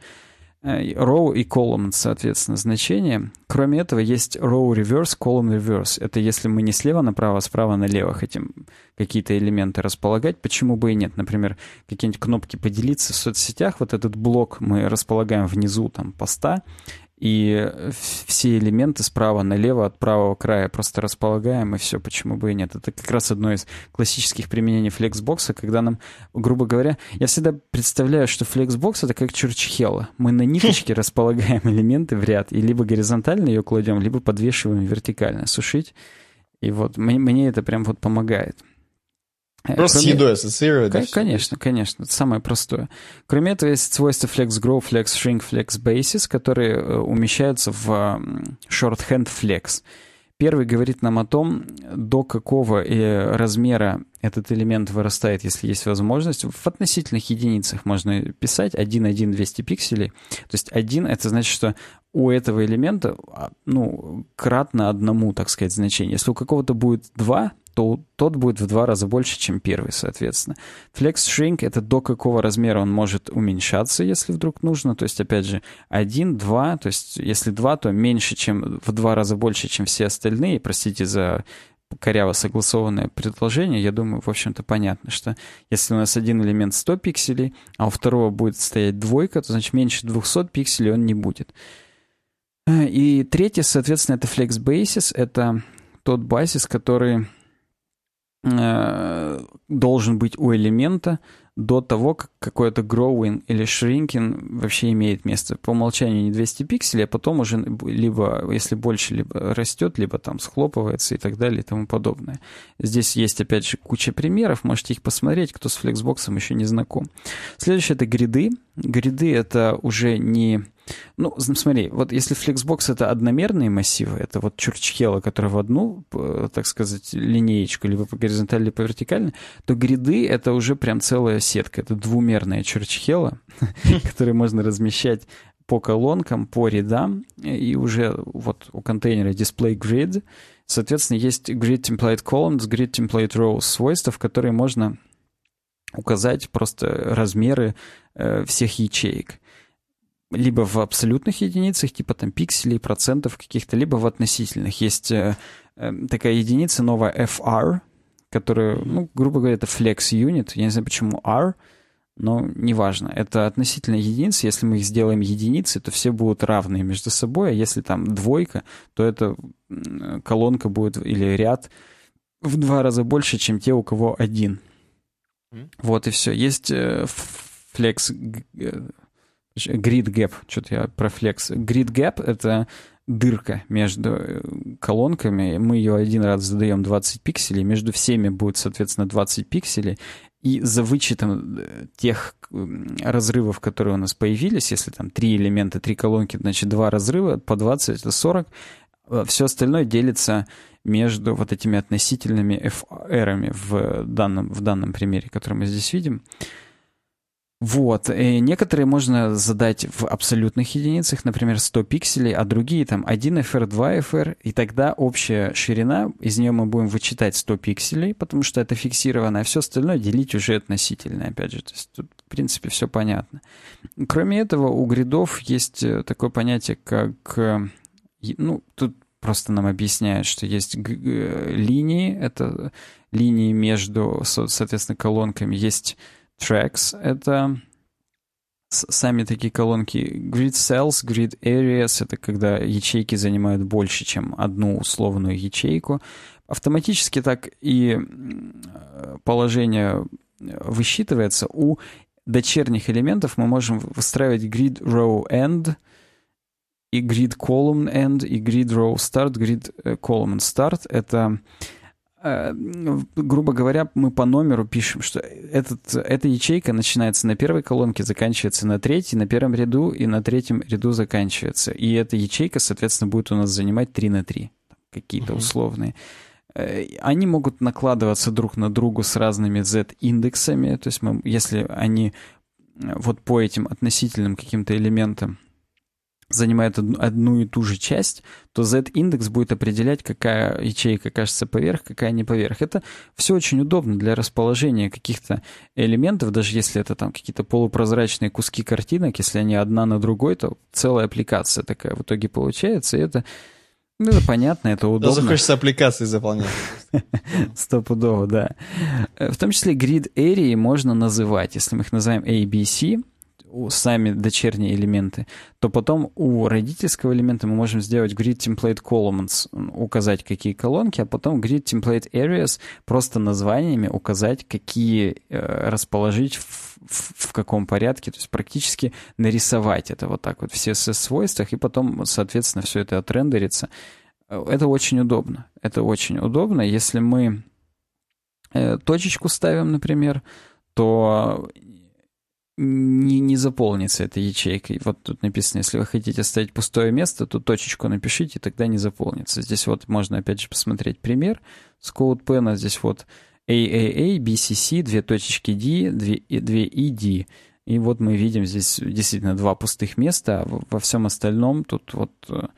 Э, row и column, соответственно, значения. Кроме этого, есть row reverse, column reverse. Это если мы не слева направо, а справа налево хотим какие-то элементы располагать, почему бы и нет. Например, какие-нибудь кнопки «Поделиться» в соцсетях, вот этот блок мы располагаем внизу там поста, и все элементы справа налево от правого края просто располагаем, и все, почему бы и нет. Это как раз одно из классических применений флексбокса, когда нам, грубо говоря, я всегда представляю, что флексбокс — это как чурчхела. Мы на ниточке располагаем элементы в ряд, и либо горизонтально ее кладем, либо подвешиваем вертикально, сушить. И вот мне, мне это прям вот помогает. Э, Просто Кроме... с едой ассоциировать. К- конечно, конечно. Это самое простое. Кроме этого, есть свойства Flex Grow, Flex Shrink, Flex Basis, которые э, умещаются в Shorthand Flex. Первый говорит нам о том, до какого э, размера этот элемент вырастает, если есть возможность. В относительных единицах можно писать 1, 1, 200 пикселей. То есть 1 — это значит, что у этого элемента а, ну, кратно одному, так сказать, значение. Если у какого-то будет 2, то тот будет в два раза больше, чем первый, соответственно. Flex Shrink — это до какого размера он может уменьшаться, если вдруг нужно. То есть, опять же, 1, 2, то есть если 2, то меньше, чем в два раза больше, чем все остальные. Простите за коряво согласованное предложение, я думаю, в общем-то, понятно, что если у нас один элемент 100 пикселей, а у второго будет стоять двойка, то, значит, меньше 200 пикселей он не будет. И третье, соответственно, это Flex Basis. Это тот базис, который Э, должен быть у элемента до того, как какой-то growing или shrinking вообще имеет место. По умолчанию не 200 пикселей, а потом уже либо, если больше, либо растет, либо там схлопывается и так далее и тому подобное. Здесь есть, опять же, куча примеров, можете их посмотреть, кто с Flexbox еще не знаком. Следующее — это гриды. Гриды — это уже не ну, смотри, вот если Flexbox это одномерные массивы, это вот чурчхела, которая в одну, так сказать, линеечку, либо по горизонтали, либо по вертикали, то гриды это уже прям целая сетка, это двумерная чурчхела, которую можно размещать по колонкам, по рядам, и уже вот у контейнера display grid, соответственно, есть grid template columns, grid template rows свойства, в которые можно указать просто размеры э, всех ячеек либо в абсолютных единицах, типа там пикселей, процентов каких-то, либо в относительных. Есть э, э, такая единица новая FR, которая, ну, грубо говоря, это flex unit. Я не знаю, почему R. но неважно. Это относительно единиц. Если мы их сделаем единицы, то все будут равные между собой, а если там двойка, то эта колонка будет или ряд в два раза больше, чем те, у кого один. Вот и все. Есть э, flex grid gap, что-то я про flex. Grid gap — это дырка между э, колонками, мы ее один раз задаем 20 пикселей, между всеми будет, соответственно, 20 пикселей, и за вычетом э, тех разрывов, которые у нас появились, если там три элемента, три колонки, значит, два разрыва, по 20 это 40, э, все остальное делится между вот этими относительными FR в данном, в данном примере, который мы здесь видим. Вот. И некоторые можно задать в абсолютных единицах, например, 100 пикселей, а другие там 1 FR, 2 FR, и тогда общая ширина, из нее мы будем вычитать 100 пикселей, потому что это фиксировано, а все остальное делить уже относительно, опять же. То есть тут, в принципе, все понятно. Кроме этого, у гридов есть э, такое понятие, как... Э, ну, тут просто нам объясняют, что есть линии, это линии между, соответственно, колонками, есть tracks — это сами такие колонки. Grid cells, grid areas — это когда ячейки занимают больше, чем одну условную ячейку. Автоматически так и положение высчитывается. У дочерних элементов мы можем выстраивать grid row end и grid column end, и grid row start, grid э, column start. Это Э, грубо говоря, мы по номеру пишем, что этот, эта ячейка начинается на первой колонке, заканчивается на третьей, на первом ряду и на третьем ряду заканчивается. И эта ячейка, соответственно, будет у нас занимать 3 на 3, какие-то угу. условные. Э, они могут накладываться друг на другу с разными z-индексами, то есть мы, если они э, вот по этим относительным каким-то элементам занимает одну и ту же часть, то z-индекс будет определять, какая ячейка кажется поверх, какая не поверх. Это все очень удобно для расположения каких-то элементов, даже если это там какие-то полупрозрачные куски картинок, если они одна на другой, то целая аппликация такая в итоге получается, и это ну, это понятно, это удобно. Да, захочется аппликации заполнять. Стопудово, да. В том числе grid area можно называть. Если мы их называем ABC, сами дочерние элементы, то потом у родительского элемента мы можем сделать grid template columns, указать какие колонки, а потом grid template areas просто названиями указать, какие э, расположить в, в, в каком порядке, то есть практически нарисовать это вот так вот в CSS-свойствах, и потом, соответственно, все это отрендерится. Это очень удобно. Это очень удобно. Если мы э, точечку ставим, например, то не, не заполнится этой ячейкой. Вот тут написано, если вы хотите оставить пустое место, то точечку напишите, тогда не заполнится. Здесь вот можно опять же посмотреть пример с CodePen. Здесь вот AAA, BCC, две точечки D, две, две ED. И вот мы видим здесь действительно два пустых места, а во всем остальном тут вот э,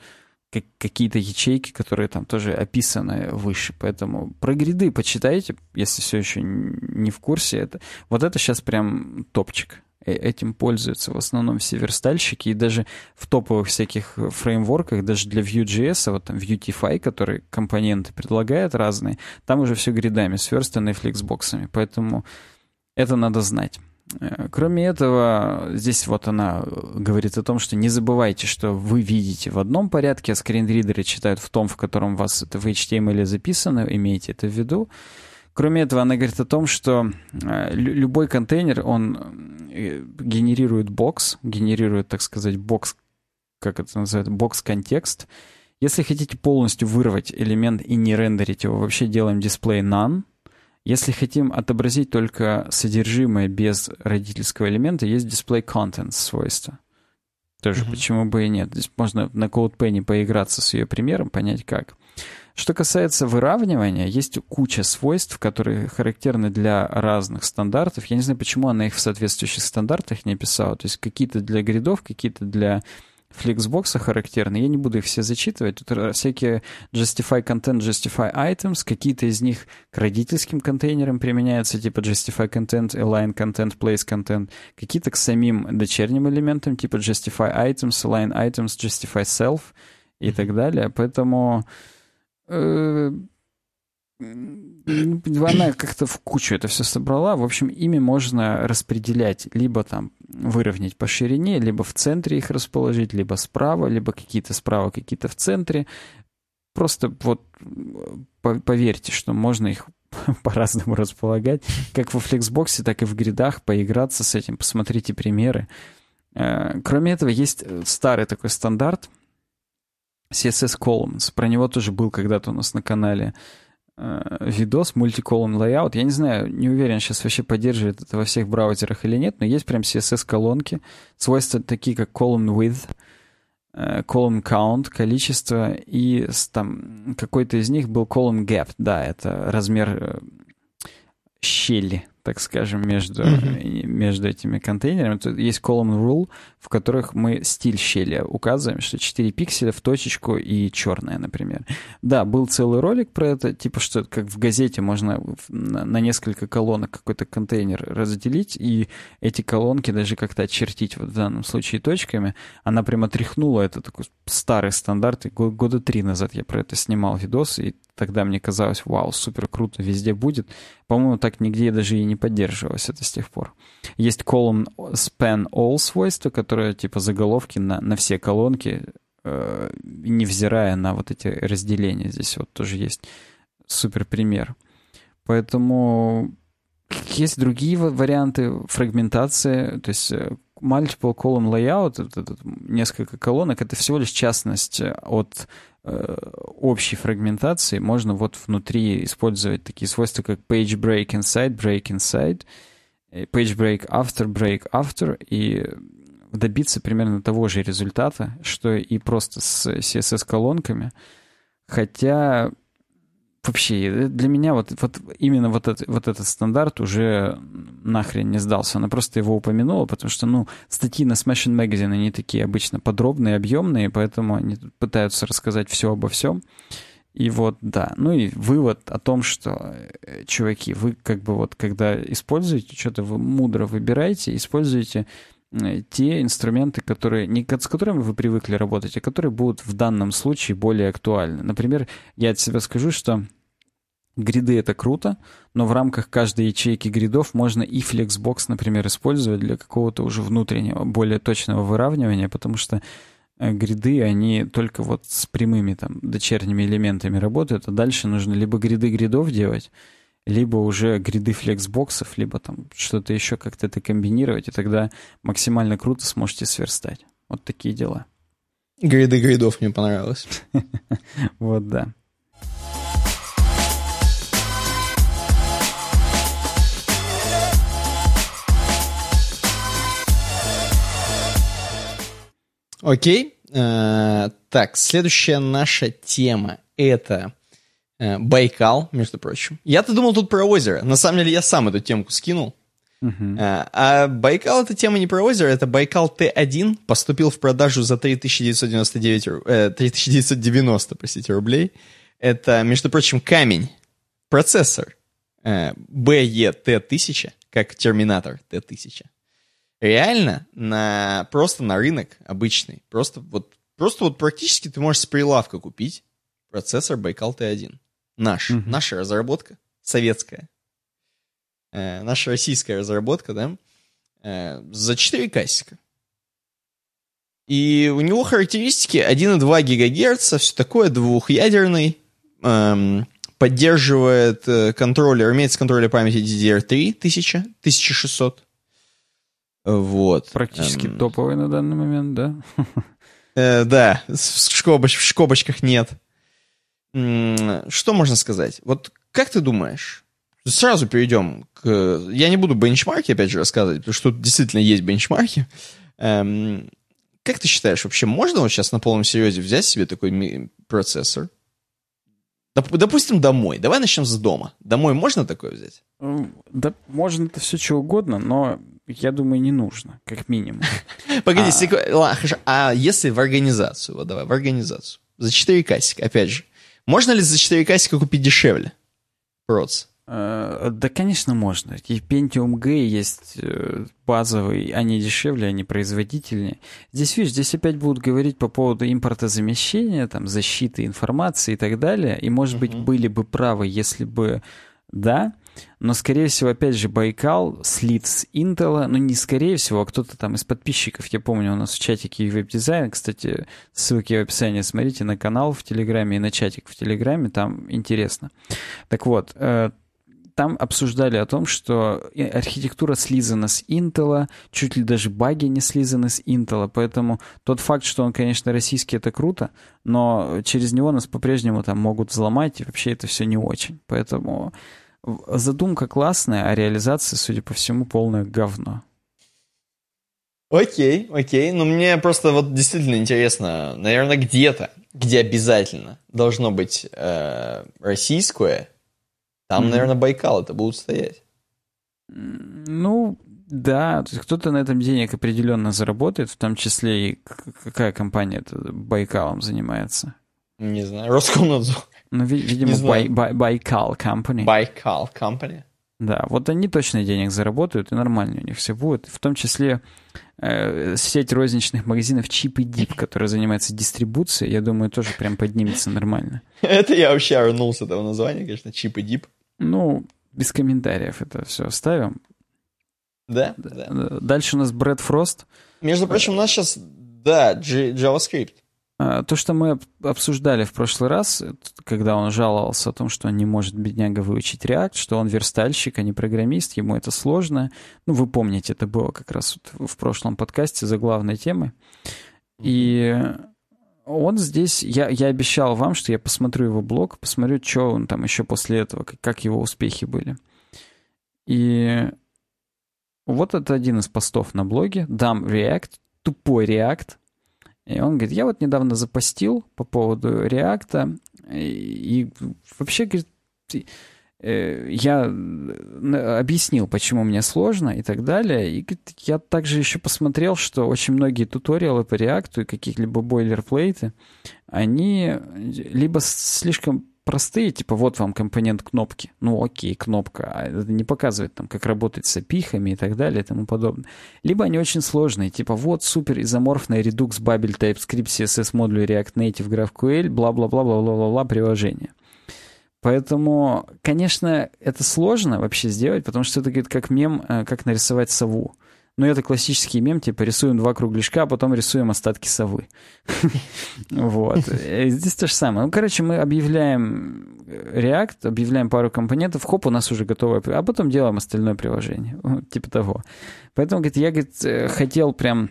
какие-то ячейки, которые там тоже описаны выше. Поэтому про гриды почитайте, если все еще не в курсе. Это, вот это сейчас прям топчик. Э, этим пользуются в основном все верстальщики, и даже в топовых всяких фреймворках, даже для Vue.js, вот там Vuetify, который компоненты предлагает разные, там уже все гридами сверстано и фликсбоксами, поэтому это надо знать. Э, кроме этого, здесь вот она говорит о том, что не забывайте, что вы видите в одном порядке, а скринридеры читают в том, в котором у вас это в HTML записано, имейте это в виду. Кроме этого, она говорит о том, что э, любой контейнер, он э, генерирует бокс, генерирует, так сказать, бокс, как это называется, бокс-контекст. Если хотите полностью вырвать элемент и не рендерить его, вообще делаем display none. Если хотим отобразить только содержимое без родительского элемента, есть display contents свойство. Тоже mm-hmm. почему бы и нет. Здесь можно на CodePenny поиграться с ее примером, понять как. Что касается выравнивания, есть куча свойств, которые характерны для разных стандартов. Я не знаю, почему она их в соответствующих стандартах не описала. То есть какие-то для гридов, какие-то для Flexbox характерны. Я не буду их все зачитывать. Тут всякие justify content, justify items. Какие-то из них к родительским контейнерам применяются, типа justify content, align content, place content. Какие-то к самим дочерним элементам, типа justify items, align items, justify self и так далее. Поэтому... Э, она как-то в кучу это все собрала. В общем, ими можно распределять, либо там выровнять по ширине, либо в центре их расположить, либо справа, либо какие-то справа, какие-то в центре. Просто вот поверьте, что можно их по-разному располагать, как во флексбоксе, так и в гридах, поиграться с этим, посмотрите примеры. Э, кроме этого, есть старый такой стандарт CSS Columns. Про него тоже был когда-то у нас на канале э, видос, мультиколон layout. Я не знаю, не уверен, сейчас вообще поддерживает это во всех браузерах или нет, но есть прям CSS-колонки, свойства такие, как column width, э, column count, количество, и там какой-то из них был column gap, да, это размер щели так скажем, между, mm-hmm. между этими контейнерами. Тут есть column rule, в которых мы стиль щели указываем, что 4 пикселя в точечку и черная, например. Да, был целый ролик про это, типа что как в газете можно на несколько колонок какой-то контейнер разделить, и эти колонки даже как-то очертить вот в данном случае точками. Она прямо тряхнула, это такой старый стандарт, года три назад я про это снимал видос, и тогда мне казалось, вау, супер круто, везде будет. По-моему, так нигде даже и не поддерживалось это с тех пор. Есть column span all свойство, которое типа заголовки на, на все колонки, э, невзирая на вот эти разделения. Здесь вот тоже есть супер пример. Поэтому есть другие варианты фрагментации, то есть э, multiple column layout, несколько колонок, это всего лишь частность от общей фрагментации можно вот внутри использовать такие свойства, как page break inside, break inside, э, page break after, break after, и добиться примерно того же результата, что и просто с CSS-колонками. Хотя вообще для меня вот, вот именно вот, этот вот этот стандарт уже нахрен не сдался. Она просто его упомянула, потому что, ну, статьи на Smashing Magazine, они такие обычно подробные, объемные, поэтому они пытаются рассказать все обо всем. И вот, да. Ну и вывод о том, что, э, чуваки, вы как бы вот, когда используете что-то, вы мудро выбираете, используйте э, те инструменты, которые, не с которыми вы привыкли работать, а которые будут в данном случае более актуальны. Например, я от себя скажу, что Гриды — это круто, но в рамках каждой ячейки гридов можно и Flexbox, например, использовать для какого-то уже внутреннего, более точного выравнивания, потому что э, гриды, они только вот с прямыми там дочерними элементами работают, а дальше нужно либо гриды гридов делать, либо уже гриды флексбоксов, либо там что-то еще как-то это комбинировать, и тогда максимально круто сможете сверстать. Вот такие дела. Гриды гридов мне понравилось. Вот, да. Окей. Э, так, следующая наша тема это Байкал, между прочим. Я-то думал тут про озеро. На самом деле я сам эту темку скинул. Uh-huh. А Байкал это тема не про озеро, это Байкал Т1 поступил в продажу за 3999, э, 3990 простите, рублей. Это, между прочим, камень, процессор э, BET1000, как терминатор Т1000 реально на, просто на рынок обычный, просто вот, просто вот практически ты можешь с прилавка купить процессор Байкал Т1. Наш, mm-hmm. наша разработка, советская. Э, наша российская разработка, да, э, за 4 кассика. И у него характеристики 1,2 ГГц, все такое, двухъядерный, эм, поддерживает э, контроллер, имеется контроллер памяти DDR3 1000, 1600, вот. Практически эм... топовый на данный момент, да? Э, да, в, скобоч, в скобочках нет. Что можно сказать? Вот как ты думаешь? Сразу перейдем к... Я не буду бенчмарки, опять же, рассказывать, потому что тут действительно есть бенчмарки. Эм, как ты считаешь, вообще можно вот сейчас на полном серьезе взять себе такой процессор? Допустим, домой. Давай начнем с дома. Домой можно такое взять? Да, можно это все что угодно, но я думаю, не нужно, как минимум. Погоди, а... А если в организацию, вот давай, в организацию, за 4 кассика, опять же, можно ли за 4 кассика купить дешевле? Проц. Э, да, конечно, можно. И Pentium G есть э, базовый, они дешевле, они производительнее. Здесь, видишь, здесь опять будут говорить по поводу импортозамещения, там, защиты информации и так далее. И, может uh-huh. быть, были бы правы, если бы да, но, скорее всего, опять же, Байкал слит с Intel, ну, не скорее всего, а кто-то там из подписчиков, я помню, у нас в чатике веб-дизайн, кстати, ссылки в описании, смотрите на канал в Телеграме и на чатик в Телеграме, там интересно. Так вот, э, там обсуждали о том, что архитектура слизана с Intel, чуть ли даже баги не слизаны с Intel, поэтому тот факт, что он, конечно, российский, это круто, но через него нас по-прежнему там могут взломать, и вообще это все не очень. Поэтому задумка классная, а реализация, судя по всему, полное говно. Окей, окей. Но мне просто вот действительно интересно, наверное, где-то, где обязательно должно быть э, российское, там, mm-hmm. наверное, Байкал это будут стоять. Ну, да, то есть кто-то на этом денег определенно заработает, в том числе и какая компания это Байкалом занимается. Не знаю, Роскомнадзор. Ну, видимо, бай, бай, Байкал Company. Байкал Company. Да, вот они точно денег заработают, и нормально у них все будет. В том числе э, сеть розничных магазинов Чип и Дип, которая занимается дистрибуцией, я думаю, тоже прям поднимется нормально. Это я вообще орнул с этого названия, конечно, Чип и Дип. Ну, без комментариев это все оставим. Да? да. Дальше у нас Брэд Фрост. Между прочим, у нас сейчас, да, JavaScript. А, то, что мы обсуждали в прошлый раз, когда он жаловался о том, что он не может, бедняга, выучить React, что он верстальщик, а не программист, ему это сложно. Ну, вы помните, это было как раз вот в прошлом подкасте за главной темой. И он здесь, я, я обещал вам, что я посмотрю его блог, посмотрю, что он там еще после этого, как, как его успехи были. И вот это один из постов на блоге. Дам React, тупой React, и он говорит, я вот недавно запостил по поводу реакта, и, и вообще, говорит, э, я объяснил, почему мне сложно и так далее. И говорит, я также еще посмотрел, что очень многие туториалы по реакту и каких-либо бойлерплейты, они либо слишком простые, типа вот вам компонент кнопки. Ну окей, кнопка. А это не показывает там, как работать с опихами и так далее и тому подобное. Либо они очень сложные, типа вот супер изоморфное Redux, Babel, TypeScript, CSS модуль React Native, GraphQL, бла-бла-бла-бла-бла-бла приложение. Поэтому, конечно, это сложно вообще сделать, потому что это говорит как мем, э, как нарисовать сову. Ну, это классический мем, типа рисуем два кругляшка, а потом рисуем остатки совы. Вот. Здесь то же самое. Ну, короче, мы объявляем React, объявляем пару компонентов, хоп, у нас уже готовое, а потом делаем остальное приложение. Типа того. Поэтому, говорит, я, говорит, э, хотел прям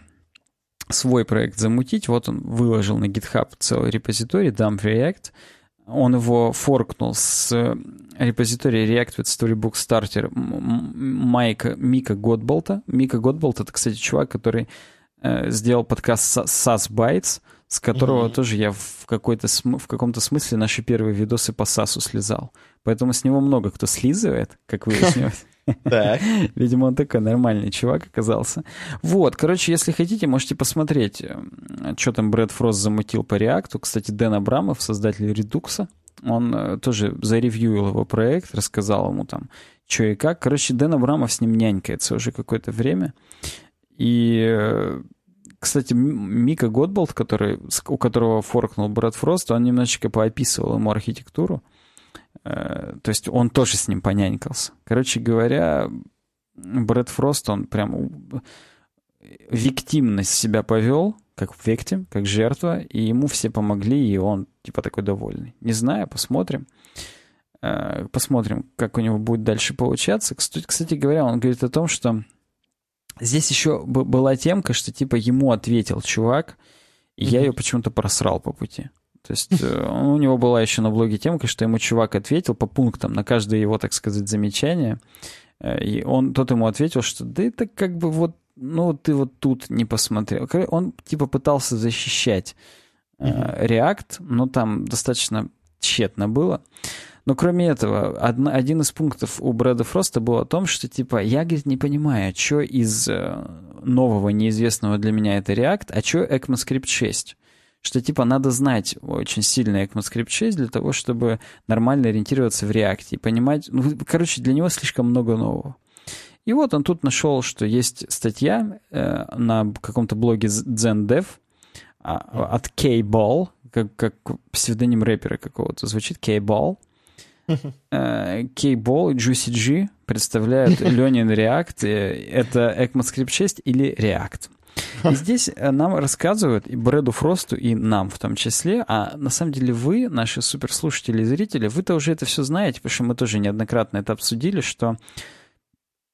свой проект замутить. Вот он выложил на GitHub целый репозиторий, Dump React он его форкнул с э, репозитория React with Storybook Starter Майка Мика Годболта. Мика Годболт — это, кстати, чувак, который э, сделал подкаст SAS Bytes, с которого mm-hmm. тоже я в, какой-то в каком-то смысле наши первые видосы по САСу слезал. Поэтому с него много кто слизывает, как выяснилось. Так. Видимо, он такой нормальный чувак оказался. Вот, короче, если хотите, можете посмотреть, что там Брэд Фрост замутил по реакту. Кстати, Дэн Абрамов, создатель Редукса, он э, тоже заревьюил его проект, рассказал ему там, что и как. Короче, Дэн Абрамов с ним нянькается уже какое-то время. И, э, кстати, Мика Годболт, который, у которого форкнул Брэд Фрост, он немножечко поописывал ему архитектуру. То есть он тоже с ним понянькался. Короче говоря, Брэд Фрост, он прям виктимность себя повел, как виктим, как жертва, и ему все помогли, и он типа такой довольный. Не знаю, посмотрим. Э, посмотрим, как у него будет дальше получаться. Кстати говоря, он говорит о том, что здесь еще была темка, что типа ему ответил чувак, и я ее почему-то просрал по пути. То есть э, у него была еще на блоге темка, что ему чувак ответил по пунктам на каждое его, так сказать, замечание. Э, и он, тот ему ответил, что да это как бы вот, ну ты вот тут не посмотрел. Он типа пытался защищать mm-hmm. React, но там достаточно тщетно было. Но кроме этого, одна, один из пунктов у Брэда Фроста был о том, что типа я, говорит, не понимаю, что из нового неизвестного для меня это React, а что ECMAScript 6 что типа надо знать очень сильно ECMAScript 6 для того, чтобы нормально ориентироваться в React и понимать... Ну, короче, для него слишком много нового. И вот он тут нашел, что есть статья э, на каком-то блоге ZenDev э, от K-Ball, как, как псевдоним рэпера какого-то звучит, K-Ball. Э, K-Ball и Juicy G представляют Ленин React. Это ECMAScript 6 или React. И здесь э, нам рассказывают, и Брэду Фросту, и нам в том числе, а на самом деле вы, наши суперслушатели и зрители, вы-то уже это все знаете, потому что мы тоже неоднократно это обсудили, что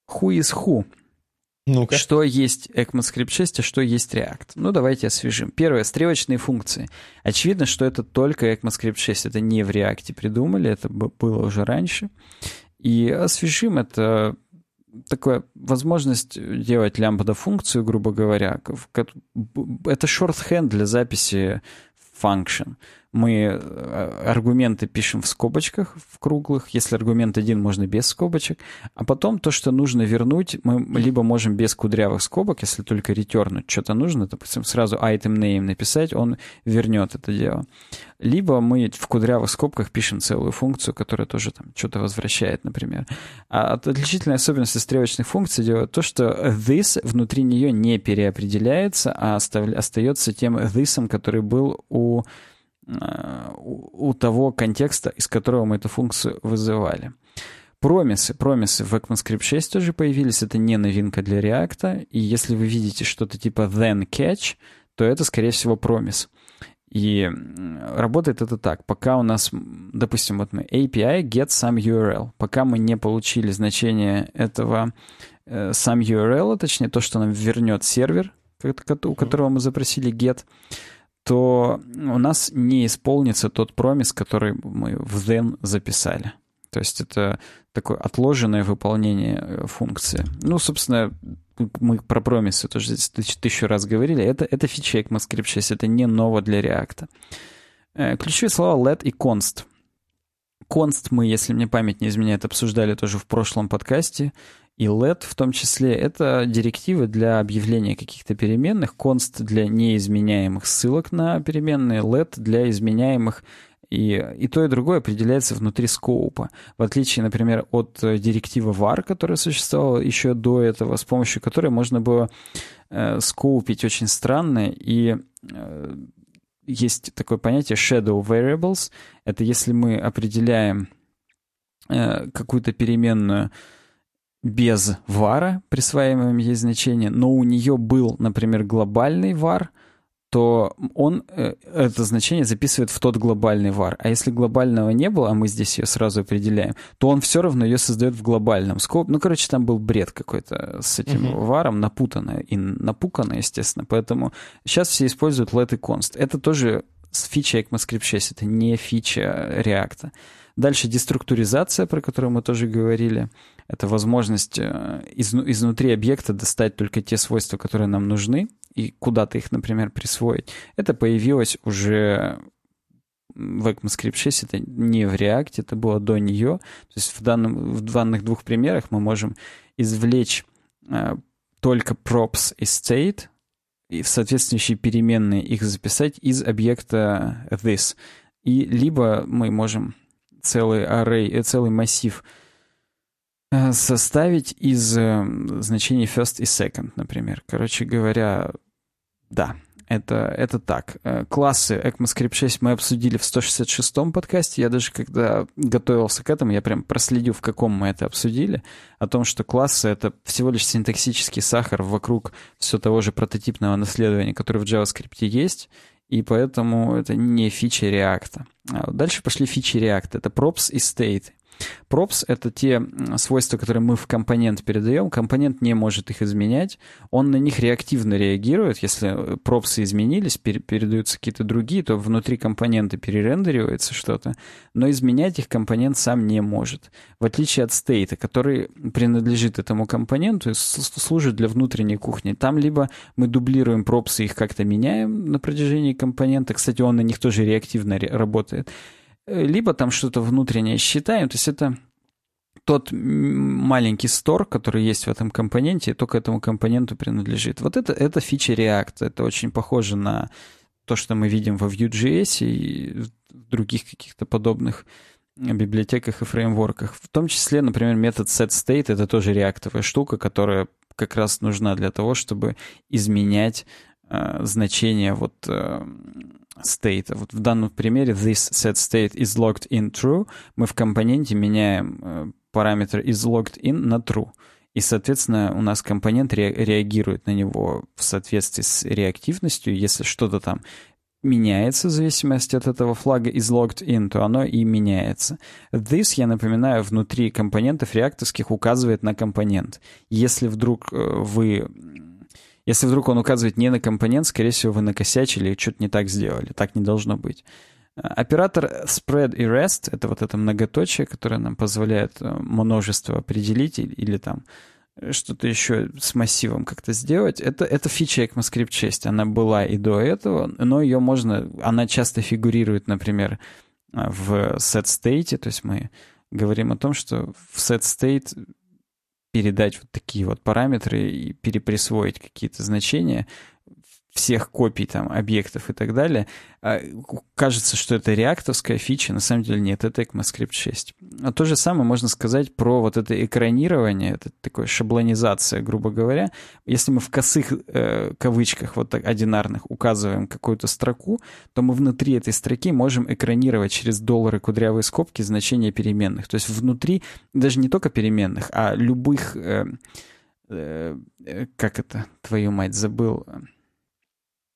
who is who? ну -ка. Что есть ECMAScript 6, а что есть React? Ну, давайте освежим. Первое, стрелочные функции. Очевидно, что это только ECMAScript 6. Это не в React придумали, это было уже раньше. И освежим это такая возможность делать лямбда-функцию, грубо говоря. Это shorthand для записи function мы э, аргументы пишем в скобочках, в круглых. Если аргумент один, можно без скобочек. А потом то, что нужно вернуть, мы либо можем без кудрявых скобок, если только ретернуть что-то нужно, допустим, сразу item name написать, он вернет это дело. Либо мы в кудрявых скобках пишем целую функцию, которая тоже там что-то возвращает, например. А отличительная особенность стрелочных функций делает то, что this внутри нее не переопределяется, а остается тем this, который был у у того контекста, из которого мы эту функцию вызывали. Промисы. Промисы в ECMAScript 6 тоже появились. Это не новинка для React. И если вы видите что-то типа then catch, то это, скорее всего, промис. И работает это так. Пока у нас, допустим, вот мы API get some URL. Пока мы не получили значение этого э, some URL, точнее то, что нам вернет сервер, у которого мы запросили get, то у нас не исполнится тот промис, который мы в then записали. То есть это такое отложенное выполнение э, функции. Ну, собственно, мы про промисы тоже тысячу раз говорили. Это, это фича ECMAScript 6, это не ново для React. Э, ключевые слова let и const. Const мы, если мне память не изменяет, обсуждали тоже в прошлом подкасте. И let в том числе — это директивы для объявления каких-то переменных, const для неизменяемых ссылок на переменные, let для изменяемых и, и то, и другое определяется внутри скоупа. В отличие, например, от директивы var, которая существовала еще до этого, с помощью которой можно было э, скоупить очень странное. И э, есть такое понятие shadow variables. Это если мы определяем э, какую-то переменную без вара, присваиваем ей значение, но у нее был, например, глобальный var, то он э, это значение записывает в тот глобальный var. А если глобального не было, а мы здесь ее сразу определяем, то он все равно ее создает в глобальном скоп. Ну, короче, там был бред какой-то с этим uh-huh. варом, напутанно и напукано, естественно. Поэтому сейчас все используют let и const. Это тоже фича ECMAScript 6, это не фича React. Дальше деструктуризация, про которую мы тоже говорили. Это возможность э, из, изнутри объекта достать только те свойства, которые нам нужны, и куда-то их, например, присвоить. Это появилось уже в ECMAScript 6, это не в React, это было до нее. То есть в, данном, в данных двух примерах мы можем извлечь э, только props и state, и в соответствующие переменные их записать из объекта this. И либо мы можем целый array, э, целый массив э, составить из э, значений first и second, например. Короче говоря, да, это, это так. Классы ECMAScript 6 мы обсудили в 166-м подкасте. Я даже когда готовился к этому, я прям проследил, в каком мы это обсудили. О том, что классы — это всего лишь синтаксический сахар вокруг все того же прототипного наследования, которое в JavaScript есть и поэтому это не фича React. А дальше пошли фичи React. Это props и state. Props — это те свойства, которые мы в компонент передаем. Компонент не может их изменять. Он на них реактивно реагирует. Если пропсы изменились, пер передаются какие-то другие, то внутри компонента перерендеривается что-то. Но изменять их компонент сам не может. В отличие от стейта, который принадлежит этому компоненту и служит для внутренней кухни. Там либо мы дублируем пропсы, их как-то меняем на протяжении компонента. Кстати, он на них тоже реактивно работает либо там что-то внутреннее считаем, то есть это тот маленький стор, который есть в этом компоненте, только этому компоненту принадлежит. Вот это, это фича React, это очень похоже на то, что мы видим во Vue.js и в других каких-то подобных библиотеках и фреймворках. В том числе, например, метод setState — это тоже реактовая штука, которая как раз нужна для того, чтобы изменять э, значение вот э, state. Вот в данном примере this setState is logged in true. Мы в компоненте меняем э, параметр is logged in на true. И, соответственно, у нас компонент ре реагирует на него в соответствии с реактивностью. Если что-то там меняется в зависимости от этого флага is logged in, то оно и меняется. This, я напоминаю, внутри компонентов реактовских указывает на компонент. Если вдруг э, вы... Если вдруг он указывает не на компонент, скорее всего, вы накосячили и что-то не так сделали. Так не должно быть. Оператор spread и rest — это вот это многоточие, которое нам позволяет э, множество определить или, или там что-то еще с массивом как-то сделать. Это, это фича ECMAScript 6. Она была и до этого, но ее можно... Она часто фигурирует, например, в set-state. То есть мы говорим о том, что в set-state передать вот такие вот параметры и переприсвоить какие-то значения всех копий там объектов и так далее. А, кажется, что это реактовская фича, на самом деле нет, это ECMAScript 6. А то же самое можно сказать про вот это экранирование, это такое шаблонизация, грубо говоря. Если мы в косых э, кавычках, вот так одинарных, указываем какую-то строку, то мы внутри этой строки можем экранировать через доллары кудрявые скобки значения переменных. То есть внутри даже не только переменных, а любых... Э, э, э как это, твою мать, забыл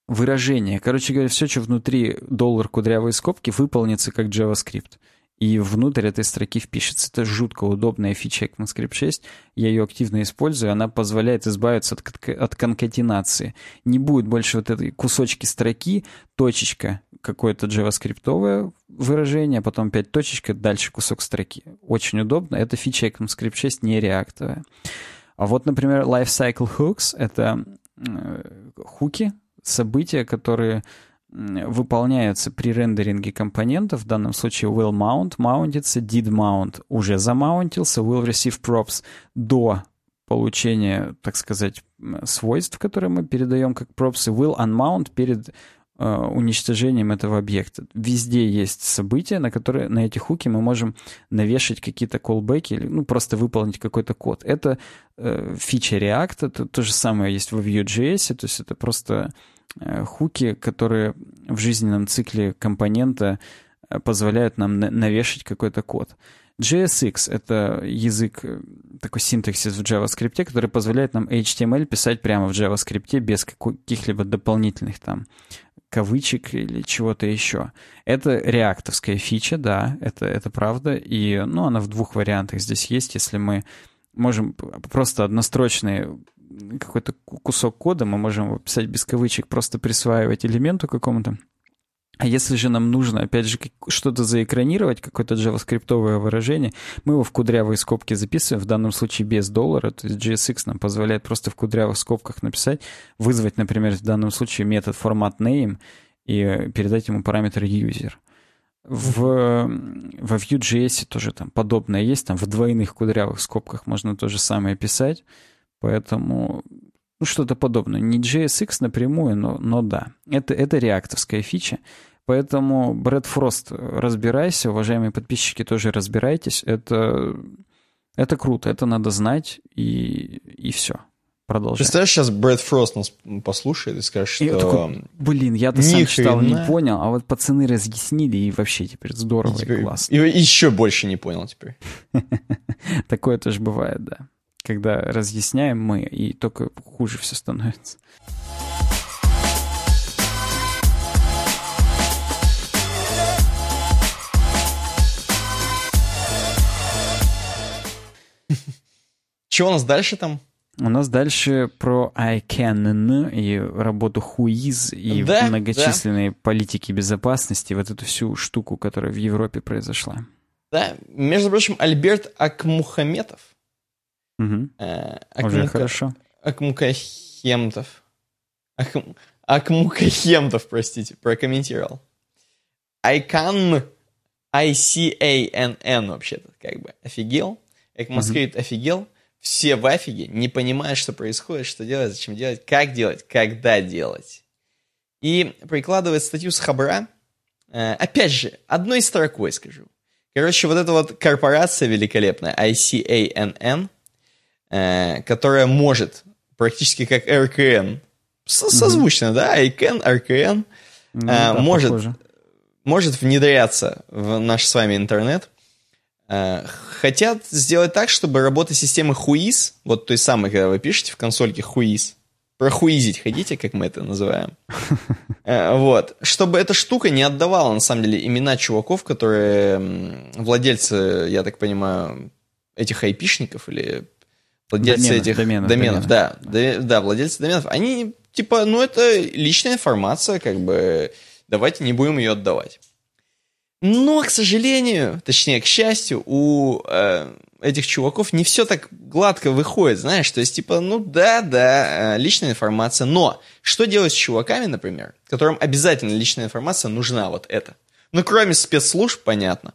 выражение. Короче говоря, все, что внутри доллар кудрявые скобки, выполнится как JavaScript. И внутрь этой строки впишется. Это жутко удобная фича ECMAScript 6. Я ее активно использую. Она позволяет избавиться от, от конкатенации. Не будет больше вот этой кусочки строки, точечка, какое-то JavaScript выражение, потом опять точечка, дальше кусок строки. Очень удобно. Это фича ECMAScript 6 не реактовая. А вот, например, Lifecycle Hooks — это э, хуки, события, которые выполняются при рендеринге компонентов. В данном случае will mount маунтится, did mount уже замаунтился, will receive props до получения, так сказать, свойств, которые мы передаем как props, и will unmount перед уничтожением этого объекта. Везде есть события, на которые на эти хуки мы можем навешать какие-то callbacks или ну, просто выполнить какой-то код. Это э, фича React, это то же самое есть в Vue.js, то есть это просто Э, хуки, которые в жизненном цикле компонента э, позволяют нам навешать какой-то код. JSX — это язык, э, такой синтаксис в JavaScript, который позволяет нам HTML писать прямо в JavaScript без каких-либо дополнительных там кавычек или чего-то еще. Это реактовская фича, да, это, это правда, и ну, она в двух вариантах здесь есть, если мы можем просто однострочные какой-то кусок кода, мы можем писать без кавычек, просто присваивать элементу какому-то. А если же нам нужно, опять же, что-то заэкранировать, какое-то джаваскриптовое выражение, мы его в кудрявые скобки записываем, в данном случае без доллара, то есть JSX нам позволяет просто в кудрявых скобках написать, вызвать, например, в данном случае метод format name и передать ему параметр user. В, во Vue.js тоже там подобное есть, там в двойных кудрявых скобках можно то же самое писать. Поэтому ну, что-то подобное. Не JSX напрямую, но, но да. Это, это реактовская фича. Поэтому, Брэд Фрост, разбирайся, уважаемые подписчики, тоже разбирайтесь. Это, это круто, это надо знать, и, и все. Продолжаем. Представляешь, сейчас Брэд Фрост нас послушает и скажет, что... И такой, Блин, я-то сам читал, не понял, а вот пацаны разъяснили, и вообще теперь здорово и, теперь, и классно. И еще больше не понял теперь. Такое тоже бывает, да когда разъясняем мы, и только хуже все становится. Что у нас дальше там? У нас дальше про ICANN и работу Хуиз и да, многочисленные да. политики безопасности, вот эту всю штуку, которая в Европе произошла. Да, между прочим, Альберт Акмухаметов Угу. Э, Уже хорошо. Акмукахемтов. Акм... Акмукахемтов, простите, прокомментировал. Айкан, I-C-A-N-N вообще-то, как бы, офигел. ECMAScript угу. офигел. Все в офиге, не понимают, что происходит, что делать, зачем делать, как делать, когда делать. и прикладывает статью с Хабра, э, опять же, одной строкой скажу. Короче, вот эта вот корпорация великолепная, ICANN, э, которая может практически как RKN, созвучно, mm-hmm. да, ICANN, RKN, ну, да, может, может внедряться в наш с вами интернет, Э, хотят сделать так, чтобы работа системы хуиз, вот той самой, когда вы пишете в консольке хуиз, прохуизить хотите, как мы это называем, э, вот, чтобы эта штука не отдавала, на самом деле, имена чуваков, которые владельцы, я так понимаю, этих айпишников или владельцы доменов, этих доменов, доменов, доменов. да, да, владельцы доменов, они, типа, ну, это личная информация, как бы, давайте не будем ее отдавать. Но, к сожалению, точнее, к счастью, у э, этих чуваков не все так гладко выходит, знаешь, то есть, типа, ну да, да, э, личная информация, но что делать с чуваками, например, которым обязательно личная информация нужна, вот это? Ну, кроме спецслужб, понятно,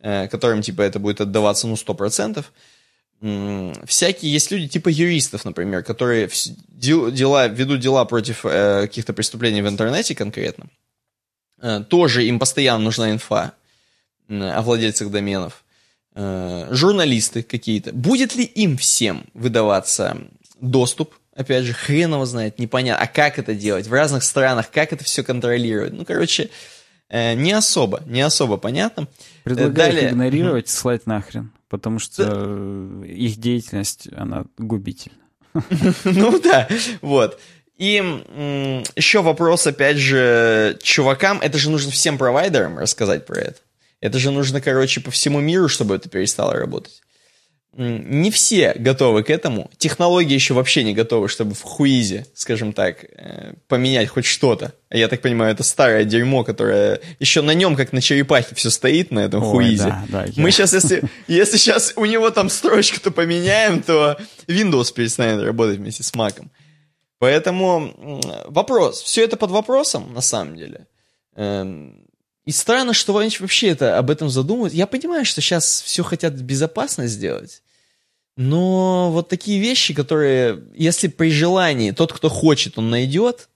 э, которым, типа, это будет отдаваться, ну, сто процентов, всякие есть люди типа юристов, например, которые дела, ведут дела против э, каких-то преступлений в интернете конкретно, тоже им постоянно нужна инфа о владельцах доменов. Э, журналисты какие-то. Будет ли им всем выдаваться доступ? Опять же, хрен его знает, непонятно. А как это делать? В разных странах, как это все контролировать? Ну, короче, э, не особо, не особо понятно. Предлагаю Далее... игнорировать, mm слать нахрен, потому что да. их деятельность, она губительна. Ну да, вот. И еще вопрос, опять же, чувакам, это же нужно всем провайдерам рассказать про это. Это же нужно, короче, по всему миру, чтобы это перестало работать. Не все готовы к этому. Технологии еще вообще не готовы, чтобы в хуизе, скажем так, э, поменять хоть что-то. Я так понимаю, это старое дерьмо, которое еще на нем, как на черепахе, все стоит на этом Ой, хуизе. Да, да, я... Мы сейчас, если, если сейчас у него там строчку-то поменяем, то Windows перестанет работать вместе с Mac. Поэтому вопрос. Все это под вопросом, на самом деле. Эм, и странно, что вообще это, об этом задумывают. Я понимаю, что сейчас все хотят безопасно сделать. Но вот такие вещи, которые, если при желании тот, кто хочет, он найдет,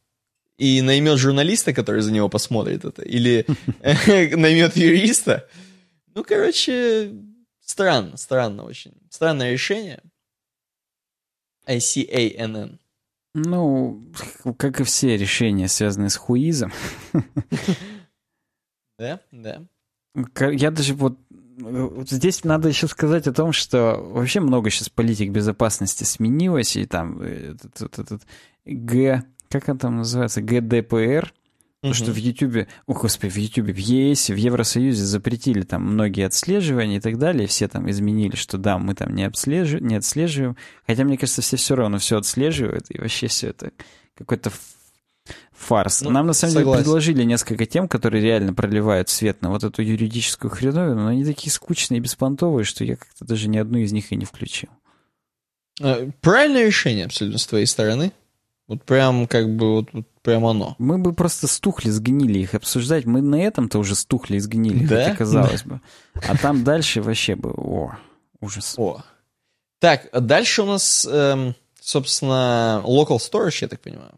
и наймет журналиста, который за него посмотрит это, или наймет юриста, ну, короче, странно, странно очень. Странное решение. ICANN. Ну, как и все решения, связанные с хуизом. Да, да. Я даже вот вот здесь надо еще сказать о том, что вообще много сейчас политик безопасности сменилось, и там этот, этот, этот Г, как он там называется, ГДПР, Потому что в Ютубе, о господи, в Ютубе, в ЕС, в Евросоюзе запретили там многие отслеживания и так далее, все там изменили, что да, мы там не, обслеживаем, не отслеживаем. Хотя, мне кажется, все все равно все отслеживают, и вообще все это какой-то фарс. Ну, Нам, на самом согласен. деле, предложили несколько тем, которые реально проливают свет на вот эту юридическую хреновину, но они такие скучные и беспонтовые, что я как-то даже ни одну из них и не включил. Э, правильное решение абсолютно с твоей стороны. Вот прям как бы вот, вот прям оно. Мы бы просто стухли, сгнили их обсуждать. Мы на этом-то уже стухли и сгнили, да? хотя казалось бы. А там дальше вообще бы, о, ужас. О. Так, дальше у нас, эм, собственно, local storage, я так понимаю.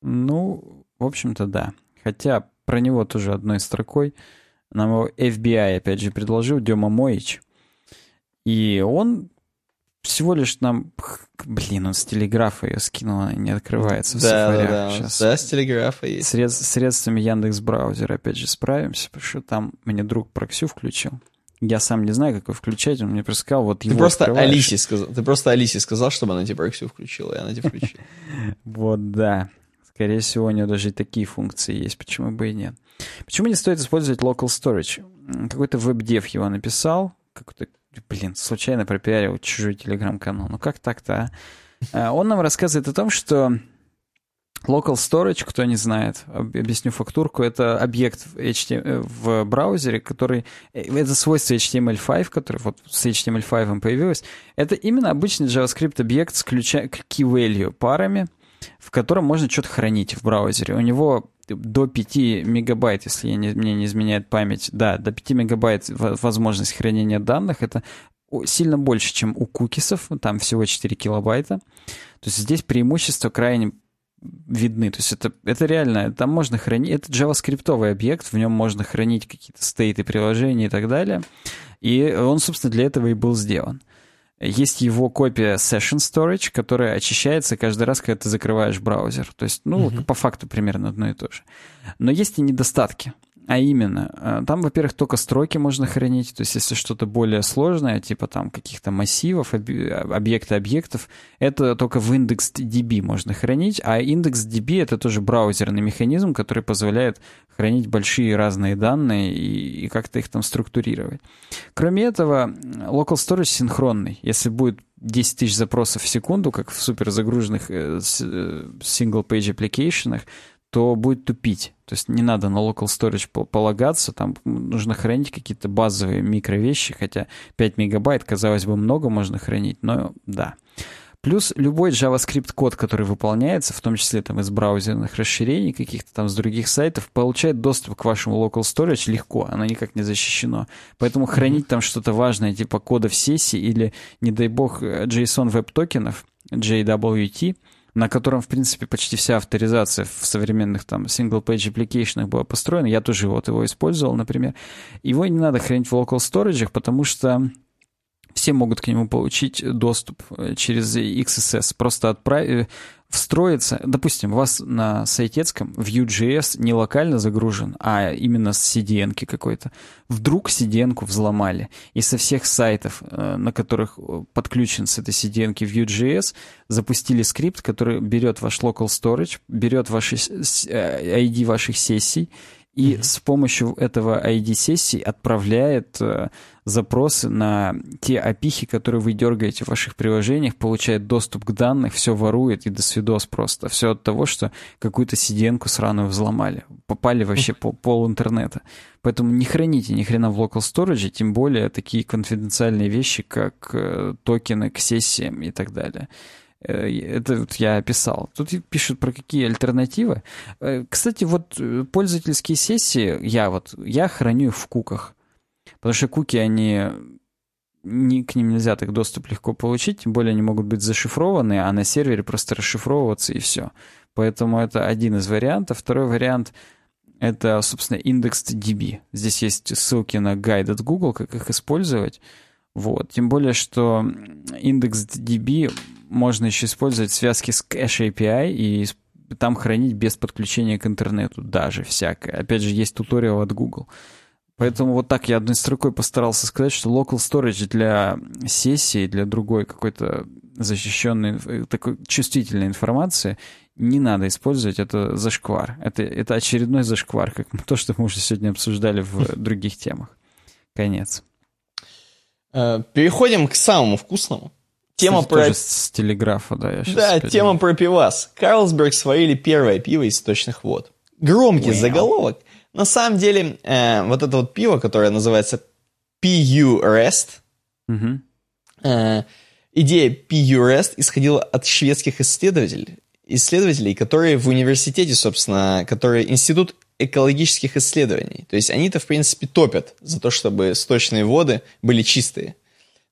Ну, в общем-то, да. Хотя про него тоже одной строкой. Нам его FBI, опять же, предложил Дема Моич. И он всего лишь нам... Блин, он с телеграфа ее скинул, она не открывается в да, Safari. Да, Сейчас да, с телеграфа есть. Сред... Средствами Яндекс браузера опять же справимся, потому что там мне друг Проксю включил. Я сам не знаю, как его включать, он мне просто сказал, вот его Ты просто Алисе сказал, ты просто Алисе сказал, чтобы она тебе Проксю включила, и она тебе включила. Вот, да. Скорее всего, у нее даже и такие функции есть, почему бы и нет. Почему не стоит использовать local storage? Какой-то веб-дев его написал, какой-то блин, случайно пропиарил чужой телеграм-канал. Ну как так-то, а? а? Он нам рассказывает о том, что Local Storage, кто не знает, объясню фактурку, это объект в, HTML, в браузере, который... Э, это свойство HTML5, который вот с HTML5 появилось. Это именно обычный JavaScript объект с ключа key-value парами, в котором можно что-то хранить в браузере. У него до 5 мегабайт, если не, мне не изменяет память, да, до 5 мегабайт возможность хранения данных, это сильно больше, чем у кукисов, там всего 4 килобайта. То есть здесь преимущество крайне видны. То есть это, это реально, там можно хранить, это JavaScript объект, в нем можно хранить какие-то стейты приложения и так далее. И он, собственно, для этого и был сделан. Есть его копия Session Storage, которая очищается каждый раз, когда ты закрываешь браузер. То есть, ну, mm-hmm. по факту примерно одно и то же. Но есть и недостатки. А именно, э, там, во-первых, только строки можно хранить, то есть если что-то более сложное, типа там каких-то массивов, объекты объектов, это только в IndexedDB можно хранить, а IndexedDB — это тоже браузерный механизм, который позволяет хранить большие разные данные и, и как-то их там структурировать. Кроме этого, local storage синхронный. Если будет 10 тысяч запросов в секунду, как в суперзагруженных э, э, single-page application, то будет тупить. То есть не надо на local storage полагаться, там нужно хранить какие-то базовые микровещи, хотя 5 мегабайт, казалось бы, много можно хранить, но да. Плюс любой JavaScript-код, который выполняется, в том числе там из браузерных расширений каких-то там с других сайтов, получает доступ к вашему local storage легко, оно никак не защищено. Поэтому хранить там что-то важное, типа кода в сессии или, не дай бог, JSON веб-токенов, JWT, на котором, в принципе, почти вся авторизация в современных там single-page application была построена. Я тоже вот его использовал, например. Его не надо хранить в local storage, потому что все могут к нему получить доступ э, через XSS. Просто отправить, встроиться, допустим, у вас на сайтецком Vue.js не локально загружен, а именно с CDN какой-то. Вдруг CDN взломали, и со всех сайтов, э, на которых э, подключен с этой CDN Vue.js, запустили скрипт, который берет ваш local storage, берет ваши ID ваших сессий, и mm-hmm. с помощью этого ID-сессии отправляет э, запросы на те опихи, которые вы дергаете в ваших приложениях, получает доступ к данным, все ворует и до свидос просто. Все от того, что какую-то сиденку сраную взломали. Попали вообще по пол интернета. Поэтому не храните ни хрена в local storage, тем более такие конфиденциальные вещи, как э, токены к сессиям и так далее. Э, это вот я описал. Тут пишут про какие альтернативы. Э, кстати, вот э, пользовательские сессии я вот я храню их в куках. Потому что куки, они не, к ним нельзя так доступ легко получить, тем более они могут быть зашифрованы, а на сервере просто расшифровываться и все. Поэтому это один из вариантов. Второй вариант — это, собственно, IndexedDB. Здесь есть ссылки на гайд от Google, как их использовать. Вот. Тем более, что IndexedDB можно еще использовать связки с Cache API и там хранить без подключения к интернету даже всякое. Опять же, есть туториал от Google. Поэтому вот так я одной строкой постарался сказать, что local storage для сессии, для другой какой-то защищенной, э, такой чувствительной информации не надо использовать. Это зашквар. Это, это очередной зашквар, как то, что мы уже сегодня обсуждали в других темах. Конец. Э, переходим к самому вкусному. Тема Кстати, про... с телеграфа, да, я сейчас Да, опять тема про пивас. Карлсберг сварили первое пиво из сточных вод. Громкий wow. заголовок. На самом деле, э, вот это вот пиво, которое называется PU Rest, угу. э, идея PU Rest исходила от шведских исследователей, исследователей, которые в университете, собственно, которые Институт экологических исследований. То есть они-то, в принципе, топят за то, чтобы сточные воды были чистые.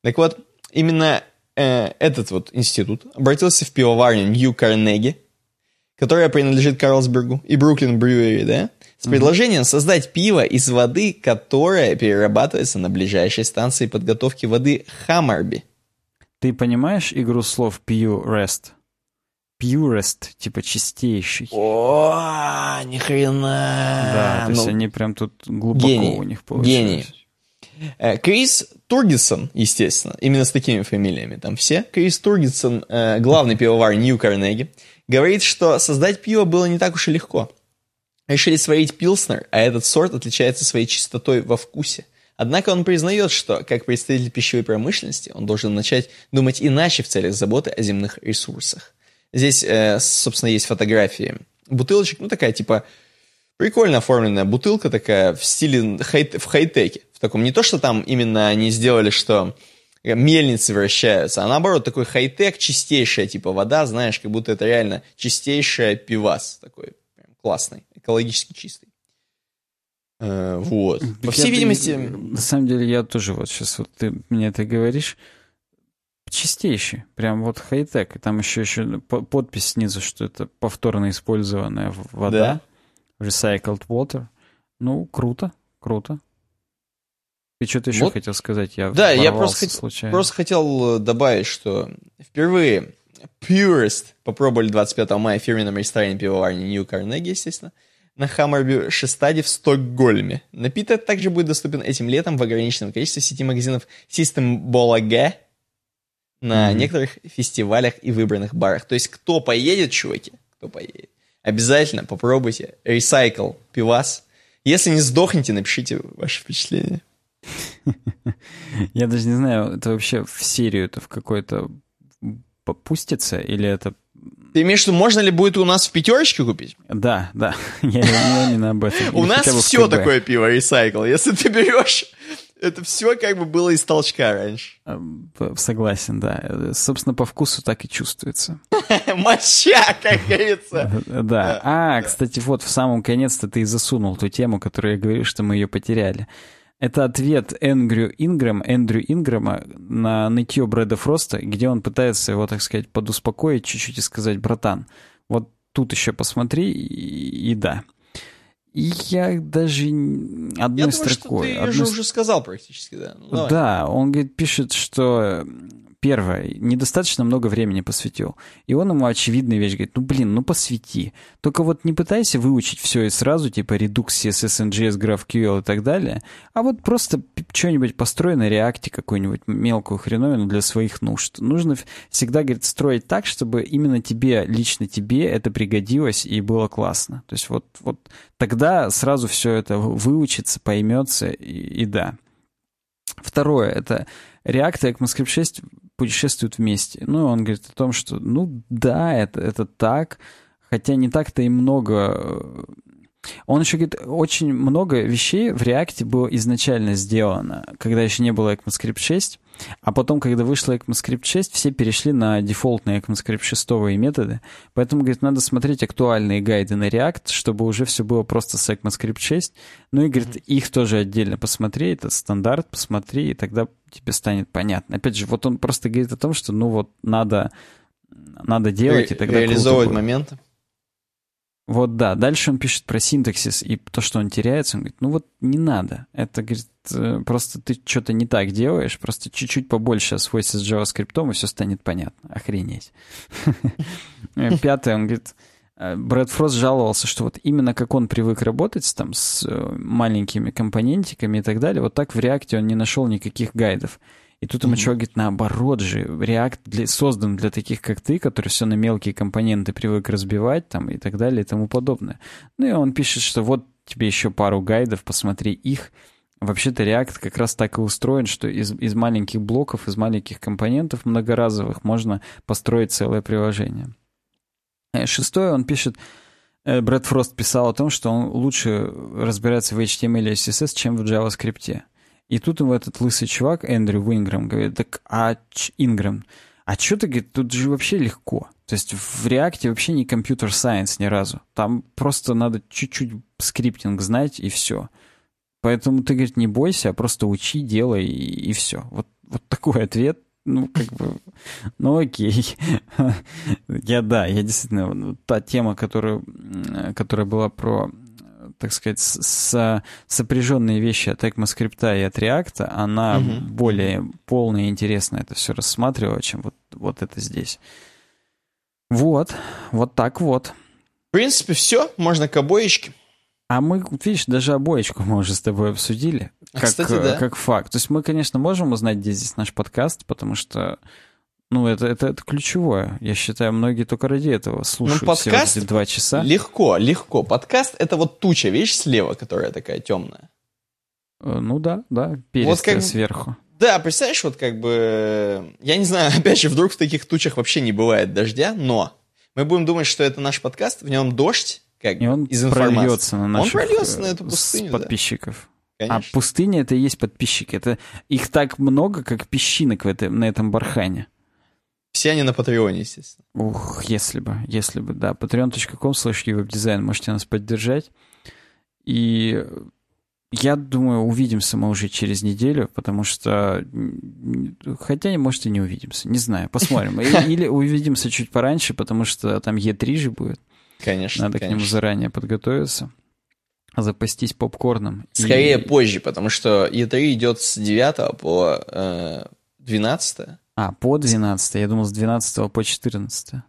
Так вот, именно э, этот вот институт обратился в пивоварню Нью Карнеги, которая принадлежит Карлсбергу, и Бруклин Брюери, да, с предложением mm-hmm. создать пиво из воды, которая перерабатывается на ближайшей станции подготовки воды Хаммерби. Ты понимаешь игру слов Purest? Purest, типа чистейший. О, ни хрена. Да, то есть ну, они прям тут глубоко гений, у них получилось. Гений. Э, Крис Тургисон, естественно, именно с такими фамилиями там все. Крис Тургисон, э, главный пивовар Нью Карнеги, говорит, что создать пиво было не так уж и легко. Решили сварить пилснер, а этот сорт отличается своей чистотой во вкусе. Однако он признает, что, как представитель пищевой промышленности, он должен начать думать иначе в целях заботы о земных ресурсах. Здесь, э, собственно, есть фотографии бутылочек, ну такая типа прикольно оформленная бутылка такая в стиле хай в хай-теке таком, не то, что там именно они сделали, что мельницы вращаются, а наоборот такой хай-тек, чистейшая типа вода, знаешь, как будто это реально чистейшая пивас, такой прям классный, экологически чистый. Э, вот. По всей видимости... На самом деле я тоже вот сейчас вот ты мне это говоришь, чистейший. Прям вот хай-тек. И там еще, еще подпись снизу, что это повторно использованная вода. Да. Recycled water. Ну, круто, круто. Ты что-то еще вот. хотел сказать? Я да, я просто, хот... просто хотел э, добавить, что впервые Purist попробовали 25 мая в фирменном ресторане пивоварни Нью Карнеги, естественно, на Хаммерби Шестаде в Стокгольме. Напиток также будет доступен этим летом в ограниченном количестве сети магазинов System Bola G на mm-hmm. некоторых фестивалях и выбранных барах. То есть, кто поедет, чуваки, кто поедет, обязательно попробуйте Recycle пивас. Если не сдохнете, напишите ваши впечатления. Я даже не знаю, это вообще в серию это в какой-то попустится или это... Ты имеешь в виду, можно ли будет у нас в пятерочке купить? Да, да. Я именно об этом. У нас все такое пиво ресайкл. Если ты берешь это все как бы было из толчка раньше. Согласен, да. Собственно, по вкусу так и чувствуется. Моча, как говорится. Да. А, кстати, вот в самом конец-то ты и засунул ту тему, которую я говорю, что мы ее потеряли. Это ответ Эндрю Ингрэм, Эндрю Ингрэма на нытье Брэда Фроста, где он пытается его, так сказать, подуспокоить чуть-чуть и сказать, братан, вот тут еще посмотри, и, и да. Я даже одной я думаю, строкой... Что ты одной... уже сказал практически, да. Ну, да, он говорит, пишет, что Первое, недостаточно много времени посвятил. И он ему очевидная вещь говорит, ну блин, ну посвяти. Только вот не пытайся выучить все и сразу, типа Redux, CSS, NGS, GraphQL и так далее, а вот просто что-нибудь построй на реакте, какую-нибудь мелкую хреновину для своих нужд. Нужно всегда, говорит, строить так, чтобы именно тебе, лично тебе это пригодилось и было классно. То есть вот, вот тогда сразу все это выучится, поймется и, и да. Второе, это React и ECMAScript 6 путешествуют вместе. Ну, и он говорит о том, что, ну, да, это, это так, хотя не так-то и много э, он еще говорит, очень много вещей в React было изначально сделано, когда еще не было ECMAScript 6, а потом, когда вышло ECMAScript 6, все перешли на дефолтные ECMAScript 6 методы, поэтому, говорит, надо смотреть актуальные гайды на React, чтобы уже все было просто с ECMAScript 6, ну и, говорит, их тоже отдельно посмотри, это стандарт, посмотри, и тогда тебе станет понятно. Опять же, вот он просто говорит о том, что, ну вот, надо, надо делать, Ре- и тогда Реализовывать моменты. Вот да, дальше он пишет про синтаксис и то, что он теряется. Он говорит, ну вот не надо. Это, говорит, э, просто ты что-то не так делаешь, просто чуть-чуть побольше освойся с JavaScript, и все станет понятно. Охренеть. Пятое, он говорит, Брэд Фрост жаловался, что вот именно как он привык работать там, с маленькими компонентиками и так далее, вот так в React он не нашел никаких гайдов. И тут ему mm-hmm. чувак говорит, наоборот же, React для, создан для таких, как ты, которые все на мелкие компоненты привык разбивать там и так далее и тому подобное. Ну и он пишет, что вот тебе еще пару гайдов, посмотри их. Вообще-то React как раз так и устроен, что из, из маленьких блоков, из маленьких компонентов многоразовых можно построить целое приложение. Э, шестое он пишет, э, Брэд Фрост писал о том, что он лучше разбирается в HTML и CSS, чем в JavaScript. И тут ему этот лысый чувак, Эндрю Уингрэм, говорит, так, а Ингрэм, а что ты, говорит, тут же вообще легко. То есть в React вообще не computer science ни разу. Там просто надо чуть-чуть скриптинг знать, и все. Поэтому ты, говорит, не бойся, а просто учи, делай, и, и все. Вот, вот такой ответ. Ну, как бы, ну окей. я, да, я действительно, та тема, которую, которая была про так сказать, с, сопряженные вещи от ECMAScript и от React, она угу. более полная и интересно это все рассматривала, чем вот, вот это здесь. Вот, вот так вот. В принципе, все, можно к обоечке. А мы, видишь, даже обоечку мы уже с тобой обсудили. А, как, Кстати, да. как факт. То есть мы, конечно, можем узнать, где здесь наш подкаст, потому что ну, это, это, это ключевое. Я считаю, многие только ради этого слушают ну, подкаст все эти два часа. Легко, легко. Подкаст — это вот туча, видишь, слева, которая такая темная. Э, ну да, да, перистая вот как... сверху. Да, представляешь, вот как бы... Я не знаю, опять же, вдруг в таких тучах вообще не бывает дождя, но мы будем думать, что это наш подкаст, в нем дождь, как и он из информации. прольется на наших он прольется на эту пустыню, подписчиков. Да. А пустыня — это и есть подписчики. Это их так много, как песчинок в этом, на этом бархане. Все они на Патреоне, естественно. Ух, если бы, если бы, да. patreon.com slash веб-дизайн. Можете нас поддержать. И я думаю, увидимся мы уже через неделю, потому что... Хотя, может, и не увидимся. Не знаю, посмотрим. Или увидимся чуть пораньше, потому что там Е3 же будет. Конечно, Надо конечно. к нему заранее подготовиться. Запастись попкорном. Скорее и... позже, потому что Е3 идет с 9 по э, 12. А, по 12. Я думал, с 12 по 14.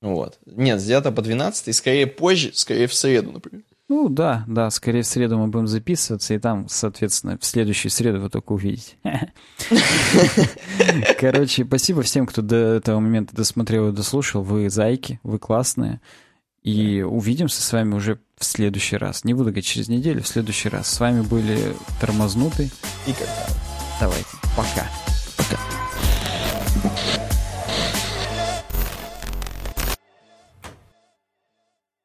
Вот. Нет, с 9 по 12, и скорее позже, скорее в среду, например. Ну да, да, скорее в среду мы будем записываться, и там, соответственно, в следующую среду вы только увидите. Короче, спасибо всем, кто до этого момента досмотрел и дослушал. Вы зайки, вы классные. И увидимся с вами уже в следующий раз. Не буду говорить через неделю, в следующий раз. С вами были Тормознутый и Когда. Давайте, пока. Пока.